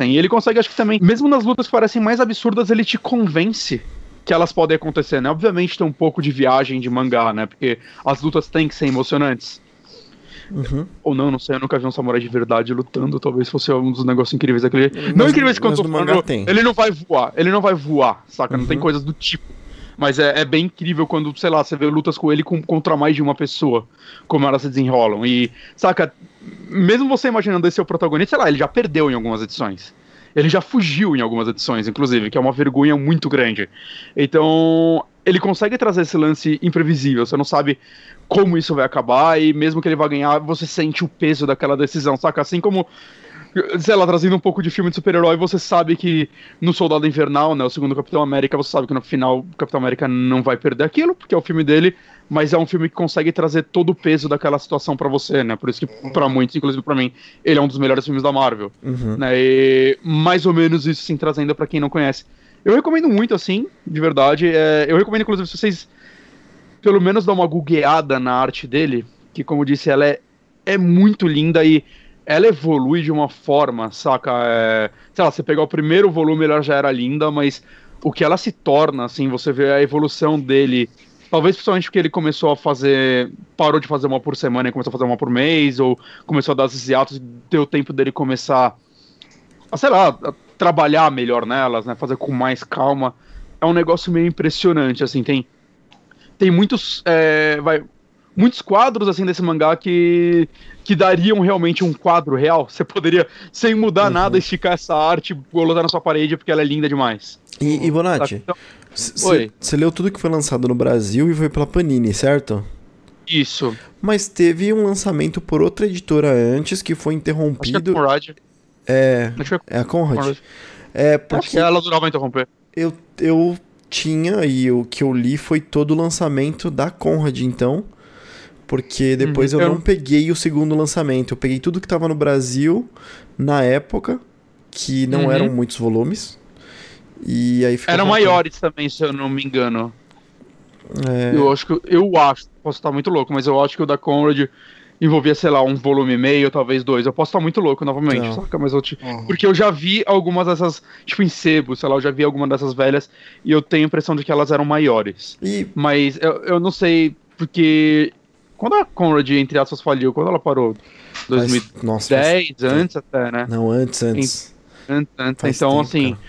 E ele consegue, acho que também, mesmo nas lutas que parecem mais absurdas, ele te convence que elas podem acontecer, né? Obviamente tem um pouco de viagem de mangá, né? Porque as lutas têm que ser emocionantes. Uhum. Ou não, não sei, eu nunca vi um samurai de verdade lutando, talvez fosse um dos negócios incríveis daquele. Mas, não incríveis quanto eu tô falando, tem. ele não vai voar, ele não vai voar, saca? Uhum. Não tem uhum. coisas do tipo. Mas é, é, bem incrível quando, sei lá, você vê lutas com ele com, contra mais de uma pessoa, como elas se desenrolam. E, saca, mesmo você imaginando esse ser o protagonista, sei lá, ele já perdeu em algumas edições. Ele já fugiu em algumas edições, inclusive, que é uma vergonha muito grande. Então, ele consegue trazer esse lance imprevisível. Você não sabe como isso vai acabar, e mesmo que ele vá ganhar, você sente o peso daquela decisão, saca? Assim como sei lá, trazendo um pouco de filme de super-herói, você sabe que no Soldado Invernal, né, o segundo Capitão América, você sabe que no final o Capitão América não vai perder aquilo, porque é o filme dele, mas é um filme que consegue trazer todo o peso daquela situação para você, né? Por isso que para muitos, inclusive para mim, ele é um dos melhores filmes da Marvel, uhum. né? E mais ou menos isso sim trazendo para quem não conhece. Eu recomendo muito assim, de verdade. É, eu recomendo inclusive se vocês pelo menos dar uma googleada na arte dele, que como disse, ela é, é muito linda e ela evolui de uma forma, saca? É, sei lá, você pegar o primeiro volume, ela já era linda, mas o que ela se torna, assim, você vê a evolução dele. Talvez principalmente porque ele começou a fazer. parou de fazer uma por semana e começou a fazer uma por mês, ou começou a dar esses hiatos, deu tempo dele começar a, sei lá, a trabalhar melhor nelas, né? Fazer com mais calma. É um negócio meio impressionante, assim, tem tem muitos. É, vai, muitos quadros assim desse mangá que que dariam realmente um quadro real. Você poderia, sem mudar uhum. nada, esticar essa arte, colocar na sua parede porque ela é linda demais. E, e Bonatti, você então, leu tudo que foi lançado no Brasil e foi pela Panini, certo? Isso. Mas teve um lançamento por outra editora antes que foi interrompido. Acho que é, Conrad. é, é, é a Conrad. Conrad. É porque Acho que ela durava interromper. Eu, eu tinha e o que eu li foi todo o lançamento da Conrad, então. Porque depois Uhum, eu eu- não peguei o segundo lançamento. Eu peguei tudo que tava no Brasil na época, que não Uhum. eram muitos volumes. E aí ficou Eram maiores também, se eu não me engano. É, Eu acho que. Eu acho, posso estar muito louco, mas eu acho que o da Conrad envolvia, sei lá, um volume e meio, talvez dois. Eu posso estar muito louco novamente, Não. saca? Mas eu te. Uhum. Porque eu já vi algumas dessas, tipo, em sebo, sei lá, eu já vi alguma dessas velhas e eu tenho a impressão de que elas eram maiores. E Mas eu, eu não sei, porque. Quando a Conrad, entre aspas, faliu, quando ela parou? 2010, faz- nossa, faz- antes até, né? Não, antes, antes. Antes, antes. Então, tempo, assim, cara.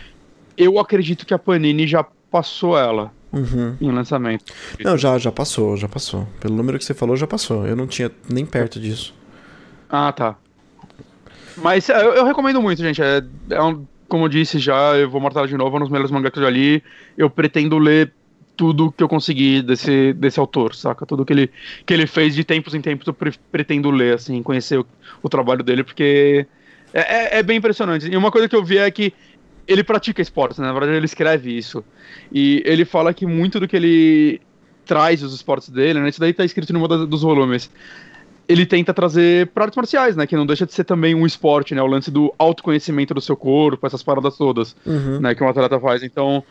eu acredito que a Panini já passou ela Uhum. em lançamento. Não, já, já passou, já passou. Pelo número que você falou, já passou. Eu não tinha nem perto disso. Ah, tá. Mas é, eu, eu recomendo muito, gente. É, é um- como eu disse já, eu vou martelar de novo, é um dos melhores mangás que eu já li. Eu pretendo ler tudo que eu conseguir desse, desse autor, saca? Tudo que ele, que ele fez de tempos em tempos eu pre- pretendo ler, assim, conhecer o, o trabalho dele, porque é, é- é bem impressionante. E uma coisa que eu vi é que ele pratica esportes, né? na verdade ele escreve isso. E ele fala que muito do que ele traz os esportes dele, né? Isso daí tá escrito numa das- dos volumes ele tenta trazer para artes marciais, né? Que não deixa de ser também um esporte, né? O lance do autoconhecimento do seu corpo, essas paradas todas, Uhum. né? Que um atleta faz. Então,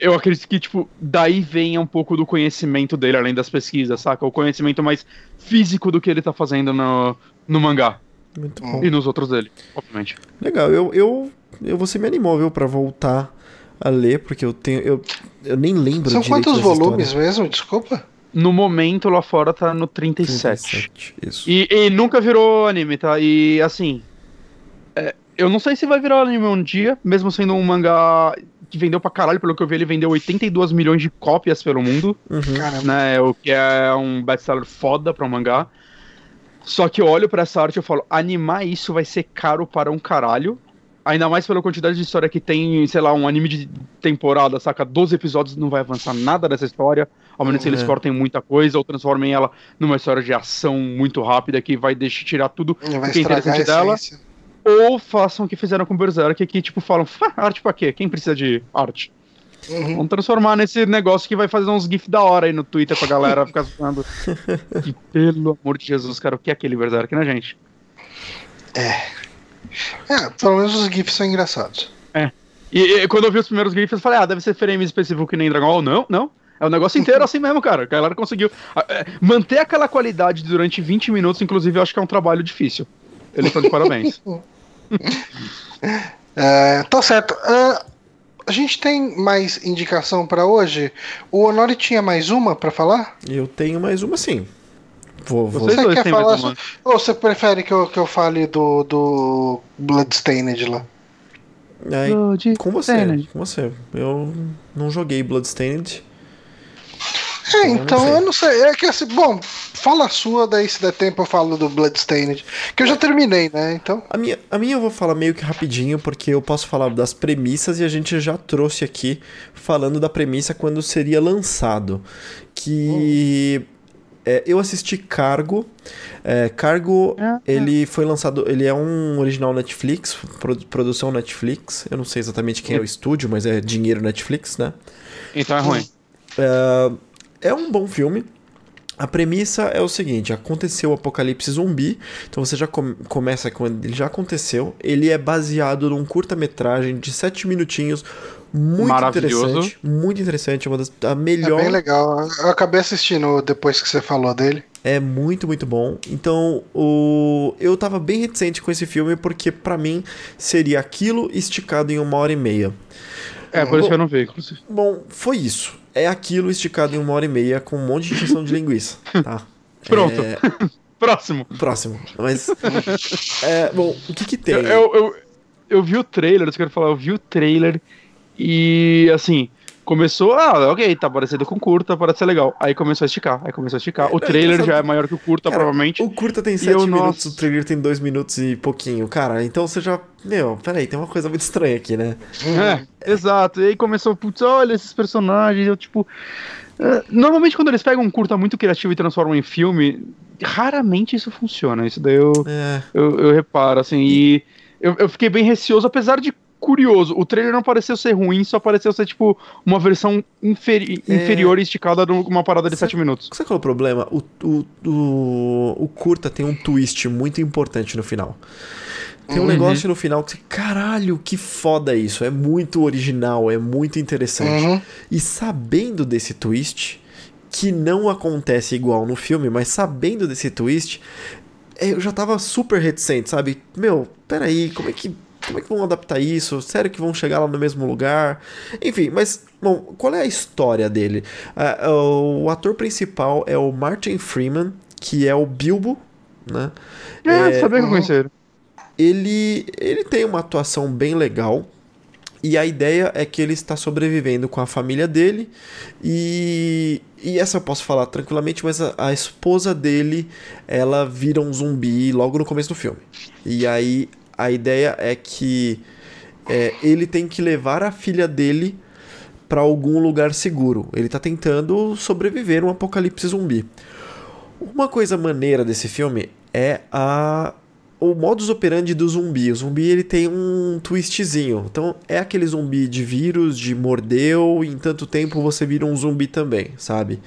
eu acredito que, tipo, daí venha um pouco do conhecimento dele, além das pesquisas, saca? O conhecimento mais físico do que ele tá fazendo no, no mangá. Muito bom. E nos outros dele, obviamente. Legal, eu, eu, eu você me animou, viu, pra voltar a ler, porque eu tenho. Eu, eu nem lembro São direito quantos volumes história. mesmo? Desculpa. No momento, lá fora tá no 37. 37, Isso. E, e nunca virou anime, tá? E assim. é, eu não sei se vai virar anime um dia, mesmo sendo um mangá que vendeu pra caralho, pelo que eu vi, ele vendeu 82 milhões de cópias pelo mundo, Uhum. Caramba. né? O que é um best-seller foda pra um mangá. Só que eu olho pra essa arte e eu falo, animar isso vai ser caro para um caralho. Ainda mais pela quantidade de história que tem, sei lá, um anime de temporada, saca? 12 episódios não vai avançar nada dessa história, ao menos que eles É. cortem muita coisa ou transformem ela numa história de ação muito rápida que vai deixar tirar tudo que é interessante dela. essência. Ou façam o que fizeram com Berserk, que tipo falam, "Ah, arte pra quê? Quem precisa de arte? Uhum. Vamos transformar nesse negócio que vai fazer uns gifs da hora aí no Twitter pra galera ficar que pelo amor de Jesus, cara, o que é aquele Berserk, né, gente? É, pelo menos os GIFs são engraçados. E, e quando eu vi os primeiros gifs, eu falei, ah, deve ser frame específico que nem Dragon Ball. Não, não. É o negócio inteiro assim mesmo, cara. A galera conseguiu é, manter aquela qualidade durante 20 minutos, inclusive, eu acho que é um trabalho difícil. Eles estão de parabéns. É, tá certo. Ah, a gente tem mais indicação pra hoje? O Honori tinha mais uma pra falar? Eu tenho mais uma sim. Vou, vou. Você quer falar. Ou você prefere que eu, que eu fale do, do Bloodstained lá? Aí, com você, com você. Eu não joguei Bloodstained. É, eu não então sei. eu não sei. É que assim, bom, fala a sua, daí se der tempo eu falo do Bloodstained. Que eu já terminei, né? Então. A minha, a minha eu vou falar meio que rapidinho, porque eu posso falar das premissas e a gente já trouxe aqui falando da premissa quando seria lançado. Que é, eu assisti Cargo. É, Cargo, Ah, ele foi lançado. Ele é um original Netflix, produ- produção Netflix. Eu não sei exatamente quem é o estúdio, mas é dinheiro Netflix, né? Então é ruim. É, é um bom filme. A premissa é o seguinte: aconteceu o apocalipse zumbi, então você já come- começa quando ele já aconteceu. Ele é baseado num curta-metragem de 7 minutinhos, muito interessante. Muito interessante, uma das a É melhor. bem legal. Eu acabei assistindo depois que você falou dele. É muito, muito bom. Então, o... eu tava bem reticente com esse filme porque, pra mim, seria aquilo esticado em uma hora e meia. É, por isso que eu não vi, inclusive. Bom, foi isso. É aquilo esticado em uma hora e meia com um monte de injeção de linguiça, tá? Pronto. É, Próximo. próximo. Mas. é, bom, o que que tem? Eu, eu, eu, eu vi o trailer, eu quero falar, eu vi o trailer e assim, começou, ah, ok, tá parecendo com curta, parece ser legal. Aí começou a esticar, aí começou a esticar. O trailer já é maior que o curta, Cara, provavelmente. O curta tem E 7 eu, minutos, nossa. o trailer tem 2 minutos e pouquinho. Cara, então você já. Meu, peraí, tem uma coisa muito estranha aqui, né? É, exato. E aí começou, putz, olha esses personagens, eu tipo. é, Normalmente quando eles pegam um curta muito criativo e transformam em filme, raramente isso funciona. Isso daí eu, É. eu, eu reparo, assim, e eu, eu fiquei bem receoso, apesar de curioso. O trailer não pareceu ser ruim, só pareceu ser, tipo, uma versão inferi É. inferior e esticada de uma parada de Cê- 7 minutos. Sabe qual é o problema? O, o, o, o curta tem um twist muito importante no final. Tem um Uhum. negócio no final que você, caralho, que foda isso. É muito original, é muito interessante. Uhum. E sabendo desse twist, que não acontece igual no filme, mas sabendo desse twist, é, eu já tava super reticente, sabe? Meu, peraí, como é que. Como é que vão adaptar isso? Sério que vão chegar lá no mesmo lugar? Enfim, mas, bom, qual é a história dele? Ah, o ator principal é o Martin Freeman, que é o Bilbo, né? É, sabia que eu uhum. conhecia ele. ele, ele tem uma atuação bem legal. E a ideia é que ele está sobrevivendo com a família dele. E, e essa eu posso falar tranquilamente, mas a, a esposa dele, ela vira um zumbi logo no começo do filme. E aí a ideia é que é, ele tem que levar a filha dele para algum lugar seguro. Ele tá tentando sobreviver a um apocalipse zumbi. Uma coisa maneira desse filme é a o modus operandi do zumbi. O zumbi ele tem um twistzinho. Então é aquele zumbi de vírus, de mordeu, e em tanto tempo você vira um zumbi também, sabe?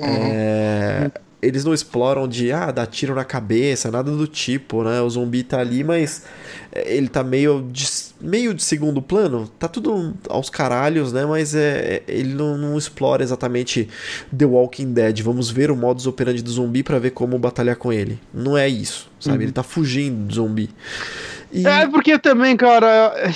É, Eles não exploram de ah, dar tiro na cabeça, nada do tipo, né? O zumbi tá ali, mas é, ele tá meio de, meio de segundo plano. Tá tudo aos caralhos, né? Mas é, ele não, não explora exatamente The Walking Dead. Vamos ver o modus operandi do zumbi pra ver como batalhar com ele. Não é isso, sabe? Ele tá fugindo do zumbi. E- É, porque também, cara, é,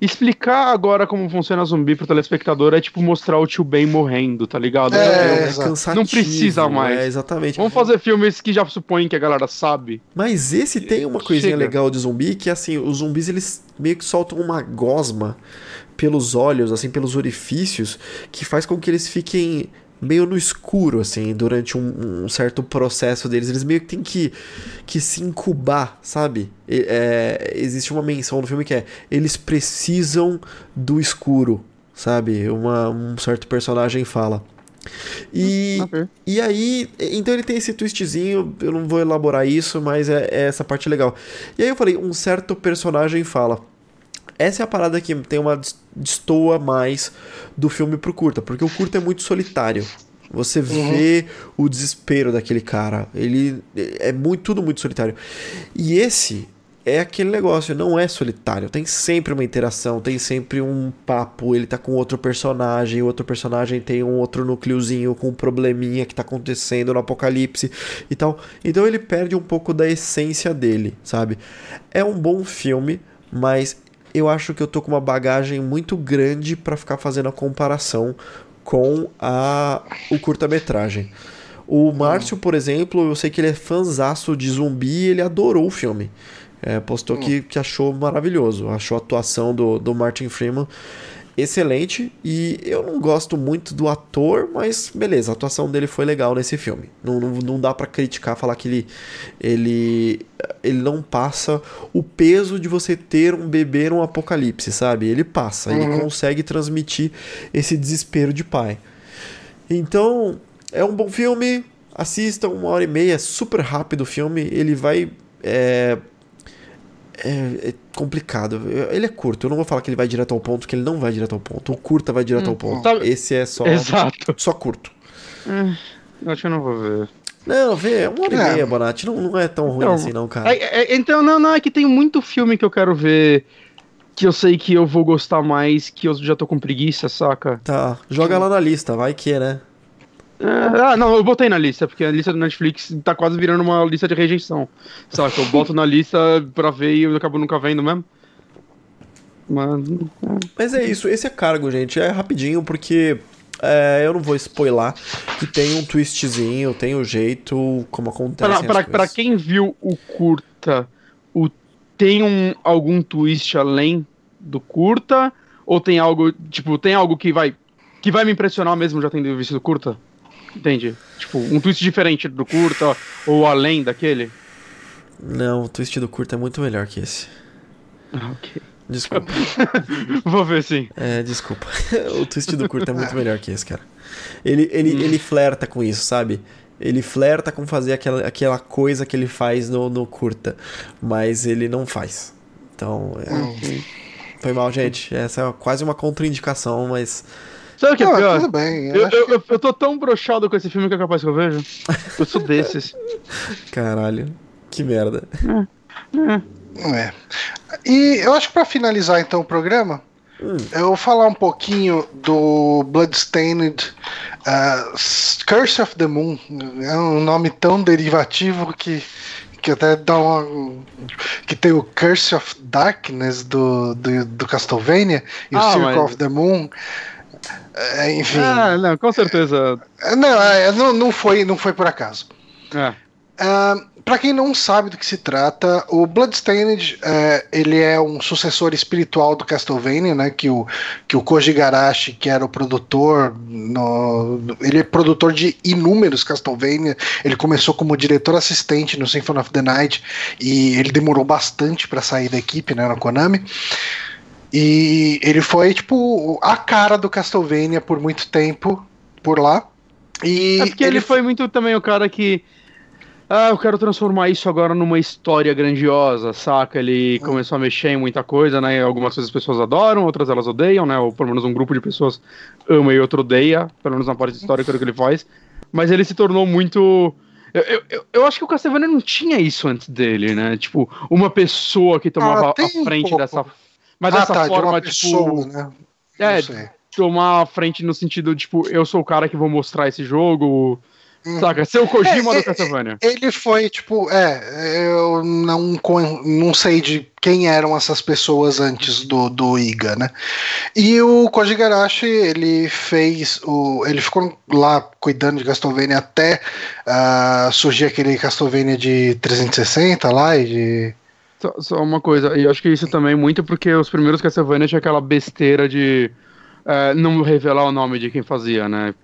explicar agora como funciona zumbi pro telespectador é tipo mostrar o tio Ben morrendo, tá ligado? É, é exato. cansativo. Não precisa mais. É, exatamente. Vamos fazer filmes que já supõem que a galera sabe. Mas esse tem uma coisinha Chega. legal de zumbi que assim, os zumbis eles meio que soltam uma gosma pelos olhos, assim, pelos orifícios, que faz com que eles fiquem meio no escuro, assim, durante um, um certo processo deles. Eles meio que têm que, que se incubar, sabe? É, existe uma menção no filme que é: eles precisam do escuro, sabe? Uma, um certo personagem fala. E, Ok. e aí, então ele tem esse twistzinho, eu não vou elaborar isso, mas é, é essa parte legal. E aí eu falei, um certo personagem fala. Essa é a parada que tem uma destoa mais do filme pro curta, porque o curta é muito solitário. Você vê o desespero daquele cara. Ele é muito tudo muito solitário. E esse é aquele negócio, não é solitário. Tem sempre uma interação, tem sempre um papo. Ele tá com outro personagem, o outro personagem tem um outro núcleozinho com um probleminha que tá acontecendo no apocalipse e tal. Então ele perde um pouco da essência dele, sabe? É um bom filme, mas eu acho que eu tô com uma bagagem muito grande pra ficar fazendo a comparação com a o curta-metragem. O Márcio, por exemplo, eu sei que ele é fanzaço de zumbi e ele adorou o filme. É, postou que, que achou maravilhoso. Achou a atuação do, do Martin Freeman excelente. E eu não gosto muito do ator, mas beleza, a atuação dele foi legal nesse filme. Não, não, não dá pra criticar, falar que ele, ele, ele não passa o peso de você ter um bebê num apocalipse, sabe? Ele passa, ele consegue transmitir esse desespero de pai. Então, é um bom filme. Assista uma hora e meia, é super rápido o filme. Ele vai. É, é, é complicado. Ele é curto. Eu não vou falar que ele vai direto ao ponto, que ele não vai direto ao ponto. O curta vai direto ao ponto. Sabe- Esse é só. Exato. Só curto. Acho que eu não vou ver. Não, vê, é uma hora É. e meia, Bonatti. Não, não é tão ruim Não. assim, não, cara. É, é, então, não, não, é que tem muito filme que eu quero ver que eu sei que eu vou gostar mais, que eu já tô com preguiça, saca? Tá, joga lá na lista, vai que, né? É, ah, não, eu botei na lista, porque a lista do Netflix tá quase virando uma lista de rejeição. Saca? Eu boto na lista pra ver e eu acabo nunca vendo mesmo. Mas. Mas é isso, esse é cargo, gente. É rapidinho, porque é, eu não vou spoiler que tem um twistzinho, tem um jeito como acontece. Pra, pra, pra quem viu o curta, o, tem um, algum twist além do curta? Ou tem algo, tipo, tem algo que vai que vai me impressionar mesmo já tendo visto o curta? Entende? Tipo, um twist diferente do curta ou além daquele? Não, o twist do curto é muito melhor que esse. Ah, ok. Desculpa. Vou ver sim. É, desculpa. o twist do curto é muito melhor que esse, cara. Ele, ele, ele flerta com isso, sabe? Ele flerta com fazer aquela, aquela coisa que ele faz no, no curta, mas ele não faz. Então, é. Foi mal, gente. Essa é quase uma contraindicação, mas. Sabe o que é Não, pior? tudo bem. Eu, eu, que- eu, eu tô tão broxado com esse filme que é capaz que eu vejo. Eu sou desses. Caralho. Que merda. É. E eu acho que pra finalizar então o programa, eu vou falar um pouquinho do Bloodstained uh, Curse of the Moon. É um nome tão derivativo que, que até dá uma. que tem o Curse of Darkness do, do, do Castlevania e o Ah, Circle mas- of the Moon. É, enfim. Ah, não, com certeza. Não, é, não, não, foi, não foi por acaso. É. Ah, Pra quem não sabe do que se trata, o Bloodstained é, ele é um sucessor espiritual do Castlevania, né? Que o, que o Koji Garashi, que era o produtor, no- ele é produtor de inúmeros Castlevania. Ele começou como diretor assistente no Symphony of the Night e ele demorou bastante pra sair da equipe, né? Na Konami. E ele foi tipo a cara do Castlevania por muito tempo por lá. E É porque ele foi muito também o cara que. Ah, eu quero transformar isso agora numa história grandiosa, saca? Ele começou a mexer em muita coisa, né? Algumas coisas as pessoas adoram, outras elas odeiam, né? Ou pelo menos um grupo de pessoas ama e outro odeia, pelo menos na parte histórica do que ele faz. Mas ele se tornou muito. Eu, eu, eu- acho que o Castlevania não tinha isso antes dele, né? Tipo, uma pessoa que tomava Ah, a um frente pouco. dessa. Mas ah, dessa tá, de forma, uma tipo. pessoa, né? É, tomar a frente no sentido, tipo, eu sou o cara que vou mostrar esse jogo. Uhum. Saca? Ser o Kojima É, é, do Castlevania. Ele foi, tipo, é, eu não, não sei de quem eram essas pessoas antes do, do Iga, né? E o Koji Garashi, ele fez o. Ele ficou lá cuidando de Castlevania até ah, surgir aquele Castlevania de 360 lá e de. Só, só uma coisa, e eu acho que isso também muito porque os primeiros Castlevania tinha aquela besteira de é, não revelar o nome de quem fazia, né?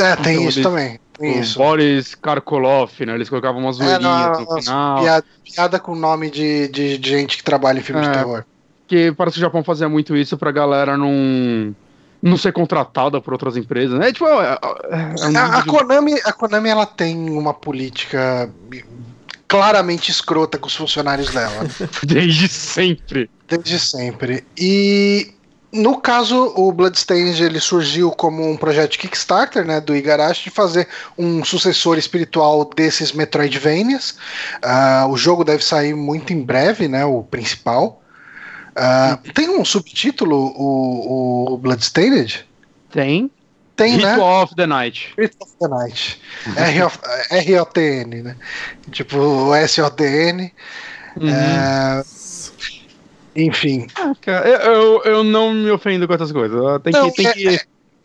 É, tem Então, isso ele- também. Tem O isso. Boris Karkoloff, né? Eles colocavam umas É, zoeirinhas não, no final. piada, piada com nome de, de, de gente que trabalha em filme de É. terror. Que parece que o Japão fazia muito isso pra galera não, não ser contratada por outras empresas. né? É tipo, é, é um A, a de- Konami, a Konami ela tem uma política claramente escrota com os funcionários dela, desde sempre. desde sempre. E no caso, o Bloodstained ele surgiu como um projeto de Kickstarter, né, do Igarashi, de fazer um sucessor espiritual desses Metroidvanias. Ah, o jogo deve sair muito em breve, né, o principal. Ah, tem um subtítulo, o, o Bloodstained? Tem. Tem, né? Ritual of the Night. Spirit of the Night. R-O-T-N, né? Tipo, S-O-T-N. Uhum. É, enfim. Ah, cara, eu, eu, não me ofendo com essas coisas. Tem Não, que. Tem é- que...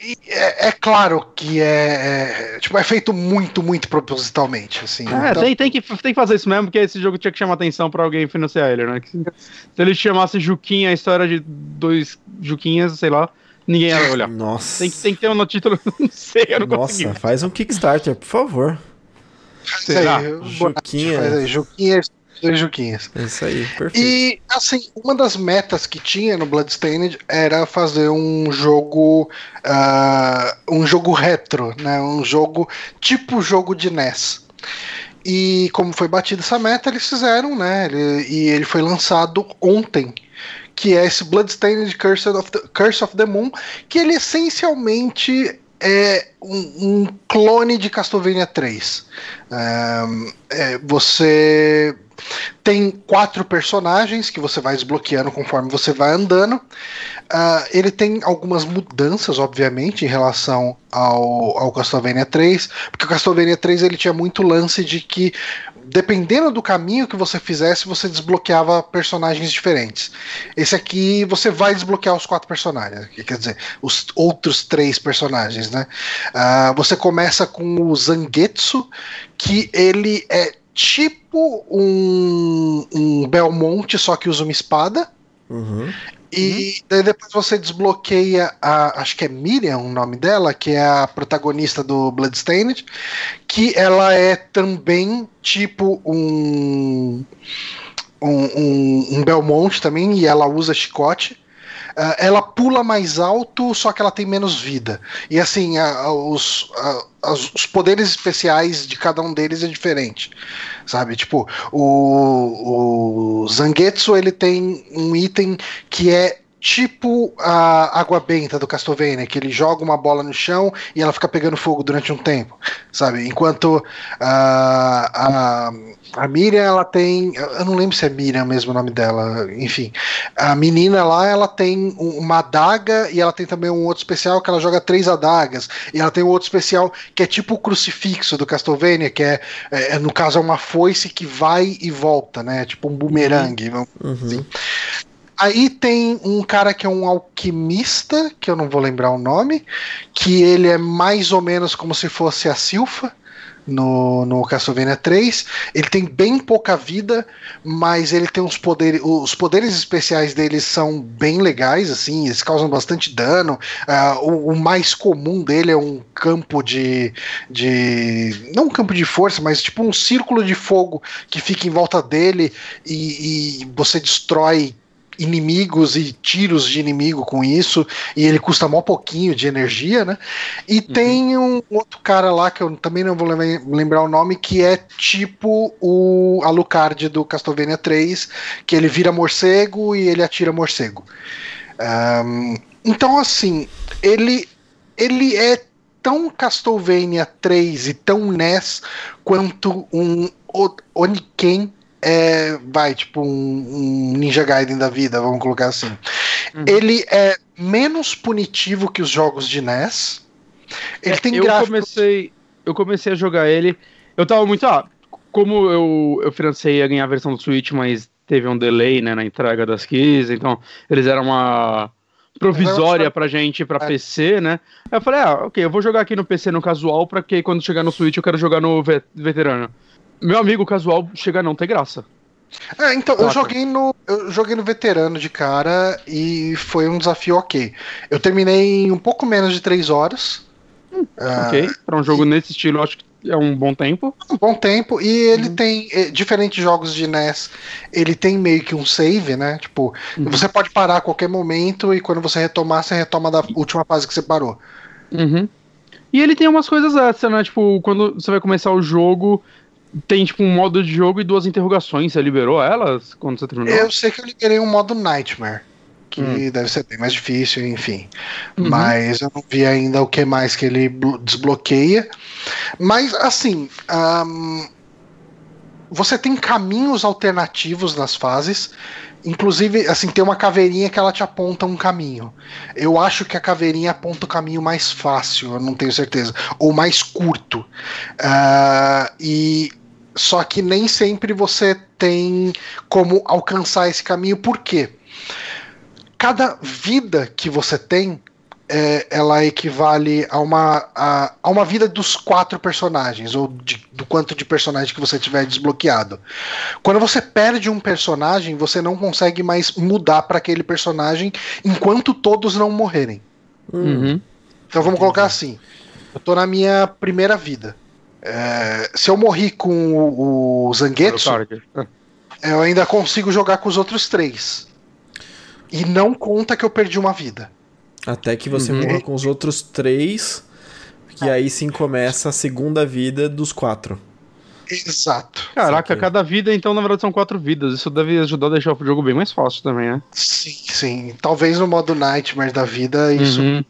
E É, é claro que é, é- Tipo, é feito muito, muito propositalmente. Assim. É, Então, tem, tem, que, tem que fazer isso mesmo, porque esse jogo tinha que chamar atenção pra alguém financiar ele, né? Se ele chamasse Juquinha, a história de dois Juquinhas, sei lá, ninguém ia olhar. Nossa. Tem que, tem que ter um no título, não sei, eu não consegui. Nossa, faz um Kickstarter, por favor. será? aí, Juquinha. Faz aí, Juquinhas, dois Juquinhas. É isso aí, perfeito. E, assim, uma das metas que tinha no Bloodstained era fazer um jogo. ah, um jogo retro, né? Um jogo tipo jogo de NES. E como foi batida essa meta, eles fizeram, né? Ele- e ele foi lançado ontem. Que é esse Bloodstained Curse of the, Curse of the Moon, que ele essencialmente é um, um clone de Castlevania 3. Ahn, é, você tem quatro personagens que você vai desbloqueando conforme você vai andando. Ah, ele tem algumas mudanças, obviamente, em relação ao, ao Castlevania 3, porque o Castlevania 3 ele tinha muito lance de que, dependendo do caminho que você fizesse, você desbloqueava personagens diferentes. Esse aqui você vai desbloquear os quatro personagens, quer dizer, os outros três personagens, né? Ah, você começa com o Zangetsu, que ele é tipo um, um Belmonte, só que usa uma espada. Uhum. E daí depois você desbloqueia a. Acho que é Miriam o nome dela, que é a protagonista do Bloodstained, que ela é também tipo um. Um, um, um Belmonte também, e ela usa chicote. Ah, ela pula mais alto, só que ela tem menos vida. E assim, a- a- os, a- os poderes especiais de cada um deles é diferente. Sabe? Tipo, o, o Zangetsu ele tem um item que é tipo a água benta do Castlevania, que ele joga uma bola no chão e ela fica pegando fogo durante um tempo, sabe? Enquanto a, a, a Miriam, ela tem. Eu não lembro se é Miriam mesmo o nome dela, enfim. A menina lá, ela tem uma adaga e ela tem também um outro especial que ela joga três adagas. E ela tem um outro especial que é tipo o crucifixo do Castlevania, que é, é no caso, é uma foice que vai e volta, né? Tipo um bumerangue. Uhum. Assim. Aí tem um cara que é um alquimista, que eu não vou lembrar o nome, que ele é mais ou menos como se fosse a Silfa no, no Castlevania 3. Ele tem bem pouca vida, mas ele tem uns poderes. Os poderes especiais dele são bem legais, assim, eles causam bastante dano. Uh, o, o, mais comum dele é um campo de, de. Não um campo de força, mas tipo um círculo de fogo que fica em volta dele e, e você destrói inimigos e tiros de inimigo com isso, e ele custa mó pouquinho de energia, né? E uhum. tem um outro cara lá que eu também não vou lembrar o nome, que é tipo o Alucard do Castlevania 3, que ele vira morcego e ele atira morcego. Um, então, assim, ele, ele é tão Castlevania 3 e tão NES quanto um Oniken é, vai, tipo um, um, Ninja Gaiden da vida, vamos colocar assim. Uhum. Ele é menos punitivo que os jogos de NES. Ele é, tem eu gráficos... comecei Eu comecei a jogar ele, eu tava muito, ah, como eu, eu financei a ganhar a versão do Switch, mas teve um delay, né, na entrega das keys, então eles eram uma provisória pra gente pra é. PC, né? Aí eu falei, ah, ok, eu vou jogar aqui no PC no casual, pra que quando chegar no Switch eu quero jogar no veterano. Meu amigo casual chega a não ter graça. É, então, eu joguei no. Eu joguei no veterano de cara e foi um desafio ok. Eu terminei em um pouco menos de 3 horas. Hum, uh, ok, pra um jogo e... nesse estilo, eu acho que é um bom tempo. Um bom tempo, e ele uhum. tem, eh, diferente de jogos de NES, ele tem meio que um save, né? Tipo, uhum. você pode parar a qualquer momento e quando você retomar, você retoma da última fase que você parou. Uhum. E ele tem umas coisas extras, né? Tipo, quando você vai começar o jogo, tem tipo um modo de jogo e duas interrogações. Você liberou elas quando você terminou? Eu sei que eu liberei um modo Nightmare. Que hum. deve ser bem mais difícil, enfim. Uhum. Mas eu não vi ainda o que mais que ele desbloqueia. Mas, assim. Um, você tem caminhos alternativos nas fases. Inclusive, assim, tem uma caveirinha que ela te aponta um caminho. Eu acho que a caveirinha aponta o caminho mais fácil, eu não tenho certeza. Ou mais curto. Uh, e só que nem sempre você tem como alcançar esse caminho, por quê? Cada vida que você tem, é, ela equivale a uma, a, a, uma vida dos quatro personagens, ou de, do quanto de personagem que você tiver desbloqueado. Quando você perde um personagem, você não consegue mais mudar para aquele personagem enquanto todos não morrerem. Uhum. Então vamos colocar assim: eu tô na minha primeira vida. É, se eu morri com o, o Zangetsu, eu ainda consigo jogar com os outros três. E não conta que eu perdi uma vida. Até que você uhum. morra com os outros três, que aí sim começa a segunda vida dos quatro. Exato. Caraca, cada vida, então, na verdade, são quatro vidas. Isso deve ajudar a deixar o jogo bem mais fácil também, né? Sim, sim. Talvez no modo Nightmare da vida isso uhum.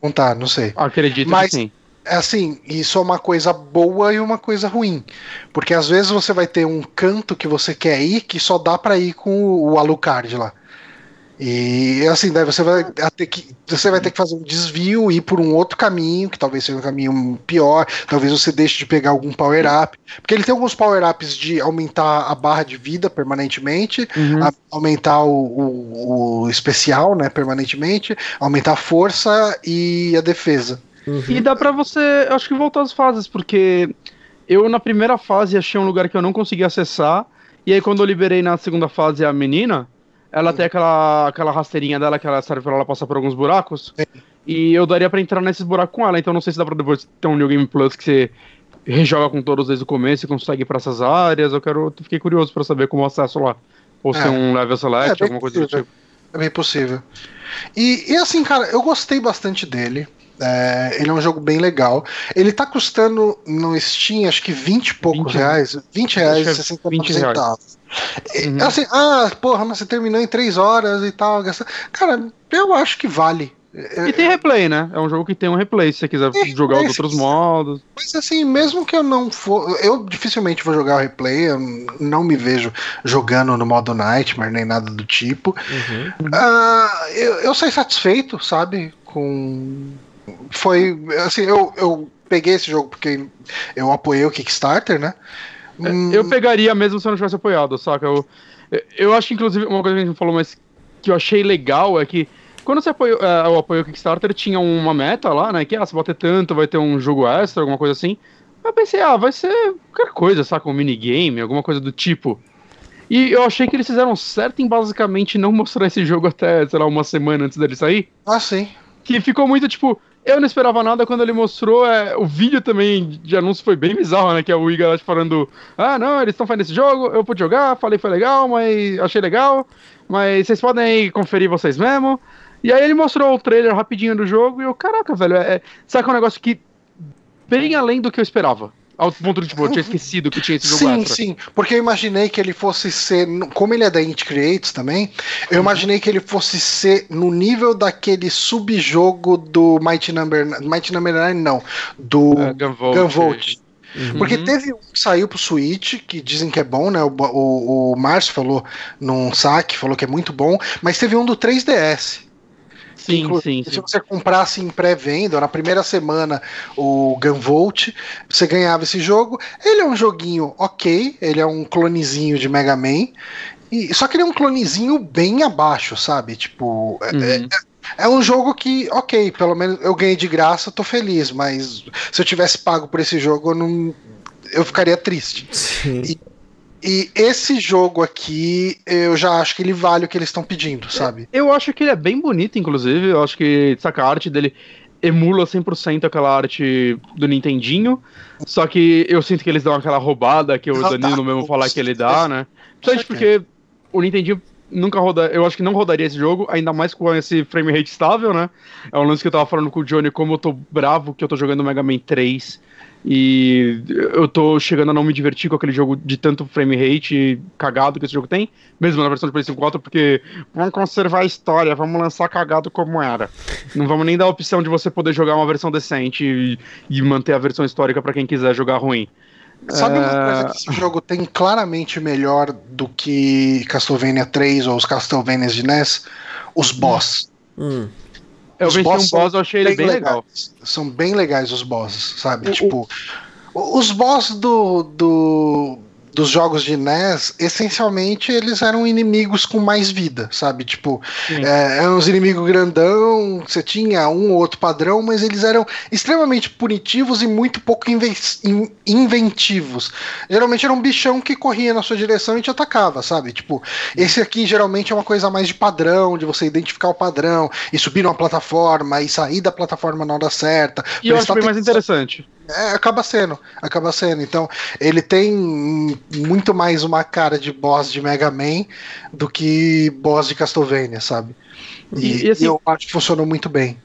contar, não sei. Acredito Mas, que sim é assim, isso é uma coisa boa e uma coisa ruim. Porque às vezes você vai ter um canto que você quer ir que só dá para ir com o Alucard lá. E assim, daí você vai ter que você vai ter que fazer um desvio, ir por um outro caminho, que talvez seja um caminho pior, talvez você deixe de pegar algum power up, porque ele tem alguns power ups de aumentar a barra de vida permanentemente, uhum. a, aumentar o, o, o, especial, né, permanentemente, aumentar a força e a defesa. Uhum. E dá para você, acho que voltar às fases, porque eu na primeira fase achei um lugar que eu não conseguia acessar, e aí quando eu liberei na segunda fase a menina, ela Sim. tem aquela, aquela rasteirinha dela que ela serve pra ela passar por alguns buracos. Sim. E eu daria para entrar nesses buracos com ela, então não sei se dá pra depois ter um New Game Plus que você rejoga com todos desde o começo e consegue ir pra essas áreas. Eu quero. Fiquei curioso para saber como acesso lá. Ou é. se é um level select, é, alguma coisa do tipo. É bem possível. E, e assim, cara, eu gostei bastante dele. É, ele é um jogo bem legal. Ele tá custando no Steam, acho que 20 e poucos 20, reais. 20 reais e 60 centavos. Uhum. Assim, ah, porra, mas você terminou em três horas e tal. Cara, eu acho que vale. E tem replay, né? É um jogo que tem um replay, se você quiser tem jogar os outros modos. Mas assim, mesmo que eu não for. Eu dificilmente vou jogar o replay, eu não me vejo jogando no modo Nightmare nem nada do tipo. Uhum. Uh, eu, eu saí satisfeito, sabe? Com. Foi. Assim, eu, eu peguei esse jogo porque eu apoiei o Kickstarter, né? É, hum... Eu pegaria mesmo se eu não tivesse apoiado, saca? Eu, eu acho que, inclusive, uma coisa que a gente falou, mas que eu achei legal é que quando você apoiou, uh, o apoio Kickstarter, tinha uma meta lá, né? Que ah, se bater tanto, vai ter um jogo extra, alguma coisa assim. Eu pensei, ah, vai ser qualquer coisa, saca? Um minigame, alguma coisa do tipo. E eu achei que eles fizeram certo em basicamente não mostrar esse jogo até, sei lá, uma semana antes dele sair. Ah, sim. Que ficou muito tipo. Eu não esperava nada quando ele mostrou. É, o vídeo também de anúncio foi bem bizarro, né? Que é o Igor falando: Ah, não, eles estão fazendo esse jogo, eu pude jogar, falei foi legal, mas achei legal. Mas vocês podem conferir vocês mesmo. E aí ele mostrou o trailer rapidinho do jogo e eu, caraca, velho, é, é um negócio que bem além do que eu esperava. Ao ponto de, tipo, eu tinha esquecido que tinha esse jogo Sim, extra. sim, porque eu imaginei que ele fosse ser, como ele é da Indie Creates também, eu uhum. imaginei que ele fosse ser no nível daquele subjogo do Mighty Number, Mighty Number 9, não, do uh, Gunvolt. Gunvolt. Uhum. Porque teve um que saiu pro Switch, que dizem que é bom, né? O, o, o Márcio falou num saque, falou que é muito bom, mas teve um do 3DS. Sim, sim, Se você comprasse em pré-venda, na primeira semana, o Gunvolt, você ganhava esse jogo. Ele é um joguinho ok, ele é um clonezinho de Mega Man. E, só que ele é um clonezinho bem abaixo, sabe? Tipo, é, uhum. é, é um jogo que, ok, pelo menos eu ganhei de graça, tô feliz, mas se eu tivesse pago por esse jogo, eu não. Eu ficaria triste. Sim. E, e esse jogo aqui, eu já acho que ele vale o que eles estão pedindo, sabe? Eu acho que ele é bem bonito, inclusive. Eu acho que, saca, a arte dele emula 100% aquela arte do Nintendinho. Só que eu sinto que eles dão aquela roubada que o Danilo mesmo falar que ele dá, né? Principalmente porque o Nintendinho nunca roda, eu acho que não rodaria esse jogo, ainda mais com esse frame rate estável, né? É um lance que eu tava falando com o Johnny, como eu tô bravo que eu tô jogando Mega Man 3 e eu tô chegando a não me divertir com aquele jogo de tanto frame rate cagado que esse jogo tem, mesmo na versão de PlayStation 4, porque vamos conservar a história, vamos lançar cagado como era. Não vamos nem dar a opção de você poder jogar uma versão decente e, e manter a versão histórica para quem quiser jogar ruim. Sabe uma é. coisa que esse jogo tem claramente melhor do que Castlevania 3 ou os Castlevanias de NES? Os boss. Hum. Eu os venci um boss, eu achei ele bem, legal. São bem legais os bosses, sabe? O, tipo, o... os boss do, do dos jogos de NES, essencialmente eles eram inimigos com mais vida, sabe? Tipo, é, eram uns inimigos grandão, você tinha um ou outro padrão, mas eles eram extremamente punitivos e muito pouco inventivos. Geralmente era um bichão que corria na sua direção e te atacava, sabe? Tipo, esse aqui geralmente é uma coisa mais de padrão, de você identificar o padrão e subir numa plataforma e sair da plataforma na hora certa. E eu acho bem mais interessante. É, acaba sendo, acaba sendo. Então, ele tem muito mais uma cara de boss de Mega Man do que boss de Castlevania, sabe? E, e assim, eu acho que funcionou muito bem.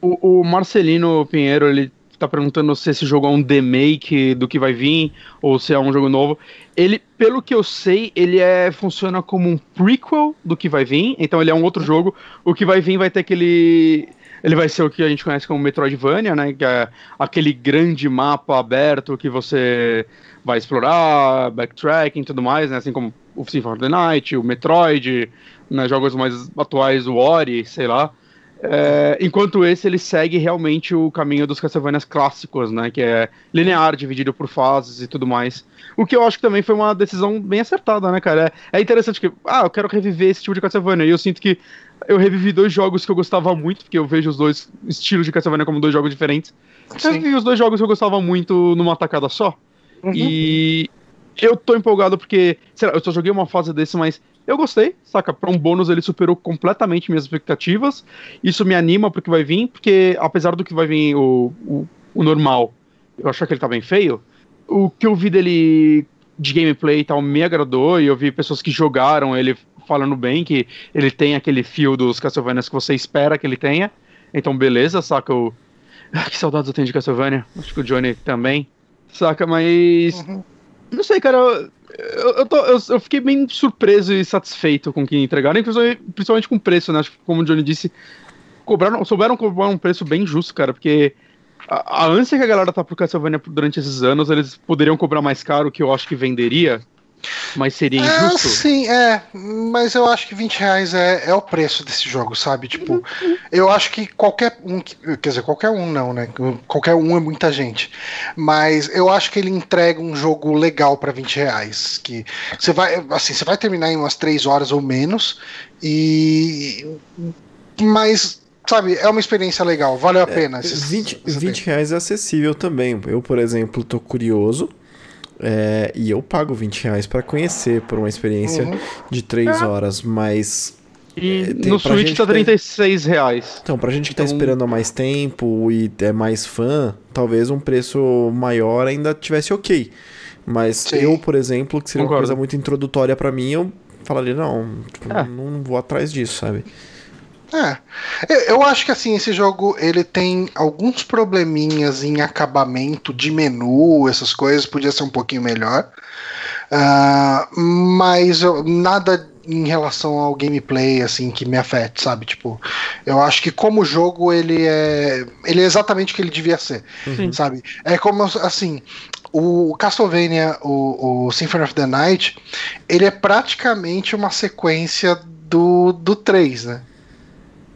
O, o, Marcelino Pinheiro, ele tá perguntando se esse jogo é um remake do que vai vir ou se é um jogo novo. Ele, pelo que eu sei, ele é funciona como um prequel do que vai vir, então ele é um outro jogo. O que vai vir vai ter aquele ele vai ser o que a gente conhece como Metroidvania, né? Que é aquele grande mapa aberto que você vai explorar, backtracking e tudo mais, né? Assim como o Symphony of the Night, o Metroid, né? jogos mais atuais, o Ori, sei lá. É, enquanto esse ele segue realmente o caminho dos Castlevanias clássicos, né? Que é linear, dividido por fases e tudo mais. O que eu acho que também foi uma decisão bem acertada, né, cara? É, é interessante que, ah, eu quero reviver esse tipo de Castlevania. E eu sinto que eu revivi dois jogos que eu gostava muito, porque eu vejo os dois estilos de Castlevania como dois jogos diferentes. Sim. Eu revivi os dois jogos que eu gostava muito numa tacada só. Uhum. E eu tô empolgado porque, sei lá, eu só joguei uma fase desse, mas eu gostei, saca? Pra um bônus ele superou completamente minhas expectativas. Isso me anima porque vai vir, porque apesar do que vai vir o, o, o normal, eu achar que ele tá bem feio, o que eu vi dele de gameplay e tal me agradou, e eu vi pessoas que jogaram ele falando bem, que ele tem aquele fio dos Castlevanias que você espera que ele tenha. Então, beleza, saca? O... Ah, que saudades eu tenho de Castlevania. Acho que o Johnny também. Saca, mas. Uhum. Não sei, cara. Eu, eu, tô, eu, eu fiquei bem surpreso e satisfeito com o que entregaram, principalmente, principalmente com o preço, né? Acho que, como o Johnny disse, cobraram, souberam cobrar um preço bem justo, cara, porque a, a ânsia que a galera tá pro Castlevania durante esses anos, eles poderiam cobrar mais caro, que eu acho que venderia, mas seria É, injusto. sim, é. Mas eu acho que 20 reais é, é o preço desse jogo, sabe? Tipo, eu acho que qualquer um. que- Quer dizer, qualquer um não, né? Qualquer um é muita gente. Mas eu acho que ele entrega um jogo legal pra 20 reais. Que você vai. Assim, você vai terminar em umas 3 horas ou menos. E. Mas. Sabe, é uma experiência legal, valeu a pena. esses- 20, esse 20 reais é acessível também. Eu, por exemplo, tô curioso. É, e eu pago 20 reais pra conhecer por uma experiência Uhum. de 3 É. horas, mas. E É, tem no Switch tá que tem- 36 reais. Então, pra gente que tá Então- esperando há mais tempo e é mais fã, talvez um preço maior ainda tivesse ok. Mas Sim. eu, por exemplo, que seria uma Concordo. coisa muito introdutória pra mim, eu falaria, não, tipo, É. não, não vou atrás disso, sabe? É. Eu, acho que assim, esse jogo ele tem alguns probleminhas em acabamento de menu, essas coisas, podia ser um pouquinho melhor. Ah, mas eu- nada em relação ao gameplay assim que me afete, sabe? Tipo, eu acho que como jogo ele é ele é exatamente o que ele devia ser, Sim. sabe? É como assim, o Castlevania, o, o Symphony of the Night, ele é praticamente uma sequência do, do 3, né?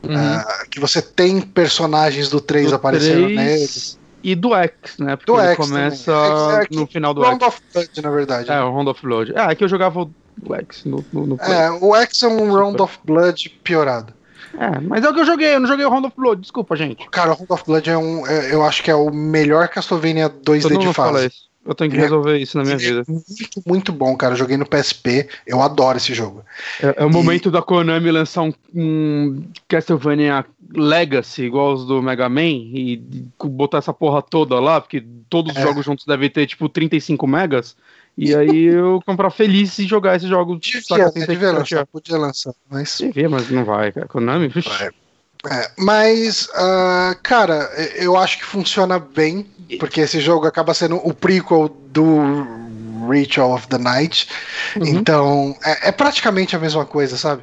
Uhum. Ah, que você tem personagens do 3 Do aparecendo três nele. E do X, né? Porque Do ele X começa. É, é no final do Round X. of Blood, na verdade. É, o Round of Blood. É, aqui eu jogava o X no, no, no. É, o X é um Round of Blood piorado. É, mas é o que eu joguei, eu não joguei o Round of Blood, desculpa, gente. Cara, o Round of Blood é um. é- eu acho que é o melhor Castlevania 2D Todo de fase. Eu tenho que É. resolver isso na minha é vida. Muito, muito bom, cara. Eu joguei no PSP. Eu adoro esse jogo. É, é o momento da Konami lançar um, um Castlevania Legacy, igual os do Mega Man, e botar essa porra toda lá, porque todos os É. jogos juntos devem ter tipo 35 megas. E aí eu comprar feliz e jogar esse jogo. Devia, né? devia lançar, podia lançar. Mas. Devia, mas não vai, cara. Konami, vixi. Vai. É, mas, ah, cara, eu acho que funciona bem, porque esse jogo acaba sendo o prequel do Ritual of the Night. Uhum. Então, é, é praticamente a mesma coisa, sabe?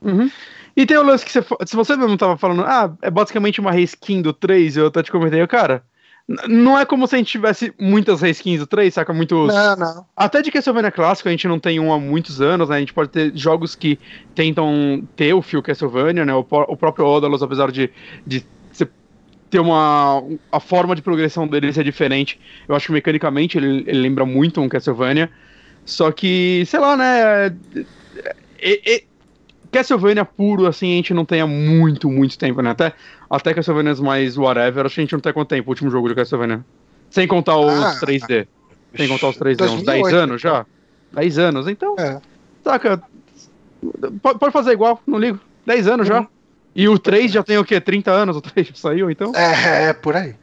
Uhum. E tem o lance que você, se você mesmo tava falando, ah, é basicamente uma reskin do 3, eu até te comentei, cara, não é como se a gente tivesse muitas reskins do 3, saca? Muitos. Não, não. Até de Castlevania clássico, a gente não tem um há muitos anos, né? A gente pode ter jogos que tentam ter o fio Castlevania, né? O, o próprio Odalus, apesar de, de ser- ter uma. a forma de progressão dele ser diferente, eu acho que mecanicamente ele, ele lembra muito um Castlevania. Só que, sei lá, né? e- e- Castlevania puro, assim, a gente não tem há muito, muito tempo, né? Até, até Castlevanias mais whatever, acho que a gente não tem quanto tempo o último jogo de Castlevania. Sem contar os Ah, 3D. Sem contar os 3D, uns 10 2008, anos já? 10 anos, então. É. Saca? Pode, pode fazer igual, não ligo. 10 anos já. E o 3 já tem o quê? 30 anos? O 3 já saiu, então? É, é por aí.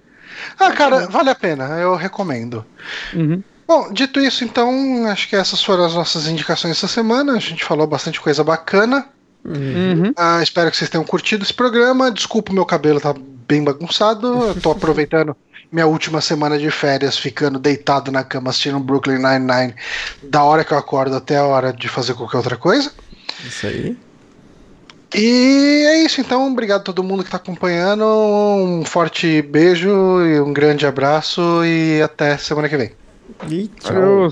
Ah, cara, vale a pena, eu recomendo. Uhum. Bom, dito isso, então, acho que essas foram as nossas indicações essa semana. A gente falou bastante coisa bacana. Uhum. Ah, espero que vocês tenham curtido esse programa. Desculpa, o meu cabelo tá bem bagunçado. Eu tô aproveitando minha última semana de férias, ficando deitado na cama assistindo Brooklyn Nine-Nine, da hora que eu acordo até a hora de fazer qualquer outra coisa. Isso aí. E é isso, então. Obrigado a todo mundo que tá acompanhando. Um forte beijo e um grande abraço. E até semana que vem. E tchau.